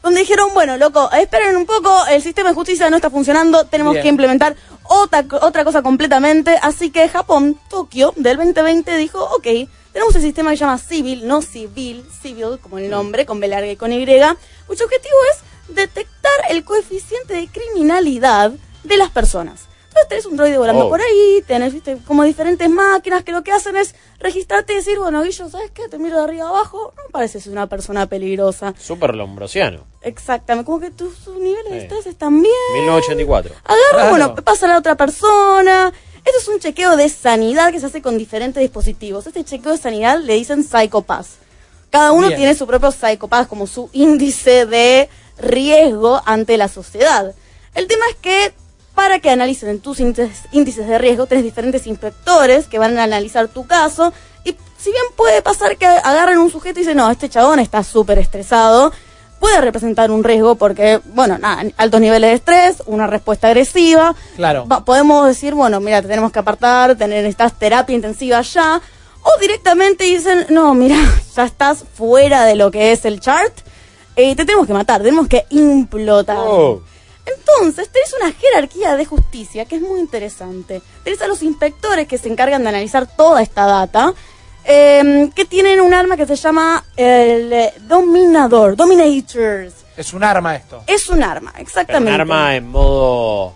donde dijeron, bueno, loco, esperen un poco, el sistema de justicia no está funcionando, tenemos Bien. que implementar otra, otra cosa completamente. Así que Japón, Tokio, del 2020, dijo, ok, tenemos el sistema que se llama Civil, no Civil, Civil, como el nombre, con B larga y con Y, cuyo objetivo es detectar el coeficiente de criminalidad de las personas. Entonces tenés un droide volando Oh. por ahí, tenés ¿viste? como diferentes máquinas que lo que hacen es registrarte y decir, bueno, Guillo, ¿sabes qué? Te miro de arriba abajo, no pareces una persona peligrosa. Súper lombrosiano. Exactamente, como que tus niveles de Sí. estrés están bien. 1984. Agarra, Claro. bueno, pasa a la otra persona. Esto es un chequeo de sanidad que se hace con diferentes dispositivos. Este chequeo de sanidad le dicen Psychopass. Cada uno Bien. tiene su propio Psychopass como su índice de riesgo ante la sociedad. El tema es que para que analicen tus índices, índices de riesgo, tenés diferentes inspectores que van a analizar tu caso. Y si bien puede pasar que agarren un sujeto y dicen, no, este chabón está súper estresado, puede representar un riesgo porque, bueno, nada, altos niveles de estrés, una respuesta agresiva. Claro. Va- podemos decir, bueno, mira, te tenemos que apartar, tener estas terapia intensiva ya. O directamente dicen, no, mira, ya estás fuera de lo que es el chart. eh, te tenemos que matar, tenemos que implotar. Oh. Entonces, tenés una jerarquía de justicia que es muy interesante. Tenés a los inspectores que se encargan de analizar toda esta data, eh, que tienen un arma que se llama el eh, Dominador, Dominators. Es un arma esto. Es un arma, Pero exactamente. un arma en modo.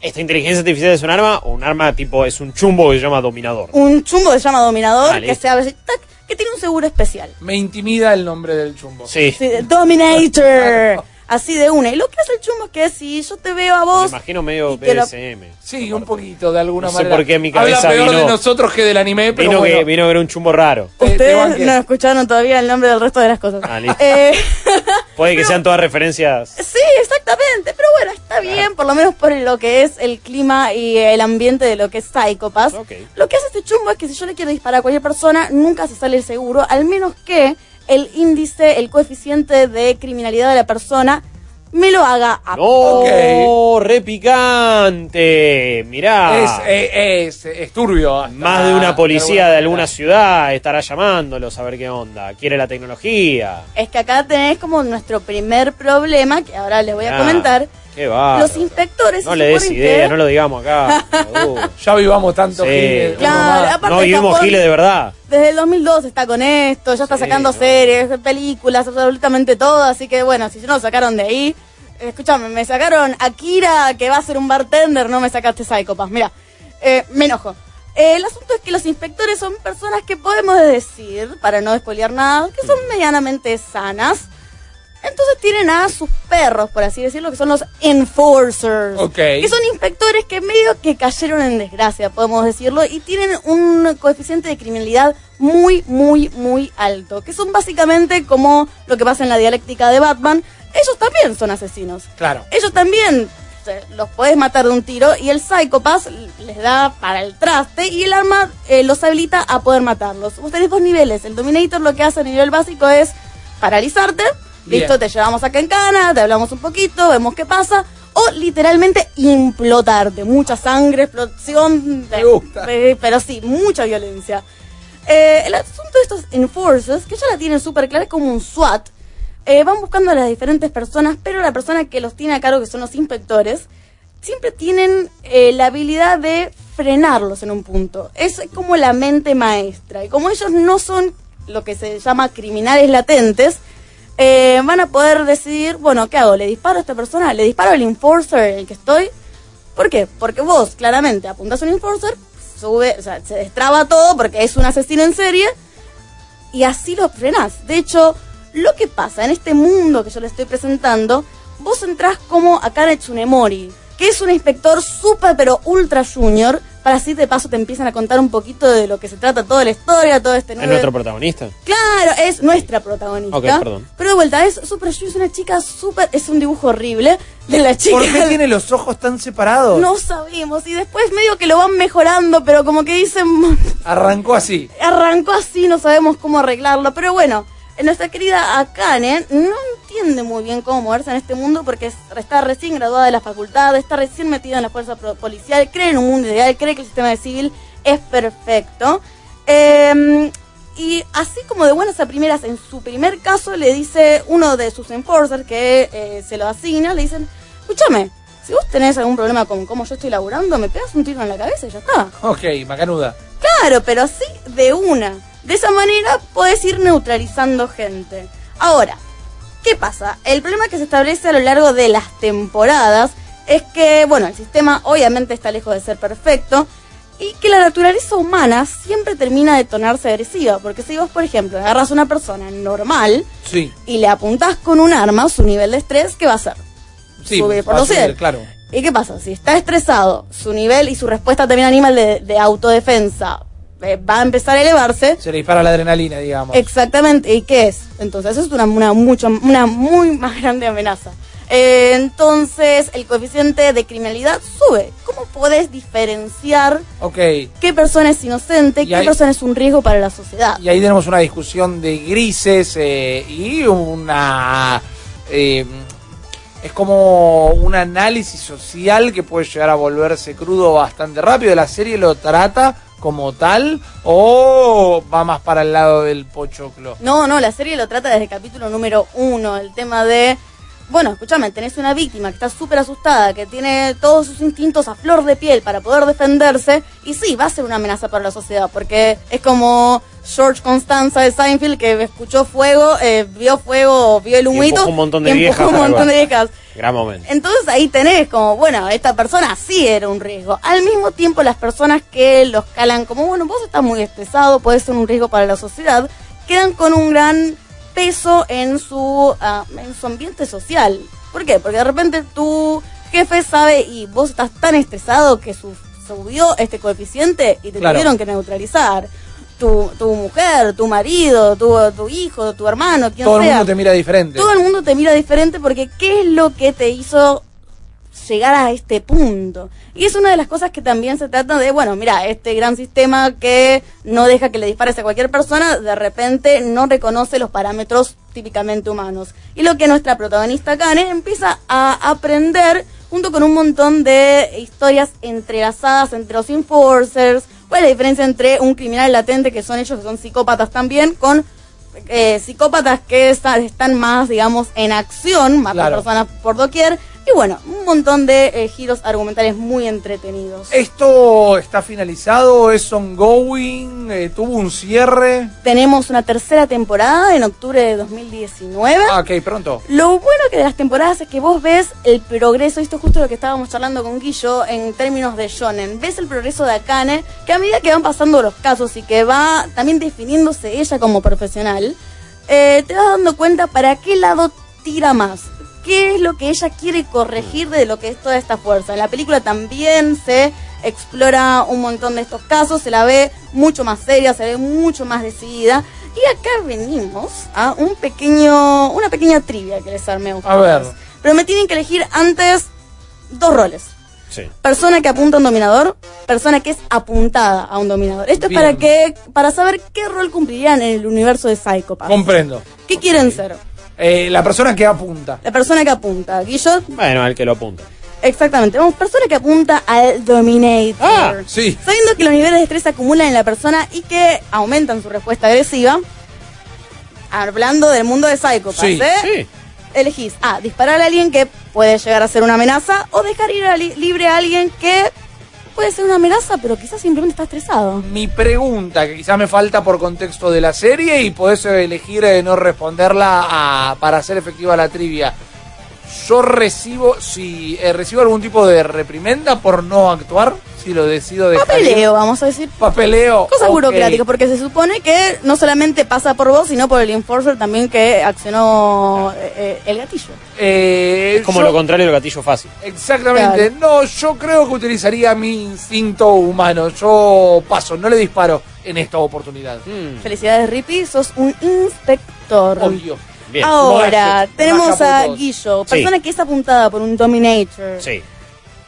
¿Esta inteligencia artificial es un arma o un arma tipo es un chumbo que se llama dominador? Un chumbo que se llama Dominador, Ah, que se abre así, tac, que tiene un seguro especial. Me intimida el nombre del chumbo. Sí. Sí, Dominator. Así de una. Y lo que hace el chumbo es que si yo te veo a Me vos. imagino medio BDSM. Sí, un poquito, de alguna No sé manera. por qué en mi Habla cabeza peor vino- de nosotros que del anime, pero Vino, bueno. que, vino que era un chumbo raro. te- te Ustedes no escucharon todavía el nombre del resto de las cosas. Ah, listo. Eh, Puede que sean todas referencias. sí, exactamente. Pero bueno, está bien, por lo menos por lo que es el clima y el ambiente de lo que es Psychopath. Ok. Lo que hace este chumbo es que si yo le quiero disparar a cualquier persona, nunca se sale el seguro, al menos que el índice, el coeficiente de criminalidad de la persona me lo haga a ¡No! ¡Re picante! Mirá. Es, eh, es, es turbio. hasta- Más de una policía de alguna ciudad estará llamándolo a ver qué onda. Quiere la tecnología. Es que acá tenés como nuestro primer problema, que ahora les voy a Ah, comentar. Qué va. Los inspectores No le des idea, no lo digamos acá. Ya vivamos tanto sí. giles, Claro, aparte No vivimos giles de verdad. Desde el 2002 está con esto, ya está Sí, sacando no. series, películas, absolutamente todo, así que bueno, si no lo sacaron de ahí, escúchame, me sacaron Akira, que va a ser un bartender, no me sacaste Psychopath, mira, eh, me enojo. Eh, el asunto es que los inspectores son personas que podemos decir, para no despolear nada, que son medianamente sanas. Entonces tienen a sus perros, por así decirlo, que son los enforcers. Ok. Que son inspectores que medio que cayeron en desgracia, podemos decirlo, y tienen un coeficiente de criminalidad muy, muy, muy alto. Que son básicamente como lo que pasa en la dialéctica de Batman. Ellos también son asesinos. Claro. Ellos también los puedes matar de un tiro y el Psychopath les da para el traste y el arma eh, los habilita a poder matarlos. Vos tenés dos niveles. El Dominator lo que hace a nivel básico es paralizarte. Bien. Listo, te llevamos acá en cana, te hablamos un poquito, vemos qué pasa. O literalmente implotarte. Mucha sangre, explosión. Me gusta. eh, pero sí, mucha violencia. Eh, el asunto de estos enforcers, que ya la tienen súper clara, es como un SWAT. eh, van buscando a las diferentes personas, pero la persona que los tiene a cargo, que son los inspectores, siempre tienen eh, la habilidad de frenarlos en un punto. Es como la mente maestra. Y como ellos no son lo que se llama criminales latentes, eh, van a poder decidir, bueno, ¿qué hago? ¿Le disparo a esta persona? ¿Le disparo al enforcer en el que estoy? ¿Por qué? Porque vos claramente apuntás a un enforcer, sube, o sea, se destraba todo porque es un asesino en serie y así lo frenás. De hecho, lo que pasa en este mundo que yo le estoy presentando, vos entrás como Akane Tsunemori, que es un inspector súper pero ultra junior, para así de paso te empiezan a contar un poquito de lo que se trata toda la historia, todo este ¿Es nueve- nuestro protagonista? Claro, es nuestra protagonista. Ok, perdón. Pero de vuelta, es súper junior, es una chica súper, es un dibujo horrible de la chica. ¿Por qué tiene los ojos tan separados? No sabemos, y después medio que lo van mejorando, pero como que dicen, Arrancó así. arrancó así, no sabemos cómo arreglarlo. Pero bueno, nuestra querida Akane no entiende muy bien cómo moverse en este mundo porque es- está recién graduada de la facultad, está recién metida en la fuerza policial, cree en un mundo ideal, cree que el sistema de civil es perfecto. Eh, y así como de buenas a primeras, en su primer caso le dice uno de sus enforcers que eh, se lo asigna, le dicen, escúchame, si vos tenés algún problema con cómo yo estoy laburando, me pegas un tiro en la cabeza y ya está. Ok, macanuda. Claro, pero así de una. De esa manera podés ir neutralizando gente. Ahora, ¿qué pasa? El problema que se establece a lo largo de las temporadas es que, bueno, el sistema obviamente está lejos de ser perfecto y que la naturaleza humana siempre termina de tornarse agresiva. Porque si vos, por ejemplo, agarras a una persona normal Sí, y le apuntás con un arma, su nivel de estrés, ¿qué va a hacer? sí. Subir por va a los subir. Claro. ¿Y qué pasa? Si está estresado, su nivel y su respuesta también animal de, de autodefensa eh, va a empezar a elevarse. Se le dispara la adrenalina, digamos. Exactamente. ¿Y qué es? Entonces, eso es una, una, mucho, una muy más grande amenaza. Eh, entonces, el coeficiente de criminalidad sube. ¿Cómo podés diferenciar qué persona es inocente, Y qué ahí- persona es un riesgo para la sociedad? Y ahí tenemos una discusión de grises eh, y una... eh, es como un análisis social que puede llegar a volverse crudo bastante rápido. ¿La serie lo trata como tal o va más para el lado del pochoclo? No, no, la serie lo trata desde el capítulo número uno, el tema de, bueno, escúchame, tenés una víctima que está súper asustada, que tiene todos sus instintos a flor de piel para poder defenderse, y sí, va a ser una amenaza para la sociedad, porque es como George Constanza de Seinfeld que escuchó fuego, eh, vio fuego, vio el Y humito, empujó un montón de y viejas un montón de viejas. Gran momento. Entonces ahí tenés como, bueno, esta persona sí era un riesgo. Al mismo tiempo, las personas que los calan como, bueno, vos estás muy estresado, puede ser un riesgo para la sociedad, quedan con un gran peso en su, ah, en su ambiente social. ¿Por qué? Porque de repente tu jefe sabe y vos estás tan estresado que su- subió este coeficiente y te Claro. tuvieron que neutralizar. Tu, tu mujer, tu marido, tu, tu hijo, tu hermano, quien Todo el sea. mundo te mira diferente. Todo el mundo te mira diferente porque ¿qué es lo que te hizo llegar a este punto? Y es una de las cosas que también se trata de, bueno, mira, este gran sistema que no deja que le dispares a cualquier persona, de repente no reconoce los parámetros típicamente humanos. Y lo que nuestra protagonista Kane empieza a aprender junto con un montón de historias entrelazadas entre los enforcers, cuál es la diferencia entre un criminal latente, que son ellos que son psicópatas también, con eh, psicópatas que están más, digamos, en acción, matan Claro. personas por doquier, y bueno, un montón de eh, giros argumentales muy entretenidos. ¿Esto está finalizado? ¿Es ongoing? Eh, ¿Tuvo un cierre? Tenemos una tercera temporada en octubre de 2019. Ah, ok, pronto. Lo bueno que de las temporadas es que vos ves el progreso, esto es justo lo que estábamos charlando con Guillo en términos de shonen, ves el progreso de Akane, que a medida que van pasando los casos y que va también definiéndose ella como profesional, eh, te vas dando cuenta para qué lado tira más, qué es lo que ella quiere corregir de lo que es toda esta fuerza. En la película también se explora un montón de estos casos, se la ve mucho más seria, se ve mucho más decidida. Y acá venimos a un pequeño, una pequeña trivia que les armé a ustedes. A ver. Pero me tienen que elegir antes dos roles. Sí. Persona que apunta a un dominador, persona que es apuntada a un dominador. Esto Bien. es para que para saber qué rol cumplirían en el universo de Psychopath. Comprendo. ¿Qué quieren ser? Eh, la persona que apunta. La persona que apunta. Guillo, Bueno, al que lo apunta. exactamente. Vamos, persona que apunta al Dominator. Ah, sí. Sabiendo que los niveles de estrés se acumulan en la persona y que aumentan su respuesta agresiva. Hablando del mundo de Psychopath, Sí. ¿eh? Sí. elegís A, disparar a alguien que puede llegar a ser una amenaza o dejar ir a li- libre a alguien que puede ser una amenaza, pero quizás simplemente está estresado. Mi pregunta, que quizás me falta por contexto de la serie y podés elegir eh, no responderla a- para hacer efectiva la trivia. Yo recibo, si eh, recibo algún tipo de reprimenda por no actuar, si lo decido dejar. Papeleo, vamos a decir. Papeleo. Cosas ok. burocráticas, porque se supone que no solamente pasa por vos, sino por el enforcer también que accionó eh, eh, el gatillo. Eh, Es como yo- lo contrario del gatillo fácil. Exactamente. No, yo creo que utilizaría mi instinto humano. Yo paso, no le disparo en esta oportunidad. Mm. Felicidades, Rippy, sos un inspector. Obvio. Bien. Ahora, tenemos a. Guillo, Sí. persona que es apuntada por un Dominator. Sí.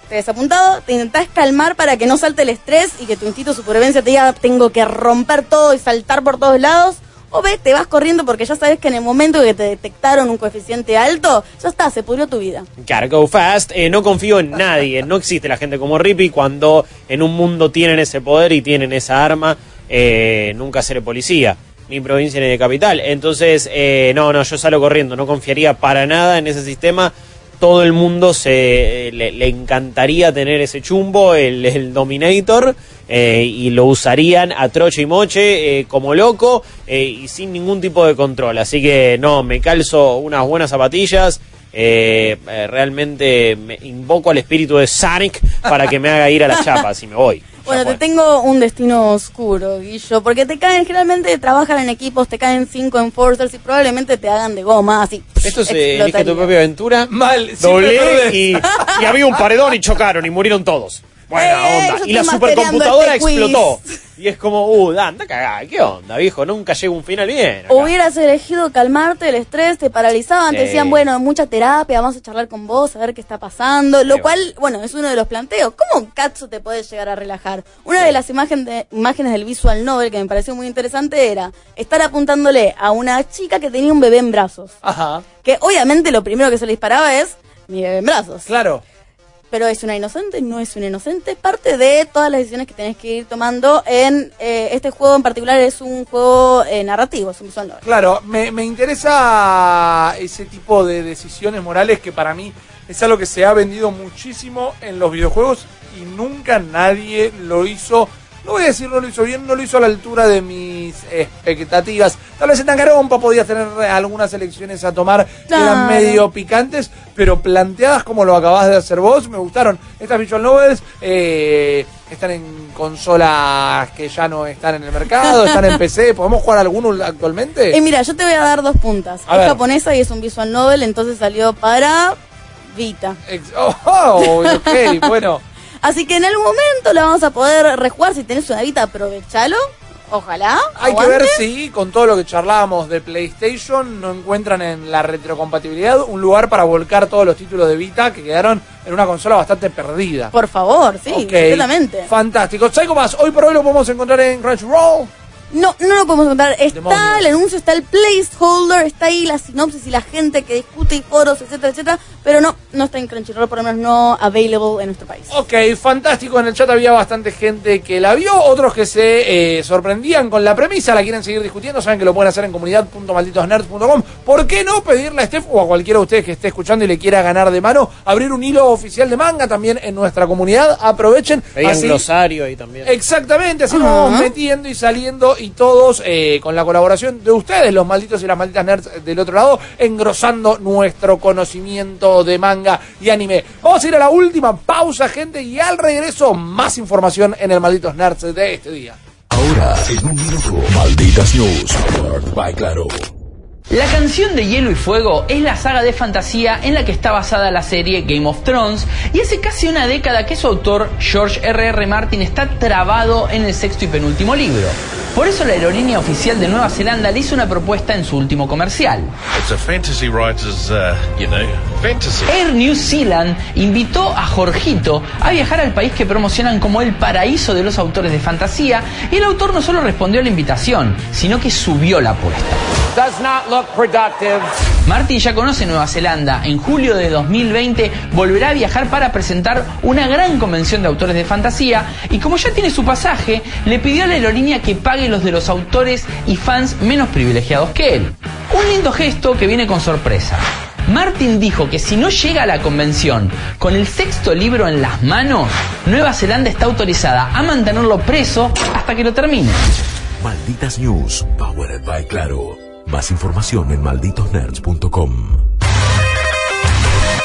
Te ves apuntado, te intentás calmar para que no salte el estrés y que tu instinto de supervivencia te diga tengo que romper todo y saltar por todos lados. o ves, te vas corriendo porque ya sabes que en el momento que te detectaron un coeficiente alto, ya está, se pudrió tu vida. Claro, go fast. Eh, no confío en nadie. No existe la gente como Rippy cuando en un mundo tienen ese poder y tienen esa arma. eh, nunca seré policía, ni provincia ni de capital. Entonces, eh, no, no, yo salgo corriendo. No confiaría para nada en ese sistema. Todo el mundo se eh, le, le encantaría tener ese chumbo, el, el Dominator, eh, y lo usarían a troche y moche eh, como loco eh, y sin ningún tipo de control. Así que no, me calzo unas buenas zapatillas. Eh, eh, realmente me invoco al espíritu de Sonic para que me haga ir a la chapa si me voy. Bueno, te tengo un destino oscuro, Guillo, porque te caen, generalmente trabajan en equipos, te caen cinco enforcers y probablemente te hagan de goma, así. Esto es eh, elige tu explotaría. propia aventura. Mal, Doblé perdés. y, y había un paredón y chocaron y murieron todos. Buena Eh, onda. Y la supercomputadora este explotó. Y es como, uh, anda cagada, ¿qué onda, viejo? Nunca llega un final bien. acá. Hubieras elegido calmarte el estrés, te paralizaban, te decían, bueno, mucha terapia, vamos a charlar con vos, a ver qué está pasando. Lo Sí, cual, bueno, es uno de los planteos. ¿Cómo Katsu te puede llegar a relajar? Una de las imagen de- imágenes del visual novel que me pareció muy interesante era estar apuntándole a una chica que tenía un bebé en brazos. Ajá. Que obviamente lo primero que se le disparaba es mi bebé en brazos. Claro. Pero es una inocente, no es una inocente. Parte de todas las decisiones que tenés que ir tomando en eh, este juego en particular. Es un juego eh, narrativo, es un visual novel. Claro, me, me interesa ese tipo de decisiones morales que para mí es algo que se ha vendido muchísimo en los videojuegos y nunca nadie lo hizo. No voy a decir no lo hizo bien, no lo hizo a la altura de mis expectativas. Tal vez en Tangarompa podías tener algunas elecciones a tomar que eran medio picantes, pero planteadas como lo acabas de hacer vos, me gustaron. Estas visual novels eh, están en consolas que ya no están en el mercado, están en PC. ¿Podemos jugar alguno actualmente? Eh, mira, yo te voy a dar dos puntas. A es ver. japonesa y es un visual novel, entonces salió para Vita. Ex- Oh, oh, ok, bueno. Así que en algún momento la vamos a poder rejugar. Si tenés una Vita, aprovechalo. Ojalá. Hay que ver si con todo lo que charlábamos de PlayStation no encuentran en la retrocompatibilidad un lugar para volcar todos los títulos de Vita que quedaron en una consola bastante perdida. Por favor, sí, Ok. completamente. Fantástico. Psycho más, hoy por hoy lo podemos encontrar en Crunchyroll. No, no lo podemos encontrar. Está Demonios. el anuncio, está el placeholder, está ahí la sinopsis y la gente que discute y foros, etcétera, etcétera. Pero no, no está en Crunchyroll, por lo menos no available en nuestro país. Ok, fantástico. En el chat había bastante gente que la vio, otros que se eh, sorprendían con la premisa, la quieren seguir discutiendo. Saben que lo pueden hacer en comunidad.malditosnerds.com. ¿Por qué no pedirle a Steph o a cualquiera de ustedes que esté escuchando y le quiera ganar de mano, abrir un hilo oficial de manga también en nuestra comunidad? Aprovechen. Así- glosario ahí también. Exactamente, así vamos metiendo y saliendo y todos eh, con la colaboración de ustedes, los malditos y las malditas nerds del otro lado, engrosando nuestro conocimiento de manga y anime. Vamos a ir a la última pausa, gente, y al regreso más información en el Malditos Nerds de este día. Ahora, en un minuto, Malditas News. By Claro. La canción de Hielo y Fuego es la saga de fantasía en la que está basada la serie Game of Thrones y hace casi una década que su autor, George R.R. R. Martin, está trabado en el sexto y penúltimo libro. Por eso la aerolínea oficial de Nueva Zelanda le hizo una propuesta en su último comercial. It's a fantasy writer's, uh, you know, fantasy. Air New Zealand invitó a Jorgito a viajar al país que promocionan como el paraíso de los autores de fantasía y el autor no solo respondió a la invitación, sino que subió la apuesta. Look productive. Martin ya conoce Nueva Zelanda. En julio de 2020 volverá a viajar para presentar una gran convención de autores de fantasía y como ya tiene su pasaje, le pidió a la aerolínea que pague los de los autores y fans menos privilegiados que él. Un lindo gesto que viene con sorpresa. Martin dijo que si no llega a la convención con el sexto libro en las manos, Nueva Zelanda está autorizada a mantenerlo preso hasta que lo termine. Malditas News. Powered by Claro. Más información en malditosnerds.com.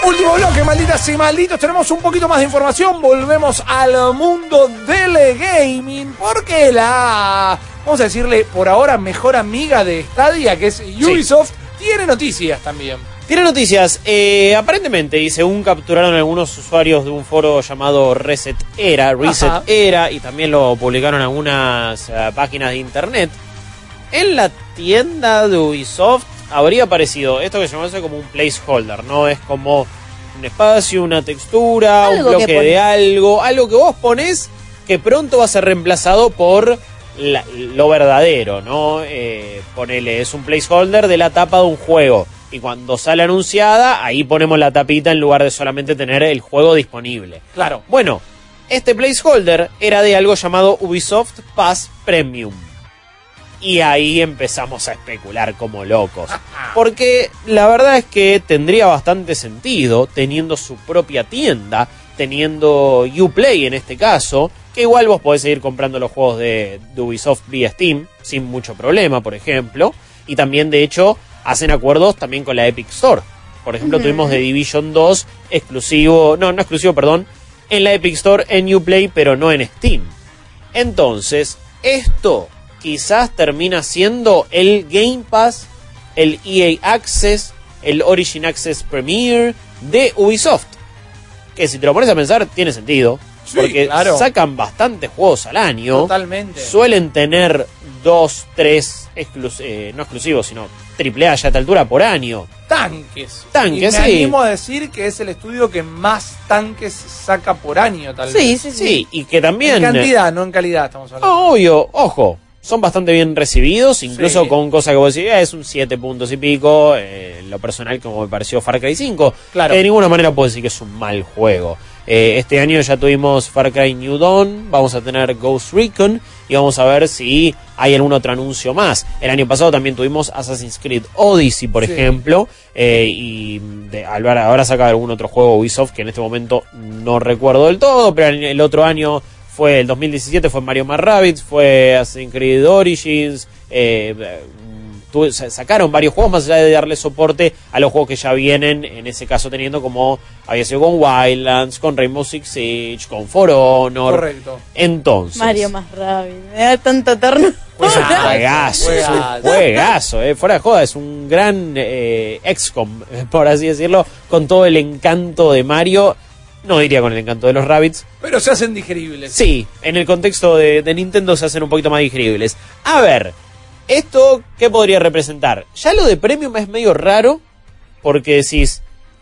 Último bloque, malditas y malditos. Tenemos un poquito más de información. Volvemos al mundo del gaming. Porque la, vamos a decirle por ahora, mejor amiga de Stadia, que es Ubisoft, tiene noticias también. Tiene noticias. Eh, aparentemente, y según capturaron algunos usuarios de un foro llamado Reset Era, Reset Ajá. Era, y también lo publicaron algunas eh, páginas de internet, en la tienda de Ubisoft habría aparecido esto que se llama como un placeholder, ¿no? Es como un espacio, una textura, Algo un que bloque de algo, algo que vos pones que pronto va a ser reemplazado por la- lo verdadero, ¿no? Eh, ponele, es un placeholder de la tapa de un juego. Y cuando sale anunciada, ahí ponemos la tapita en lugar de solamente tener el juego disponible. Claro. Bueno, este placeholder era de algo llamado Ubisoft Pass Premium. Y ahí empezamos a especular como locos. Porque la verdad es que tendría bastante sentido teniendo su propia tienda, teniendo Uplay en este caso, que igual vos podés seguir comprando los juegos de, de Ubisoft vía Steam sin mucho problema, por ejemplo. Y también, de hecho, hacen acuerdos también con la Epic Store. Por ejemplo, tuvimos The Division 2 exclusivo, no, no exclusivo, perdón, en la Epic Store en Uplay, pero no en Steam. Entonces, esto quizás termina siendo el Game Pass, el EA Access, el Origin Access Premier de Ubisoft. Que si te lo pones a pensar, tiene sentido. Sí, porque claro. sacan bastantes juegos al año. Totalmente. Suelen tener dos, tres, exclus- eh, no exclusivos, sino triple A ya a esta altura por año. Tanques. Tanques, y me sí. animo a decir que es el estudio que más tanques saca por año, tal vez. Sí, y que también... En cantidad, no en calidad, estamos hablando. Ah, obvio, ojo, son bastante bien recibidos, incluso Sí. con cosas que vos decís, "Ah, es un 7 puntos y pico, eh, lo personal como me pareció Far Cry 5, Claro. de ninguna manera puedo decir que es un mal juego. Eh, este año ya tuvimos Far Cry New Dawn, vamos a tener Ghost Recon y vamos a ver si hay algún otro anuncio más. El año pasado también tuvimos Assassin's Creed Odyssey, por Sí. ejemplo, eh, y de, ahora, ahora saca algún otro juego Ubisoft que en este momento no recuerdo del todo, pero el otro año fue el 2017, fue Mario más Rabbids, fue Assassin's Creed Origins, eh, sa- sacaron varios juegos más allá de darle soporte a los juegos que ya vienen, en ese caso teniendo como había sido con Wildlands, con Rainbow Six Siege, con For Honor. Correcto. Entonces, Mario más rápido. Me da tanto terno. juegazo, es un juegazo, eh, fuera de joda, es un gran eh, XCOM, por así decirlo, con todo el encanto de Mario, no diría con el encanto de los Rabbits, Pero se hacen digeribles. Sí, en el contexto de, de Nintendo se hacen un poquito más digeribles. A ver, ¿esto qué podría representar? Ya lo de Premium es medio raro, porque decís,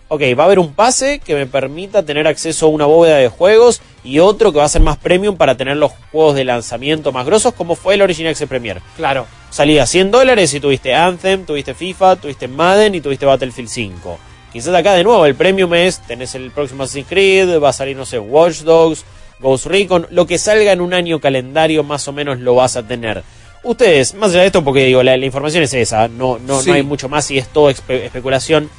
ok, va a haber un pase que me permita tener acceso a una bóveda de juegos y otro que va a ser más Premium para tener los juegos de lanzamiento más grosos, como fue el Origin Access Premier. Claro. Salía 100 dólares y tuviste Anthem, tuviste FIFA, tuviste Madden y tuviste Battlefield 5. Quizás acá de nuevo el premium es, tenés el próximo Assassin's Creed, va a salir, no sé, Watch Dogs, Ghost Recon, lo que salga en un año calendario más o menos lo vas a tener. Ustedes, más allá de esto, porque digo, la, la información es esa, no, no, Sí. no hay mucho más y es todo espe- especulación.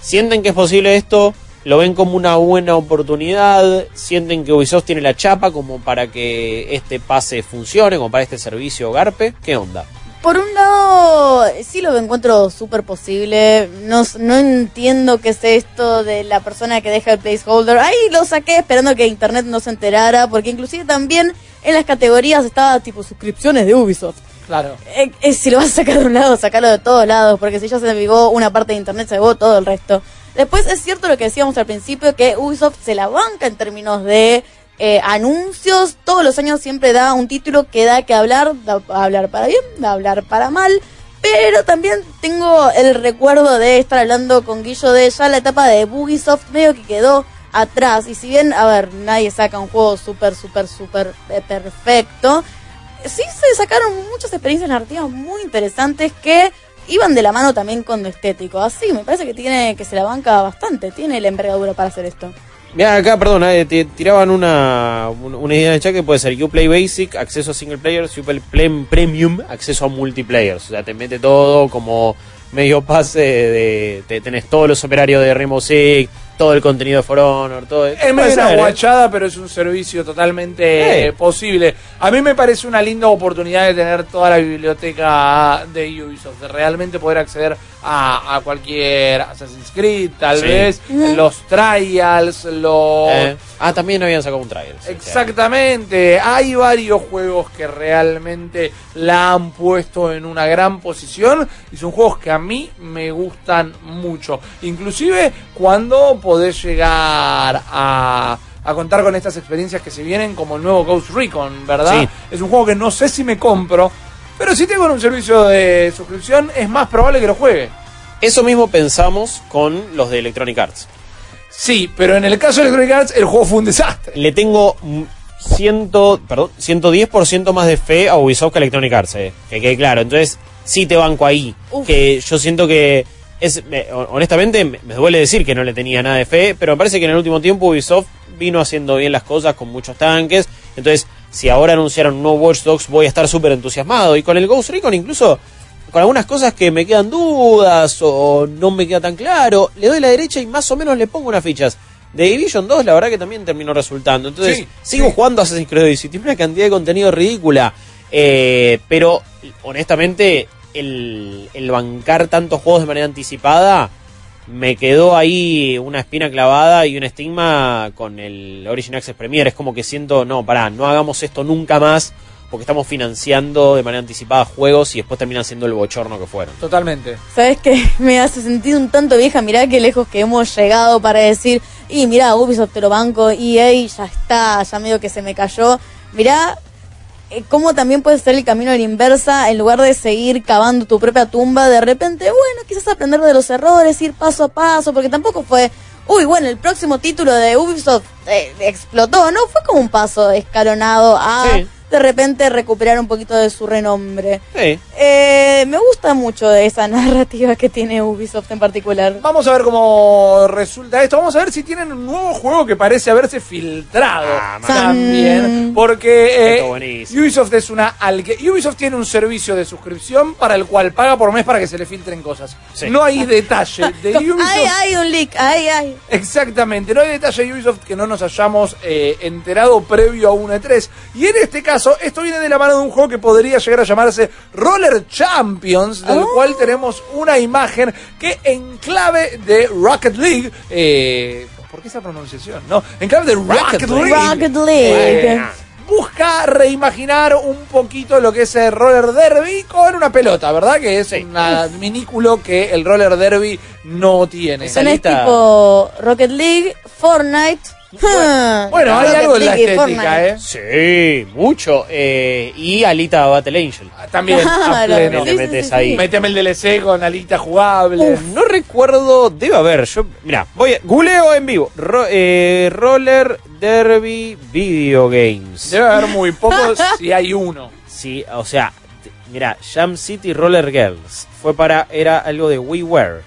¿Sienten que es posible esto? ¿Lo ven como una buena oportunidad? ¿Sienten que Ubisoft tiene la chapa como para que este pase funcione, como para este servicio Garpe? ¿Qué onda? Por un lado, sí lo encuentro súper posible. No, no entiendo qué es esto de la persona que deja el placeholder. Ahí lo saqué esperando que internet no se enterara, porque inclusive también en las categorías estaba tipo suscripciones de Ubisoft. Claro. Eh, eh, si lo vas a sacar de un lado, sacarlo de todos lados, porque si ya se vivó una parte de internet, se vivó todo el resto. Después es cierto lo que decíamos al principio, que Ubisoft se la banca en términos de eh, anuncios. Todos los años siempre da un título que da que hablar, da hablar para bien, da hablar para mal. Pero también tengo el recuerdo de estar hablando con Guillo de ya la etapa de Ubisoft medio que quedó atrás. Y si bien, a ver, nadie saca un juego súper, súper, súper eh, perfecto, sí se sacaron muchas experiencias narrativas muy interesantes que iban de la mano también con lo estético. Así, me parece que tiene que se la banca bastante, tiene la envergadura para hacer esto. Mira, acá, perdón, eh, te tiraban una, un- una idea el chat que puede ser Uplay Basic, acceso a single players, Uplay Premium, acceso a multiplayers. O sea, te mete todo como medio pase de. Te, tenés todos los operarios de Rainbow Six, todo el contenido de For Honor, todo. Es Puede una ¿eh? guachada, pero es un servicio totalmente eh, posible. A mí me parece una linda oportunidad de tener toda la biblioteca de Ubisoft, de realmente poder acceder a, a cualquier Assassin's Creed, tal Sí. vez, los trials, los... Eh, Ah, también habían sacado un trailer. sí, Exactamente, hay varios juegos que realmente la han puesto en una gran posición y son juegos que a mí me gustan mucho. Inclusive cuando podés llegar a, a contar con estas experiencias que se vienen como el nuevo Ghost Recon, ¿verdad? Sí. Es un juego que no sé si me compro, pero si tengo un servicio de suscripción es más probable que lo juegue. Eso mismo pensamos con los de Electronic Arts. Sí, pero en el caso de Electronic Arts el juego fue un desastre. Le tengo ciento, perdón, 110% más de fe a Ubisoft que a Electronic Arts, eh, que quede claro. Entonces, sí te banco ahí. Que yo siento que es, me- honestamente, me me duele decir que no le tenía nada de fe, pero me parece que en el último tiempo Ubisoft vino haciendo bien las cosas con muchos tanques. Entonces, si ahora anunciaron un nuevo Watch Dogs, voy a estar súper entusiasmado. Y con el Ghost Recon incluso, con algunas cosas que me quedan dudas o no me queda tan claro, le doy la derecha y más o menos le pongo unas fichas. De Division 2, la verdad que también terminó resultando. Entonces, Sí, sigo sí. jugando Assassin's Creed Odyssey. Tiene una cantidad de contenido ridícula. Eh, pero, honestamente, el, el bancar tantos juegos de manera anticipada me quedó ahí una espina clavada y un estigma con el Origin Access Premier. Es como que siento, no, pará, no hagamos esto nunca más porque estamos financiando de manera anticipada juegos y después terminan siendo el bochorno que fueron. Totalmente. ¿Sabes qué? Me hace sentir un tanto vieja. Mirá qué lejos que hemos llegado para decir, y mirá, Ubisoft te lo banco, EA ya está, ya medio que se me cayó. Mirá eh, cómo también puede ser el camino a la inversa, en lugar de seguir cavando tu propia tumba, de repente, bueno, quizás aprender de los errores, ir paso a paso, porque tampoco fue, uy, bueno, el próximo título de Ubisoft eh, explotó, ¿no? Fue como un paso escalonado a... Sí. De repente recuperar un poquito de su renombre. Sí. Eh, me gusta mucho esa narrativa que tiene Ubisoft en particular. Vamos a ver cómo resulta esto. Vamos a ver si tienen un nuevo juego que parece haberse filtrado también. Porque eh. Ubisoft es una alque. Ubisoft tiene un servicio de suscripción para el cual paga por mes para que se le filtren cosas. Sí. No hay detalle de Ubisoft. Ay, ay, un leak, ay, ay. Exactamente, no hay detalle de Ubisoft que no nos hayamos eh, enterado previo a un E3. Y en este caso, esto viene de la mano de un juego que podría llegar a llamarse Roller Champions, del cual tenemos una imagen que en clave de Rocket League, eh, ¿por qué esa pronunciación? No, en clave de Rocket, League. Rocket League. Bueno, busca reimaginar un poquito lo que es el roller derby con una pelota, ¿verdad? Que es un adminículo que el roller derby no tiene. Son es tipo Rocket League, Fortnite. Bueno, hay algo en la estética, ¿eh? Sí, mucho. Eh, y Alita Battle Angel. También, a Claro, pleno. Le metes ahí. Méteme el DLC con alita jugable. Uf, no recuerdo, debe haber. Yo, mira, voy a, googleo en vivo. Ro- eh, Roller Derby Video Games. Debe haber muy pocos si hay uno. Sí, o sea, t- mira, Jam City Roller Girls fue para era algo de WiiWare.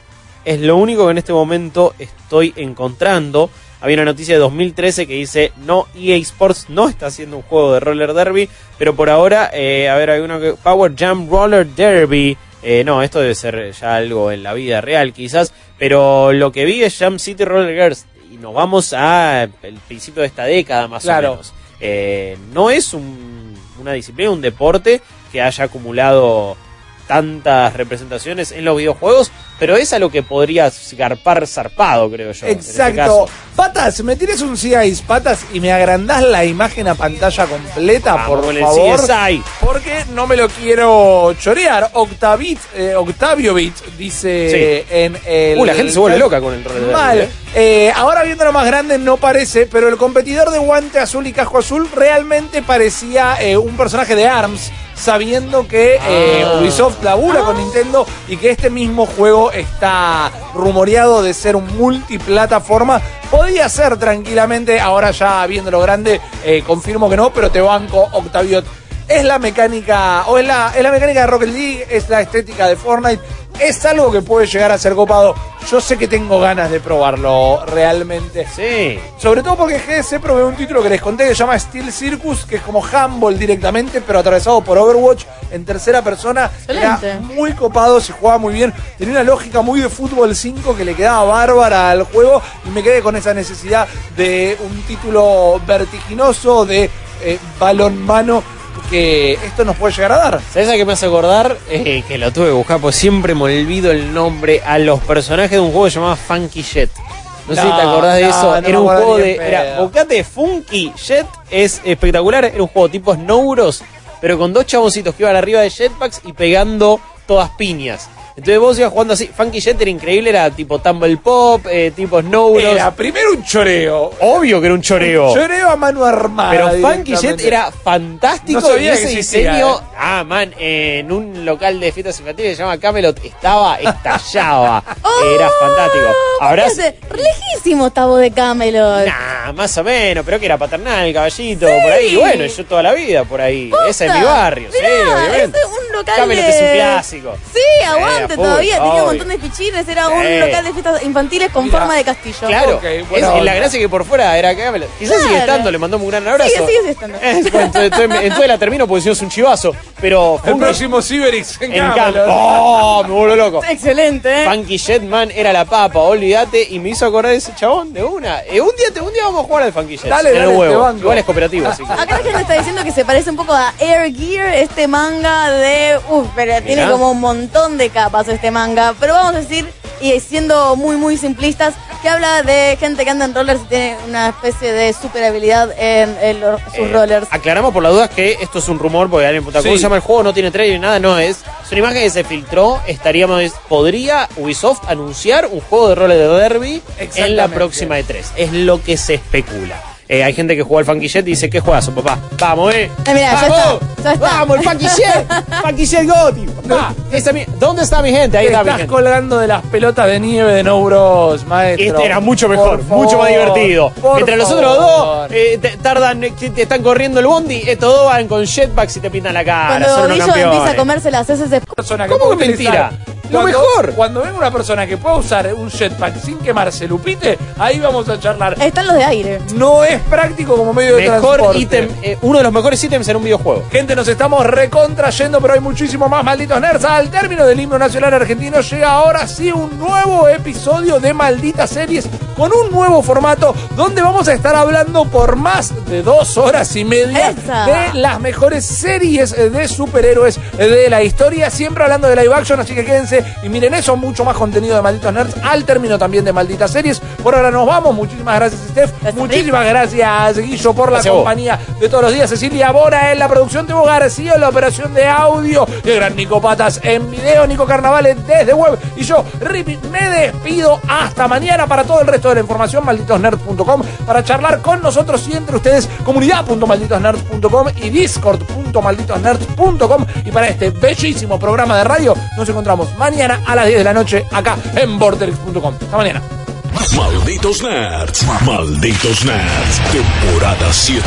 Es lo único que en este momento estoy encontrando. Había una noticia de 2013 que dice no EA Sports no está haciendo un juego de roller derby, pero por ahora, eh, a ver, hay uno que Power Jam Roller Derby. Eh, no, esto debe ser ya algo en la vida real quizás, pero lo que vi es Jam City Roller Girls y nos vamos a el principio de esta década más Claro. o menos. Eh, no es un- una disciplina, un deporte que haya acumulado tantas representaciones en los videojuegos, pero es a lo que podría garpar zarpado, creo yo. este Exacto. Patas, me tienes un CIS, patas, y me agrandás la imagen a pantalla completa, Vamos por favor. CSI. Porque no me lo quiero chorear. Octavit, eh, Octavio Bit dice en el. Uh, la gente se vuelve loca con el derby, Mal. eh. Eh, ahora viéndolo más grande no parece, pero el competidor de guante azul y casco azul realmente parecía eh, un personaje de ARMS, sabiendo que eh, Ah. Ubisoft labura con Nintendo y que este mismo juego está rumoreado de ser un multiplataforma. Podía ser tranquilamente, ahora ya viéndolo grande, eh, confirmo que no, pero te banco, Octavio. Es la mecánica, o es la, es la mecánica de Rocket League, es la estética de Fortnite, es algo que puede llegar a ser copado. Yo sé que tengo ganas de probarlo realmente. Sí. Sobre todo porque GS probé un título que les conté que se llama Steel Circus, que es como Humble directamente, pero atravesado por Overwatch en tercera persona. Excelente. Era muy copado, se jugaba muy bien. Tenía una lógica muy de fútbol 5 que le quedaba bárbara al juego y me quedé con esa necesidad de un título vertiginoso de eh, balón mano que esto nos puede llegar a dar. ¿Sabes a qué me hace acordar? Eh, que lo tuve que buscar, porque siempre me olvido el nombre a los personajes de un juego llamaba Funky Jet. No, sé si te acordás de no, eso. no era un juego de. Era, buscate Funky Jet, es espectacular. Era un juego tipo Snowbros, pero con dos chaboncitos que iban arriba de jetpacks y pegando todas piñas. Entonces vos ibas jugando así. Funky Jet era increíble, era tipo Tumble Pop, eh, tipo Snowbros. Era primero un choreo. Obvio que era un choreo. Un choreo a mano armada. Pero Funky Jet era fantástico No sabía y ese que existía, diseño, eh. ah man, en un local de fiestas infantiles que se llama Camelot, estaba, estallaba. era fantástico. Ahora lejísimo estaba de Camelot. Nah, más o menos, pero que era paternal, caballito, por ahí. Bueno, yo toda la vida por ahí. Ese es mi barrio, sí, Mirá, obviamente. es un local Camelot de... es un clásico. Sí, aguante full, todavía, tenía un obvio. montón de fichines, era un Sí. local de fiestas infantiles con Mirá. forma de castillo. Claro, Ok, es, buena es la gracia que por fuera era Camelot. Quizás sigue Claro. estando, le mandamos un gran abrazo. Sigue, sigue estando. Bueno, entonces, entonces- entonces la termino porque si no es un chivazo. Pero fue El un- próximo Cyberix en. ¡Oh! Me vuelvo loco. Excelente, ¿eh? Funky Jetman era la papa, olvídate, y me hizo acordar de ese chabón de una. Eh, un día te- un día vamos a jugar al Funky Jet. Dale, en el dale, te huevo. banco. Igual es cooperativo, así que. Acá la gente está diciendo que se parece un poco a Air Gear, este manga de... Uf, pero tiene como un montón de capas este manga. Pero vamos a decir, y siendo muy, muy simplistas, que habla de gente que anda en rollers y tiene una especie de super habilidad en, en los- sus Eh, rollers. Aclaramos por las dudas que esto es un rumor, porque alguien pregunta, ¿cómo Sí. se llama el juego? No tiene trailer ni nada, no es. Es una imagen que se filtró, estaríamos, podría Ubisoft anunciar un juego de roles de derby en la próxima E3. Es lo que se especula. Eh, hay gente que juega al Funky Jet y dice, ¿qué juegas, papá? Vamos, eh. Eh, mirá, ya ¡Vamos! está, ya está. ¡Vamos, el Funky Jet! ¡Funky Jet Gotti! papá. Esa mi- ¿Dónde está mi gente? Ahí Te está mi estás gente. colgando de las pelotas de nieve de No Bros, maestro. Este era mucho mejor, Por mucho más divertido. Mientras los otros dos eh, te- tardan, eh, te están corriendo el bondi, estos dos van con jetpacks y te pintan la cara. Cuando son unos empieza a comerse las heces de... persona ¿Cómo que mentira? Lo mejor. Cuando venga una persona que pueda usar un jetpack sin quemarse Lupite, ahí vamos a charlar. Están los de aire. No es práctico como medio de Mejor transporte. ítem, eh, uno de los mejores ítems en un videojuego. Gente, nos estamos recontrayendo, pero hay muchísimo más malditos nerds. Al término del himno nacional argentino llega ahora sí un nuevo episodio de Malditas Series con un nuevo formato donde vamos a estar hablando por más de dos horas y media Esa. de las mejores series de superhéroes de la historia. Siempre hablando de live action, así que quédense y miren eso, mucho más contenido de Malditos Nerds al término también de Malditas Series. Por ahora nos vamos. Muchísimas gracias, Steph. Muchísimas gracias, Guillo, por la Gracias compañía de todos los días. Cecilia Bora en la producción, Tebo García en la operación de audio. Y el gran Nico Patas en video, Nico Carnavales desde web. Y yo, Rippy, me despido hasta mañana para todo el resto de la información, malditosnerds.com, para charlar con nosotros y entre ustedes, comunidad.malditosnerds.com y discord.malditosnerds.com. Y para este bellísimo programa de radio, nos encontramos mañana a las 10 de la noche acá en borderix.com. Hasta mañana. Malditos Nerds. Malditos Nerds. Temporada 7.